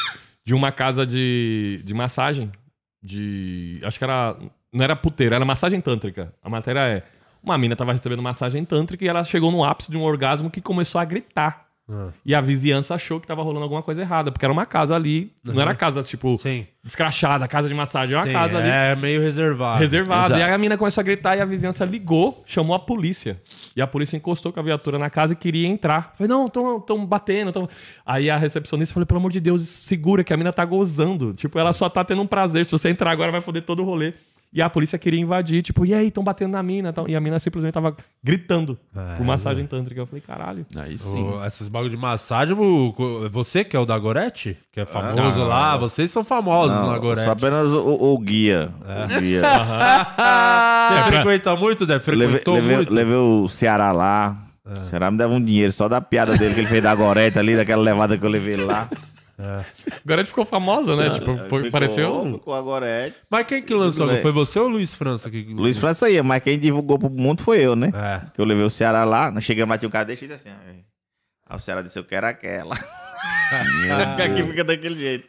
de uma casa de, de massagem. De. Acho que era. Não era puteiro, era massagem tântrica. A matéria é. Uma mina tava recebendo massagem tântrica e ela chegou no ápice de um orgasmo que começou a gritar. Ah. E a vizinhança achou que tava rolando alguma coisa errada, porque era uma casa ali. Não era casa, tipo, Sim. escrachada, casa de massagem, era uma Sim, casa ali é meio reservado. reservado. Exato. E aí a mina começou a gritar e a vizinhança ligou, chamou a polícia. E a polícia encostou com a viatura na casa e queria entrar. Falei, não, tão, tão batendo. Tão... Aí a recepcionista falou, pelo amor de Deus, segura que a mina tá gozando. Tipo, ela só tá tendo um prazer. Se você entrar agora, vai foder todo o rolê. E a polícia queria invadir, tipo, e aí, tão batendo na mina. Tão... E a mina simplesmente tava gritando É, por massagem tântrica. Eu falei, caralho. Aí sim. O- esses bagulho de massagem, você que é o da Gorete, que é famoso lá, vocês são famosos Não, na Gorete. sou apenas o, o guia. O guia. Você frequenta muito, Débora? Levei, Frequentou levei- muito? levei o Ceará lá. O Ceará me dava um dinheiro só da piada dele que ele fez da Gorete ali, daquela levada que eu levei lá. Agora ele ficou famosa, né? tipo, foi, Ficou- pareceu. Ficou a Gorete. Mas quem que lançou? Foi você ou o Luiz França? Que... Luiz França ia, mas quem divulgou pro mundo foi eu, né? É. Que eu levei o Ceará lá, nós chegamos lá, tinha um cara desse disse assim. Aí o Ceará disse, eu quero aquela. Aqui fica daquele jeito.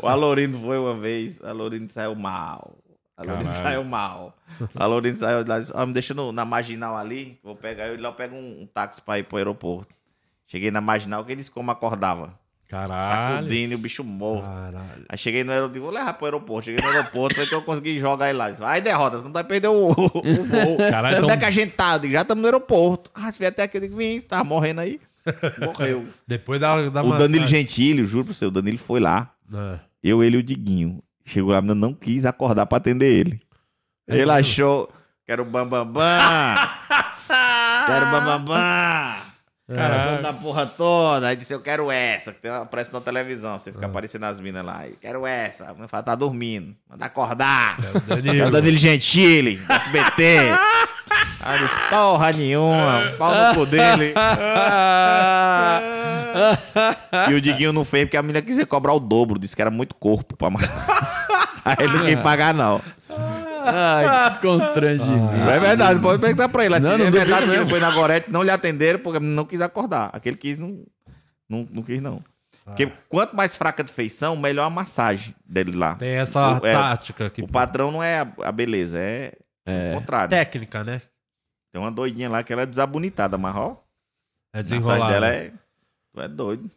O Alorindo foi uma vez, o Alorindo saiu mal. Caralho. saiu mal. Alorindo saiu lá disse, me deixa no- na marginal ali, vou pegar, eu lá eu pego um, um táxi pra ir pro aeroporto. Cheguei na marginal, que ele disse como acordava. Caralho. Sacudindo, e o bicho morro. Caralho. Aí cheguei no aeroporto, vou levar pro aeroporto. Cheguei no aeroporto, foi que eu consegui jogar ele lá. Vai, derrota, você não vai perder o, o voo. Caralho, Onde então- é que a gente tá? Eu digo, já estamos no aeroporto. Ah, se vier até aqui, eu digo, vim, tava morrendo aí. Morreu. Depois da, da o Danilo. Gentili, juro pro seu, o Danilo foi lá. É. Eu, ele e o Diguinho. Chegou lá, não quis acordar pra atender ele. É ele achou, quero bambambam. quero bambambam. Caralho. Da porra toda. Aí disse, eu quero essa, que tem- aparece na televisão. Você É. fica aparecendo as minas lá. Aí, quero essa. A menina fala, tá dormindo. Manda acordar. É o Danilo. Danilo Gentili, do SBT. Aí disse, porra nenhuma. Pau no cu dele. E o Diguinho não fez porque a menina quis cobrar o dobro. Disse que era muito corpo pra Aí ele não quis pagar, não. Ai, que constrangimento. É verdade, pode perguntar pra ele. Assim, Não, não é duvido verdade que ele foi na Gorete, não lhe atenderam porque não quis acordar. Aquele quis, não, não, não quis, não. Porque quanto mais fraca de feição, melhor a massagem dele lá. Tem essa O- é, tática aqui. O padrão não é a, a beleza, é, o contrário. Técnica, né? Tem uma doidinha lá que ela é desabonitada, mas ó, É a massagem dela é... Tu é doido.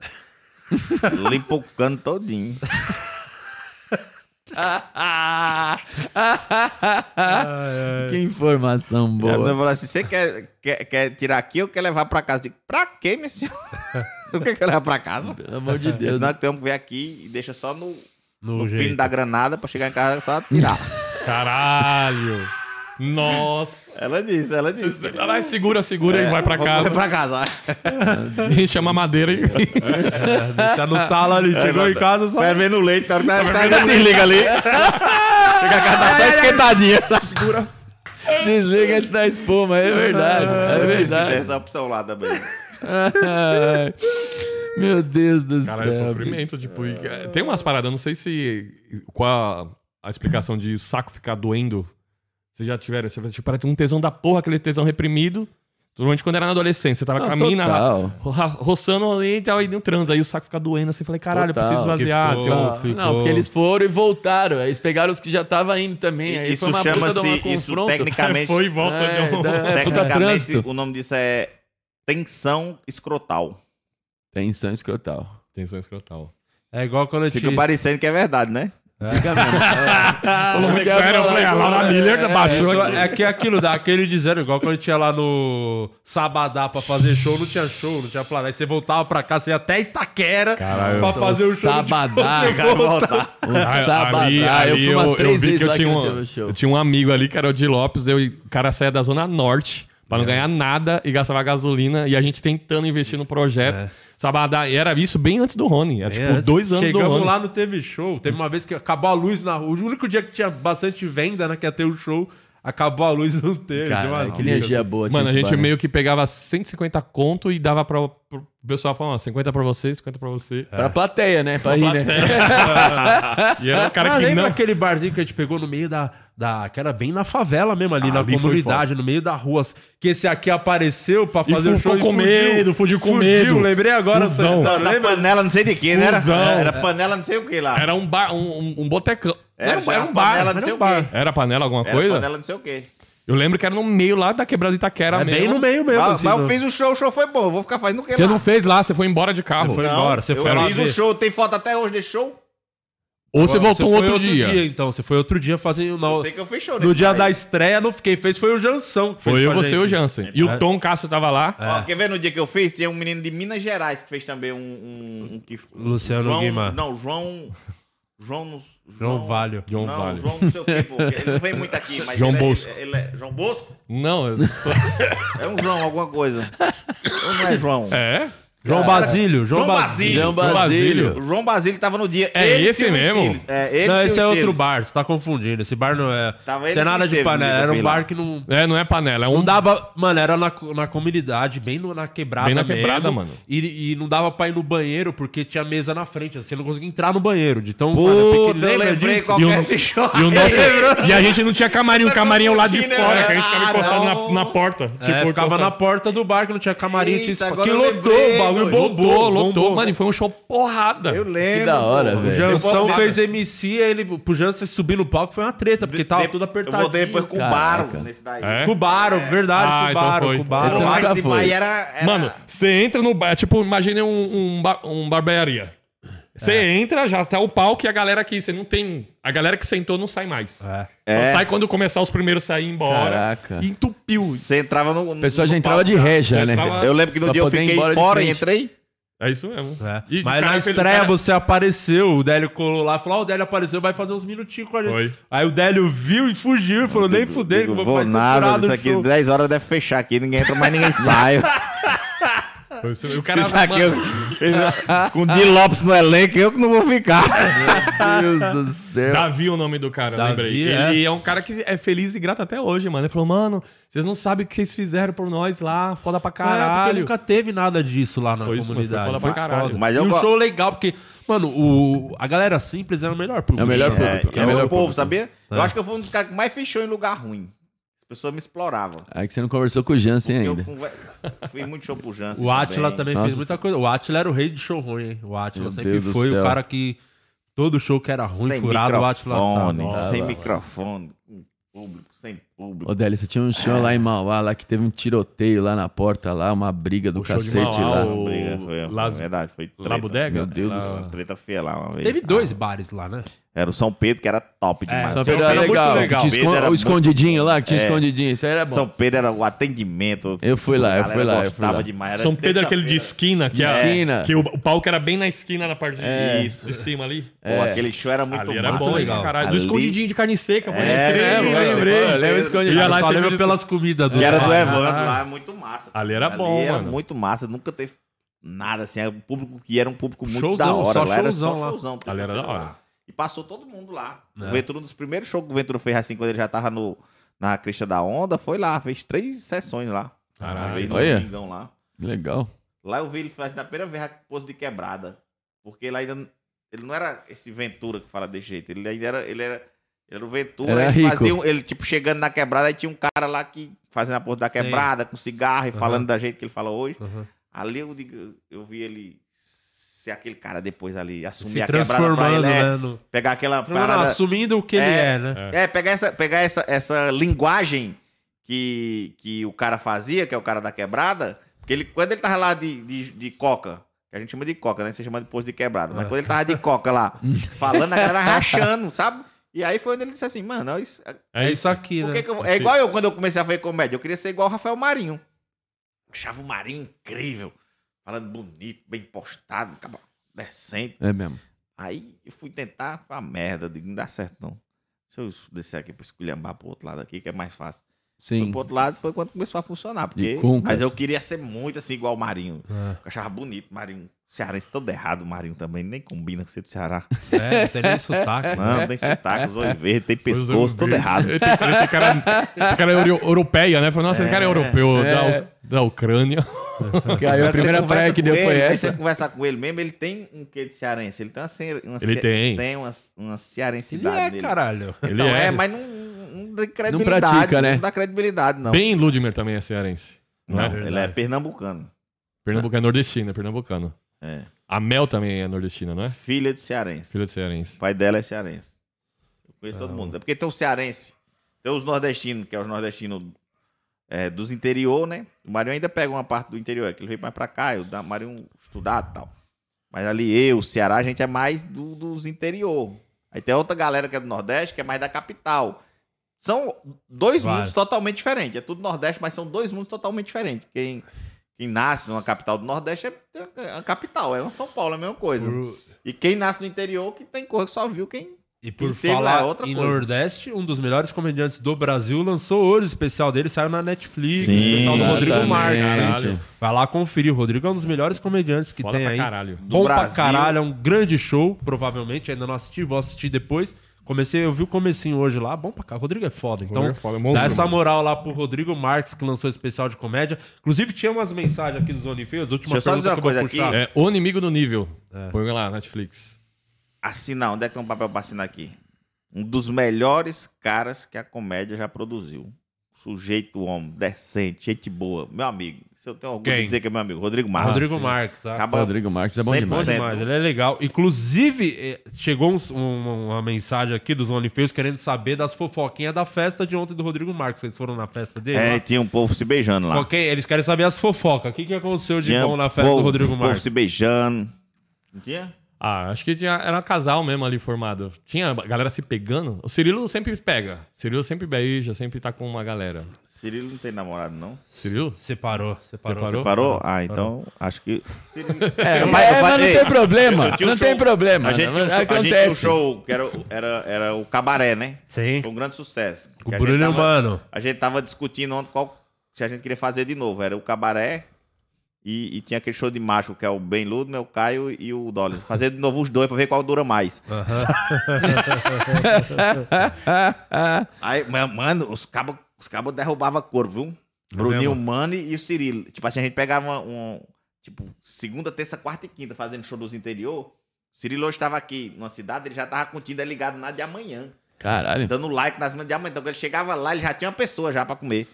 Limpa o cano todinho. que informação boa. falou assim: você quer, quer, quer tirar aqui ou quer levar pra casa? Eu digo, pra quê, minha senhora? o que quer levar pra casa? Pelo amor de Deus. Senão que tem que vir aqui e deixa só no, No no pino da granada pra chegar em casa só tirar. Caralho. Nossa. Ela disse, ela disse. Ela vai, segura, segura e vai pra Vai casa. pra casa. vai. A gente chama a madeira e... Deixa no talo ali. Chegou em casa só. Fervendo o leite, tá, tá, tá, desliga ali. Fica a casa tá só esquentadinha. Desliga antes da espuma, é verdade. É Tem verdade. essa opção lá também. Meu Deus do Cara, é céu. sofrimento, tipo... e, é, Tem umas paradas, eu não sei se... Qual a, a explicação de o saco ficar doendo. Vocês já tiveram? Você tipo, parece um tesão da porra, aquele tesão reprimido. Normalmente quando era na adolescência, você tava Não, com a mina ro- roçando ali e tal, e no trans. Aí o saco fica doendo assim. Falei, caralho, eu Total. preciso esvaziar. Um- ficou- ficou- Não, porque eles foram e voltaram. Aí eles pegaram os que já estavam indo também. Aí Isso foi uma puta de um chama-se, isso tecnicamente, Foi e volta É, de um... da- é, tecnicamente trânsito. o nome disso é tensão escrotal. Tensão escrotal. Tensão escrotal. É igual quando eu Fica te... parecendo que é verdade, né? Fica mesmo. É. Falou muito sério, eu falar falei, a agora, Laura é, Miller é, baixou Isso aqui. é que é aquilo, dá aquele dizendo, igual quando a gente ia lá no Sabadá pra fazer show, não tinha show, não tinha plano. Aí você voltava pra cá, você ia até Itaquera Caralho, pra eu fazer o show. Sabadá. Voltar. Um Aí- sabadá. ali- eu fui umas três vi vezes que eu tinha, um, eu tinha um amigo ali, que era o de Lopes, eu, o cara saía da Zona Norte pra não ganhar nada e gastava gasolina, e a gente tentando investir no projeto. Sabadá, e era isso bem antes do Rony, era É, tipo antes. dois anos do Chegamos Rony. lá, não teve show. Teve uma vez que acabou a luz na rua. O único dia que tinha bastante venda, né? Que ia ter o show. Acabou a luz, não teve. Cara, que energia boa. tinha Mano, a gente né? meio que pegava 150 conto e dava pra, pro pessoal falar, ó, 50 pra você, 50 pra você. Pra plateia, né? Pra ir, né? E era o cara ah, que lembra não... aquele barzinho que a gente pegou no meio da, da. Que era bem na favela mesmo, ali na ali comunidade, no meio da rua. Que esse aqui apareceu pra fazer o show ficou com medo, fugiu com medo. Lembrei agora história. Da Lembra? panela não sei de que, né? Era, era panela não sei o que lá. Era um bar, um, um, um botecão. Era, Era, um- já era um bar. panela não Era sei um o bar. quê. Era panela alguma Era coisa? panela não sei o quê. Eu lembro que era no meio lá da quebrada de Itaquera É mesmo. bem no meio mesmo. Mas, assim, mas eu no- fiz o show, o show foi bom. Eu vou ficar fazendo o que Você não fez lá, você foi embora de carro. Você foi Não, embora, você eu foi lá fiz o ver. show, tem foto até hoje desse show. Ou você voltou um foi outro, dia. então. Você foi outro dia fazer. Eu No, sei que eu fiz show no dia da estreia, não fiquei. Fez foi o Jansão. que fez Foi eu, você e o. Jansen. E o É. Tom Cássio tava lá. Ó, quer ver no dia que eu fiz? Tinha um menino de Minas Gerais que fez também um. um, um que, Luciano João, Guima. Não, João. João. nos- João Valho. João não, Valho. João não sei o quê, pô. Ele não vem muito aqui, mas. João ele é- Bosco. ele é- João Bosco? Não, eu sou... É um João, alguma coisa. Ou não é João? É? João Basílio. João, João Basílio. João João Basílio. O João Basílio tava no dia. É ele esse o mesmo? É, ele Não, o esse é outro bar, você tá confundindo. Esse bar não é. Tava Não tem nada o de panela. Era um bar que não. É, não é panela, é um... Não dava. Mano, era na, na comunidade, bem no- na quebrada. Bem na quebrada, mesmo. mano. E, e não dava pra ir no banheiro porque tinha mesa na frente. Você não conseguia entrar no banheiro. De tão. Puta, mano, eu lembrei disso? qual E que o- é esse show. E, o nosso... e a gente não tinha camarim, o camarim ao lado de Né? fora, que a gente ficava Ah, encostado na, porta. É, Tipo, ficava na porta do bar que não tinha camarim. Que lotou, o bagulho bombou. Lotou, lotou. bombou. Mano, e foi um show porrada. Eu lembro. Que da hora, pô. O velho. Jansão Eu fez MC, ele, pro Jansen subir no palco foi uma treta, porque tava De- tudo Eu apertadinho. voltei depois com o. Baro nesse daí. É? Cubaro, verdade, Ah, então Cubaro, foi. Cubaro. Esse eu Mas nunca esse fui. pai era, era- Mano, você entra no bar, tipo, imagine um, um, bar- um barbearia. Você entra, já tá o palco e a galera aqui, você não tem... A galera que sentou não sai mais. É. É. Só sai quando começar os primeiros a sair embora. Caraca. E entupiu. Você entrava no. O pessoal já entrava de ré já, né? Entrava- Eu lembro que no Pra dia eu fiquei fora e entrei. É isso mesmo. É. E, Mas cara, na estreia cara- você apareceu, o Délio colou lá e falou: Ó, o Délio apareceu, vai fazer uns minutinhos com a gente. Foi. Aí o Délio viu e fugiu e falou: nem fudei, que Não vou vou fazer nada, isso aqui show. 10 horas deve fechar aqui, ninguém entra mais, ninguém sai. Foi isso- O cara, Isso aqui, eu, com o Di Lopes no elenco, eu que não vou ficar. Deus do céu. Davi é o nome do cara, Davi, lembrei. é. Ele é um cara que é feliz e grato até hoje, mano. Ele falou, mano, vocês não sabem o que vocês fizeram por nós lá, foda pra É, porque caralho. nunca teve nada disso lá na Foi isso, mas foi comunidade. foda pra caralho. Mas e eu um go- show legal, porque, mano, o, a galera simples era o melhor público. É o melhor É, público. que É é o melhor o povo, público. sabia? Eu acho que eu fui um dos caras que mais fechou em lugar ruim. As pessoas me exploravam. Aí que você não conversou com o Jansen Eu ainda. conver- fiz muito show pro Jansen. O Atila também Nossa. fez muita coisa. O Atila era o rei de show ruim, hein? O Atila Meu sempre Deus foi o cara que. Todo show que era ruim, Sem furado, o Atila microfone, tava. sem microfone, com público, sem público. Ô, Délio, você tinha um show lá em Mauá, lá que teve um tiroteio lá na porta, lá, uma briga do O show de cacete Mauá, lá. o- Briga, foi, Las- verdade, foi treta. La Bodega? Meu Deus do céu. Treta feia lá uma vez. Teve Ah, dois bares lá, né? Era o São Pedro, que era top demais. São São Pedro era Pedro é muito legal. legal. era o muito- escondidinho lá, que tinha É. escondidinho. Isso aí era bom. São Pedro era o atendimento. Eu fui lá, eu fui lá, eu fui gostava lá. demais. Era São Pedro é aquele de esquina, que, é, Esquina. que o, o palco era bem na esquina, na parte de, É. Isso. de cima ali. Pô, aquele show era muito ali era bom, legal. Caralho. Do escondidinho de carne seca, pô. É, é, mano. lembrei. Lembra escondidinho? Ia lá, você lembra pelas comidas do Que era do. Evandro lá, é muito massa. Ali era bom, era muito massa. Nunca teve nada assim. Era um público que era um público muito Showzão, da hora. só lá era showzão só lá. showzão. Ali era da hora. lá. E passou todo mundo lá. É. O Ventura, um dos primeiros shows que o Ventura fez assim, quando ele já tava no, na crista da onda, foi lá. Fez três sessões lá. Caralho. Olha. domingão lá. Legal. Lá eu vi ele faz na primeira vez a pose de quebrada. Porque lá ainda. Ele não era esse Ventura que fala desse jeito. Ele ainda era. Ele era, ele era o Ventura. Era ele rico. fazia um- ele, tipo, chegando na quebrada, aí tinha um cara lá que fazendo a pose da quebrada, com cigarro e falando da jeito que ele fala hoje. Uhum. Ali eu, digo, eu vi ele ser aquele cara depois ali, assumir Se a quebrada pra ele. é, né? no- Pegar aquela Não, parada. assumindo o que ele É. é, né? É, pegar essa, pegar essa, essa linguagem que, que o cara fazia, que é o cara da quebrada, porque ele, quando ele tava lá de, de, de coca, que a gente chama de coca, né? Você chama de posto de quebrada. Mas quando ele tava de coca lá, falando, a galera rachando, sabe? E aí foi onde ele disse assim, mano, é isso, É isso aqui, né? eu- é igual eu quando eu comecei a fazer comédia. Eu queria ser igual o Rafael Marinho. Achava o Marinho incrível. Falando bonito, bem postado, decente. É mesmo. Aí eu fui tentar, foi uma merda, eu digo, não dá certo não. Deixa eu descer aqui pra esculhambar pro outro lado aqui, que é mais fácil. Foi Sim. pro outro lado foi quando começou a funcionar. Porque, mas eu queria ser muito assim, igual o Marinho. É. Eu achava bonito, Marinho. Cearense todo errado, o Marinho também. Nem combina com ser do Ceará. É, não tem nem sotaque. né? Não, tem sotaque, os olhos verdes, tem pescoço, todo errado. Ele tem, ele tem cara, tem cara euro- europeia, né? Falou, nossa, esse cara é europeu, da, U- da Ucrânia. Que aí a Você primeira praia que deu ele, foi aí essa. você conversar com ele mesmo, ele tem um quê de cearense. Ele tem uma, uma Ele ce- tem. tem uma, uma Ele cearensidade é, nele. caralho. Ele Então, é, é. mas não, não dá credibilidade. pratica, né? Não dá credibilidade, não. Bem Ludmer também é cearense. Não, não, é? ele é pernambucano. Pernambucano é nordestino, é pernambucano. É. A Mel também é nordestina, não é? Filha de cearense. Filha de cearense. O pai dela é cearense. Eu conheço todo mundo. É porque tem o cearense, tem os nordestinos, que é os nordestinos é, dos interior, né? O Marinho ainda pega uma parte do interior, é que ele veio mais pra cá, eu da Marinho estudar e tal. Mas ali eu, o Ceará, a gente é mais do- dos interior. Aí tem outra galera que é do Nordeste, que é mais da capital. São dois Vários. mundos totalmente diferentes. É tudo Nordeste, mas são dois mundos totalmente diferentes. Quem, quem nasce numa capital do Nordeste é é a capital, é uma São Paulo, é a mesma coisa. Por- E quem nasce no interior, que tem coisa que só viu quem. E por Quem lá falar é outra em coisa. Nordeste, um dos melhores comediantes do Brasil lançou hoje o especial dele, saiu na Netflix, Sim, o especial do Rodrigo. Marques. Caralho. Vai lá conferir, o Rodrigo é um dos melhores comediantes que Foda tem pra aí. caralho. Bom pra Brasil. caralho, é um grande show, provavelmente, ainda não assisti, vou assistir depois. Comecei, eu vi o comecinho hoje lá, bom pra cá. O Rodrigo é foda. Então, Rodrigo é foda, é monstro, dá essa mano. moral lá pro Rodrigo Marques, que lançou o especial de comédia. Inclusive, tinha umas mensagens aqui dos OnlyFans, última Deixa eu só dizer uma coisa aqui. É O Inimigo do Nível. Põe lá, Netflix. Assinar, onde é que tem um papel pra assinar aqui? Um dos melhores caras que a comédia já produziu. Sujeito homem, decente, gente boa. Meu amigo. Se eu tenho orgulho Quem? de dizer que é meu amigo. Rodrigo Marques. Rodrigo Marques, tá? Acaba... Rodrigo Marques é bom demais. Demais, ele é legal. Inclusive, eh, chegou um- uma mensagem aqui dos OnlyFans querendo saber das fofoquinhas da festa de ontem do Rodrigo Marques. Vocês foram na festa dele? É, lá? tinha um povo se beijando lá. Ok, eles querem saber as fofocas. O que, que aconteceu de Tinha bom na festa povo- do Rodrigo povo Marques? se beijando. Não tinha? Ah, acho que tinha, era um casal mesmo ali formado. Tinha a galera se pegando. O Cirilo sempre pega. O Cirilo sempre beija, sempre tá com uma galera. Cirilo não tem namorado, não. Cirilo? Separou, separou. Separou? Parou? Ah, então acho que. É, Eu- mas, eu- mas não tem problema. um Não tem show- problema. A gente, tinha um a gente um Acontece. show que era, era, era o Cabaré, né? Sim. Foi um grande sucesso. O Bruno tava- Mano. A gente tava discutindo ontem qual se a gente queria fazer de novo. Era o Cabaré e, e tinha aquele show de macho, que é o Ben Ludo, o Caio e o Dolly. Fazer de novo os dois pra ver qual dura mais. Aí, mas, mano, os cabos os cabos derrubavam corpo, viu? Bruninho Mano e o Cirilo. Tipo assim, a gente pegava um. Tipo, segunda, terça, quarta e quinta fazendo show dos interior. O Cirilo hoje estava aqui numa cidade, ele já tava com o Tinder ligado na de amanhã Caralho. dando like nas manhãs de amanhã. Então, quando ele chegava lá, ele já tinha uma pessoa já pra comer.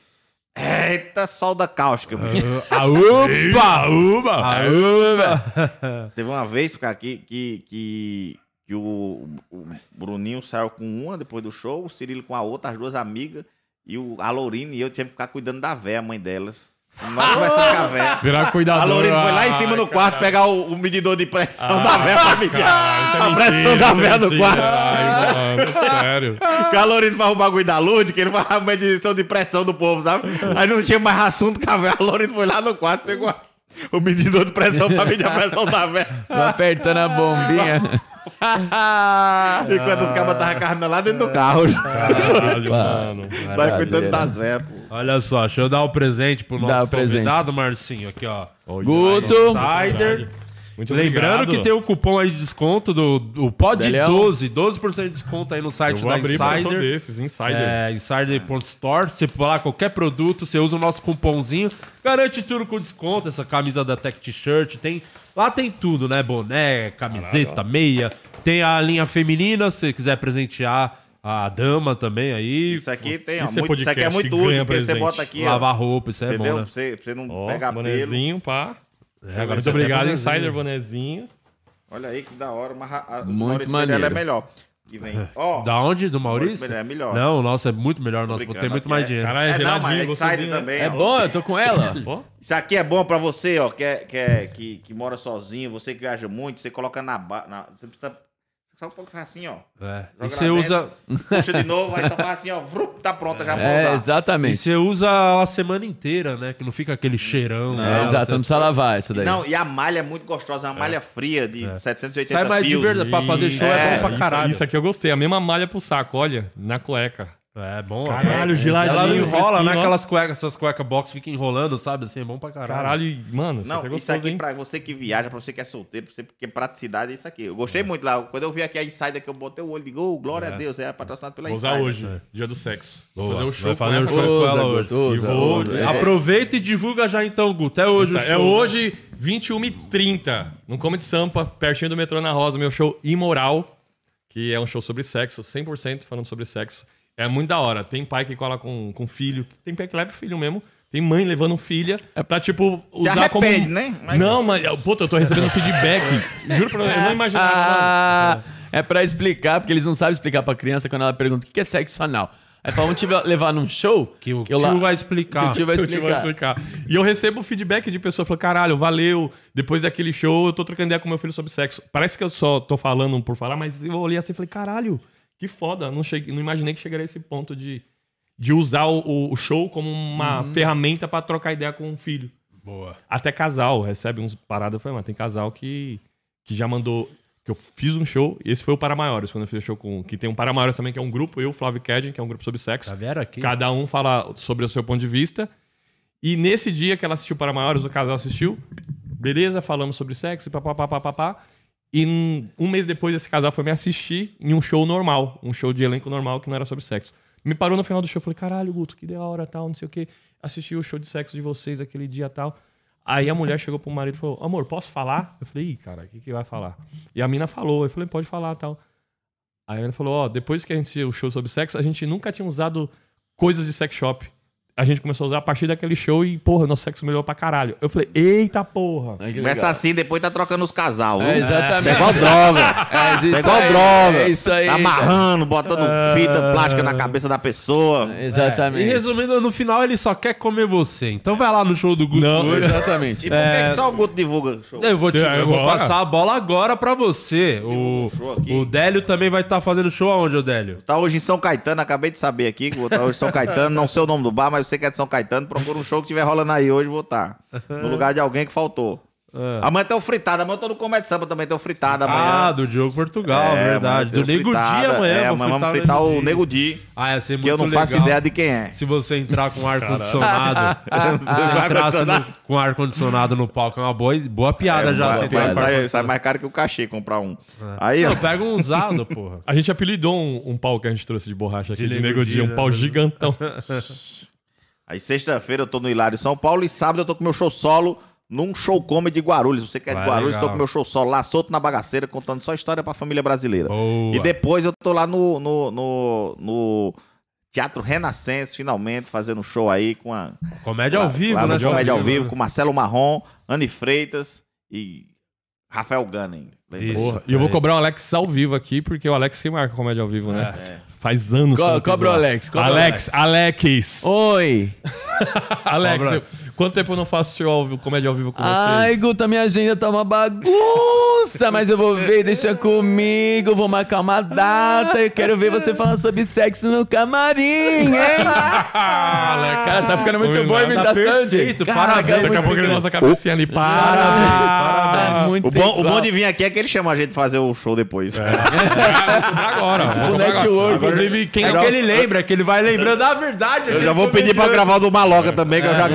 Eita, sol da cáustica, bicho. Aúba! Aúba! Teve uma vez, cara, que, que, que, que o, o Bruninho saiu com uma depois do show, o Cirilo com a outra, as duas amigas, e o, a Lourinha e eu tinha que ficar cuidando da véia, a mãe delas. Nós conversando com a véia. Virar A cuidador. Lorena foi lá em Ai, cima no quarto pegar o, o medidor de pressão da véia pra medir Isso é a pressão mentira, da é véia no quarto. Ai, mano, sério. Que a Lorena faz o bagulho da Lud, que ele faz a medição de pressão do povo, sabe? Aí não tinha mais assunto com a véia. A Lorena foi lá no quarto, pegou a- o medidor de pressão pra medir a pressão da véia. Tô apertando a bombinha. Enquanto os cabas estavam carregando lá dentro do carro. Caralho, mano. Vai cuidando das véias, pô. Olha só, deixa eu dar o presente pro Dá nosso o presente. convidado, Marcinho. Aqui, ó. Guto. Insider. Muito Lembrando obrigado. que tem o cupom aí de desconto do, do Pod Deleão. 12, 12% de desconto aí no Eu site vou da abrir Insider. desses, Insider. É, insider.store. Você for lá, qualquer produto, você usa o nosso cupomzinho, garante tudo com desconto. Essa camisa da Tech T-shirt, tem. Lá tem tudo, né? Boné, camiseta, meia. Tem a linha feminina, se você quiser presentear a dama também aí. Isso aqui tem, ó, Isso é muito, isso aqui é muito útil, porque você bota aqui, ó, Lavar roupa, isso é entendeu? bom, né? Pra você, pra você não Ó, pegar pelo. bonezinho, pá. É, agora Muito obrigado, bonezinho. Insider Bonezinho. Olha aí que da hora, mas a, Muito Maurício maneiro. É melhor. Que vem, ó, Da onde? Do Maurício é melhor. Não, o nosso é muito melhor. O nosso tem muito mais é- dinheiro. Caralho, É, não, geladinho, mas é Insider né? também, É ó. bom, eu tô com ela. Isso aqui é bom pra você, ó, que, é, que, é, que, que mora sozinho, você que viaja muito, você coloca na, ba- na Você precisa. Só colocar assim, ó. É. E você usa, Puxa de novo, aí só faz assim, ó. Vrup, tá pronta já pra É, usar. e exatamente. você usa a semana inteira, né? Que não fica aquele cheirão. É, né? exato, Você- não precisa lavar isso daí. Não, e a malha é muito gostosa, é uma malha fria de 780 Sai mais de verdade. Pra fazer show é, É, bom pra isso, caralho. Isso aqui eu gostei. A mesma malha pro saco, olha, na cueca. É bom. Caralho, é, geladinho, Ela enrola, né? Aquelas cuecas, essas cuecas box ficam enrolando, sabe? Assim, é bom pra caralho. Caralho, e, mano, isso Não, aqui é isso aqui hein? pra você que viaja, pra você que é solteiro, pra você que é praticidade, é isso aqui. Eu gostei muito lá. Quando eu vi aqui a Insider que eu botei o olho, digo, oh, glória a Deus, é patrocinado pela Vou Insider. usar hoje, dia do sexo. Boa. Vou fazer o show Vai fazer essa show. com ela hoje. Usa, E vou- usa. É. Aproveita e divulga já então, Guto. É hoje o É hoje, 21h30, no Comedy Sampa, pertinho do metrô na Rosa, meu show Imoral, que é um show sobre sexo, 100% falando sobre sexo. É muito da hora. Tem pai que cola com, com filho, tem pai que leva filho mesmo, tem mãe levando filha, é pra, tipo, Se usar como... arrepende, né? Mas- Não, mas, puta, eu tô recebendo feedback. Juro pra você, eu não imaginava. Ah, é pra explicar, porque eles não sabem explicar pra criança quando ela pergunta o que é sexo anal. Aí pra onde tiver levar num show, Que o eu tio lá- vai que explicar. o tio vai Eu te vou explicar. explicar. E eu recebo feedback de pessoa falando: caralho, valeu. Depois daquele show, eu tô trocando ideia com meu filho sobre sexo. Parece que eu só tô falando por falar, mas eu olhei assim e falei: caralho, que foda. Não, cheguei, não imaginei que chegaria a esse ponto de, de usar o, o show como uma ferramenta pra trocar ideia com um filho. Boa. Até casal recebe uns paradas. Falei, mas tem casal que, que já mandou. Que eu fiz um show, esse foi o Para Maiores, quando eu fiz o show com. Que tem um Para Maiores também, que é um grupo, eu, Flávio Kedden, que é um grupo sobre sexo. Já vieram aqui? Cada um fala sobre o seu ponto de vista. E nesse dia que ela assistiu para maiores, o casal assistiu. Beleza, falamos sobre sexo, papapá, papapá. E um- mês depois, esse casal foi me assistir em um show normal, um show de elenco normal que não era sobre sexo. Me parou no final do show, falei, caralho, Guto, que da hora, tal, não sei o quê. Assisti o show de sexo de vocês aquele dia tal. Aí a mulher chegou pro marido e falou, amor, posso falar? Eu falei, ih, cara, o que, que vai falar? E a mina falou, eu falei, pode falar tal. Aí ele falou, ó, depois que a gente o show sobre sexo, a gente nunca tinha usado coisas de sex shop. A gente começou a usar a partir daquele show e, porra, nosso sexo melhorou pra caralho. Eu falei, eita porra. Ai, Começa assim, depois tá trocando os casal. É, viu? exatamente. Isso é igual droga. É, Isso é igual aí, droga. É isso aí. Tá amarrando, botando fita plástica na cabeça da pessoa. É, Exatamente. E resumindo, no final ele só quer comer você. Então vai lá no show do Guto Não. Exatamente. E por que que só o Guto divulga show? Eu vou, te, eu vou passar a bola agora pra você. O, show aqui. o Délio também vai estar fazendo show aonde, o Délio? Tá hoje em São Caetano, acabei de saber aqui que vou estar hoje em São Caetano. Não sei o nome do bar, mas você que é de São Caetano, procura um show que tiver rolando aí hoje, vou estar. No lugar de alguém que faltou. Amanhã tem o fritado, amanhã eu tô no Comédia Samba também, tem o fritado Ah, amanhã. do Diogo Portugal, É, verdade. Do Nego Di fritada. amanhã. É, amanhã vamos fritar o Nego Di, Ah, ia ser muito que eu não faço legal ideia de quem é. Se você entrar com ar-condicionado. se entrasse ar-condicionado. no- com ar-condicionado no palco, é uma boa, boa piada já. Você entrar vai- com sai, sai mais caro que o cachê comprar um. Aí, ó. Não, pega um usado, porra. A gente apelidou um, um pau que a gente trouxe de borracha aqui, De de, Nego Di, dia, um né? pau gigantão. Aí sexta-feira eu tô no Hilário São Paulo e sábado eu tô com meu show solo num show comedy de Guarulhos. Você que é de Guarulhos, legal. tô com meu show solo lá, solto na bagaceira, contando só história pra família brasileira. Boa. E depois eu tô lá no, no, no, no Teatro Renascença, finalmente, fazendo um show aí com a. Comédia ao vivo, lá né? no Comédia ao vivo, né? com Marcelo Marrom, Anne Freitas e Rafael Gunning. Lembra? Isso. Porra. E eu vou é cobrar o Alex ao vivo aqui, porque o Alex que marca comédia ao vivo, né? É. Faz anos Co- que eu cobra o. Alex, cobra o Alex, Alex. Oi. Alex, Cobra. eu- Quanto tempo eu não faço show ao vivo, comédia ao vivo com Ai, vocês? Guta, minha agenda tá uma bagunça, mas eu vou ver, deixa comigo, vou marcar uma data. Eu quero ver você falando sobre sexo no camarim, hein? Cara, tá ficando muito boa a imitação, Tá perfeito, gente. parabéns. Daqui a pouco ele lança a cabecinha ali. Para! Ah, muito O bom, o bom de vir aqui é que ele chama a gente pra fazer o show depois. agora. vou O cobrar network. agora. Inclusive, quem É que ele lembra, que ele vai lembrando a verdade. Eu já vou pedir pra gravar o do Maloca também, que eu já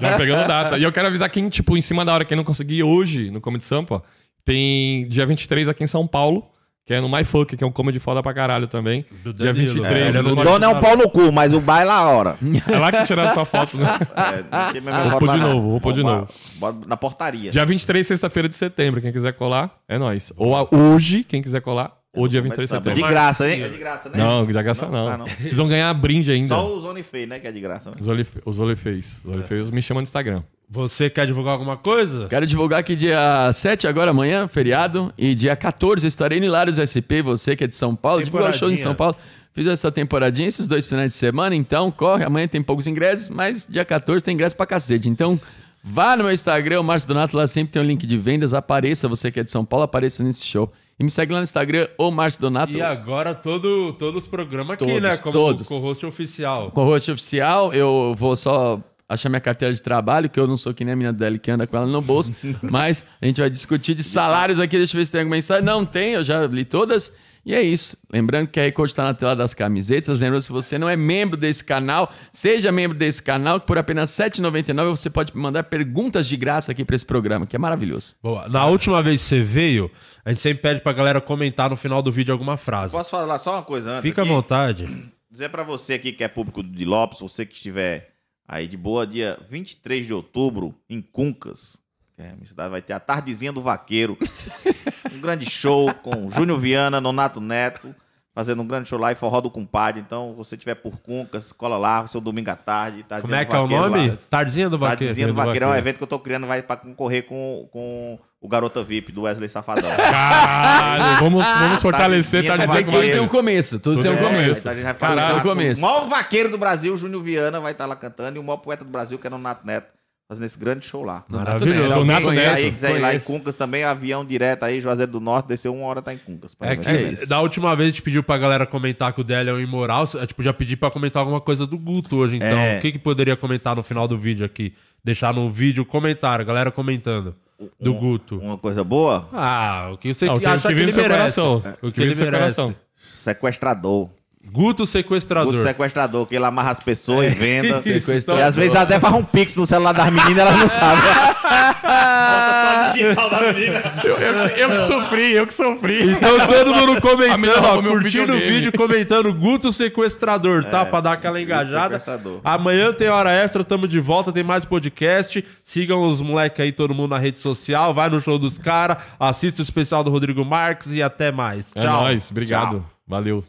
Já pegando data. E eu quero avisar quem, tipo, em cima da hora, quem não conseguir ir hoje no Comedy Sampa, tem dia 23 aqui em São Paulo, que é no MyFuck, que é um comedy foda pra caralho também. Do dia Danilo. 23. É, O do dono é um pau no cu, mas o baile é a hora. É lá que tiraram sua foto, né? É, deixei minha Vou pôr de na- novo, vou pôr de novo. bora Na portaria. Dia 23, sexta-feira de setembro. Quem quiser colar, é nóis. Ou a- hoje, quem quiser colar, ou dia 23 de De setembro. graça, hein? É de graça, né? Não, já gasta não. Ah, não. Vocês vão ganhar brinde ainda. Só os OnlyFans, né? Que é de graça. Né? Os Olife- Os Olifeis. Os Olifeis me chamam no Instagram. Você quer divulgar alguma coisa? Quero divulgar que dia 7 agora, amanhã, feriado, e dia 14 eu estarei no Hilários SP, você que é de São Paulo, divulgar o show em. São Paulo. Fiz essa temporadinha, esses dois finais de semana, então corre, amanhã tem poucos ingressos, mas dia 14 tem ingresso pra cacete. Então vá no meu Instagram, o Márcio Donato, lá sempre tem um link de vendas, apareça, você que é de São Paulo, apareça nesse show. E me segue lá no Instagram, o Márcio Donato. E agora todo, todos os programas aqui, Todos, né? Como todos. co-host oficial. Com o host oficial, eu vou só achar minha carteira de trabalho, que eu não sou que nem a minha dela que anda com ela no bolso. mas a gente vai discutir de salários aqui. Deixa eu ver se tem alguma mensagem. Não tem, eu já li todas. E é isso. Lembrando que a Recorde está na tela das camisetas. Lembrando, se você não é membro desse canal, seja membro desse canal, que por apenas R$ 7,99 você pode mandar perguntas de graça aqui para esse programa, que é maravilhoso. Boa. Na última vez que você veio, a gente sempre pede pra galera comentar no final do vídeo alguma frase. Posso falar só uma coisa antes? Fica à aqui? vontade. Dizer pra você aqui que é público de Lopes, você que estiver aí de boa, dia 23 de outubro, em Cuncas. É, minha cidade vai ter a Tardezinha do Vaqueiro. um grande show com Júnior Viana, Nonato Neto, fazendo um grande show lá e forró do compadre. Então, se você estiver por Cuncas, cola lá, seu domingo à tarde. Como é do que é o nome? lá. Tardezinha do Vaqueiro. Tardezinha do do Vaqueiro é um evento que eu tô criando, vai pra concorrer com, com o Garota VIP do Wesley Safadão. Caralho, vamos, vamos fortalecer, tá Tardezinha do dizendo que Tudo tem um começo, tudo tem um Tudo tem um começo. Então a gente vai Caralho, fazer é o começo. O maior vaqueiro do Brasil, Júnior Viana, vai estar lá cantando. E o maior poeta do Brasil, que é o Nato Neto, fazendo esse grande show lá. Maravilhoso. Se Do Nato alguém Neto. aí quiser ir lá em. Cuncas também, avião direto aí, Juazeiro do Norte, desceu uma hora, tá em Cuncas. É que É isso. da última vez a gente pediu pra galera comentar que o Délio é um imoral. A gente podia pedir pra comentar alguma coisa do Guto hoje, então. É. O que, que poderia comentar no final do vídeo aqui? Deixar no vídeo comentário, galera comentando. Do Guto. Uma coisa boa, Ah, o que você Ah, o que- acha que ele merece. coração. O que, ele merece. coração. sequestrador. Guto sequestrador. Outro sequestrador, que ele amarra as pessoas e venda. Sequestrador. E às vezes até faz um pix no celular das meninas, elas não sabem. Eu, eu, eu que sofri, eu que sofri. Então todo mundo comentando, ó, curtindo o vídeo, comentando Guto Sequestrador, tá? Pra dar aquela engajada. Sequestrador. Amanhã tem hora extra, tamo de volta, tem mais podcast. Sigam os moleques aí, todo mundo na rede social. Vai no show dos caras, assista o especial do Rodrigo Marques e até mais. É Tchau. nóis, obrigado. Valeu.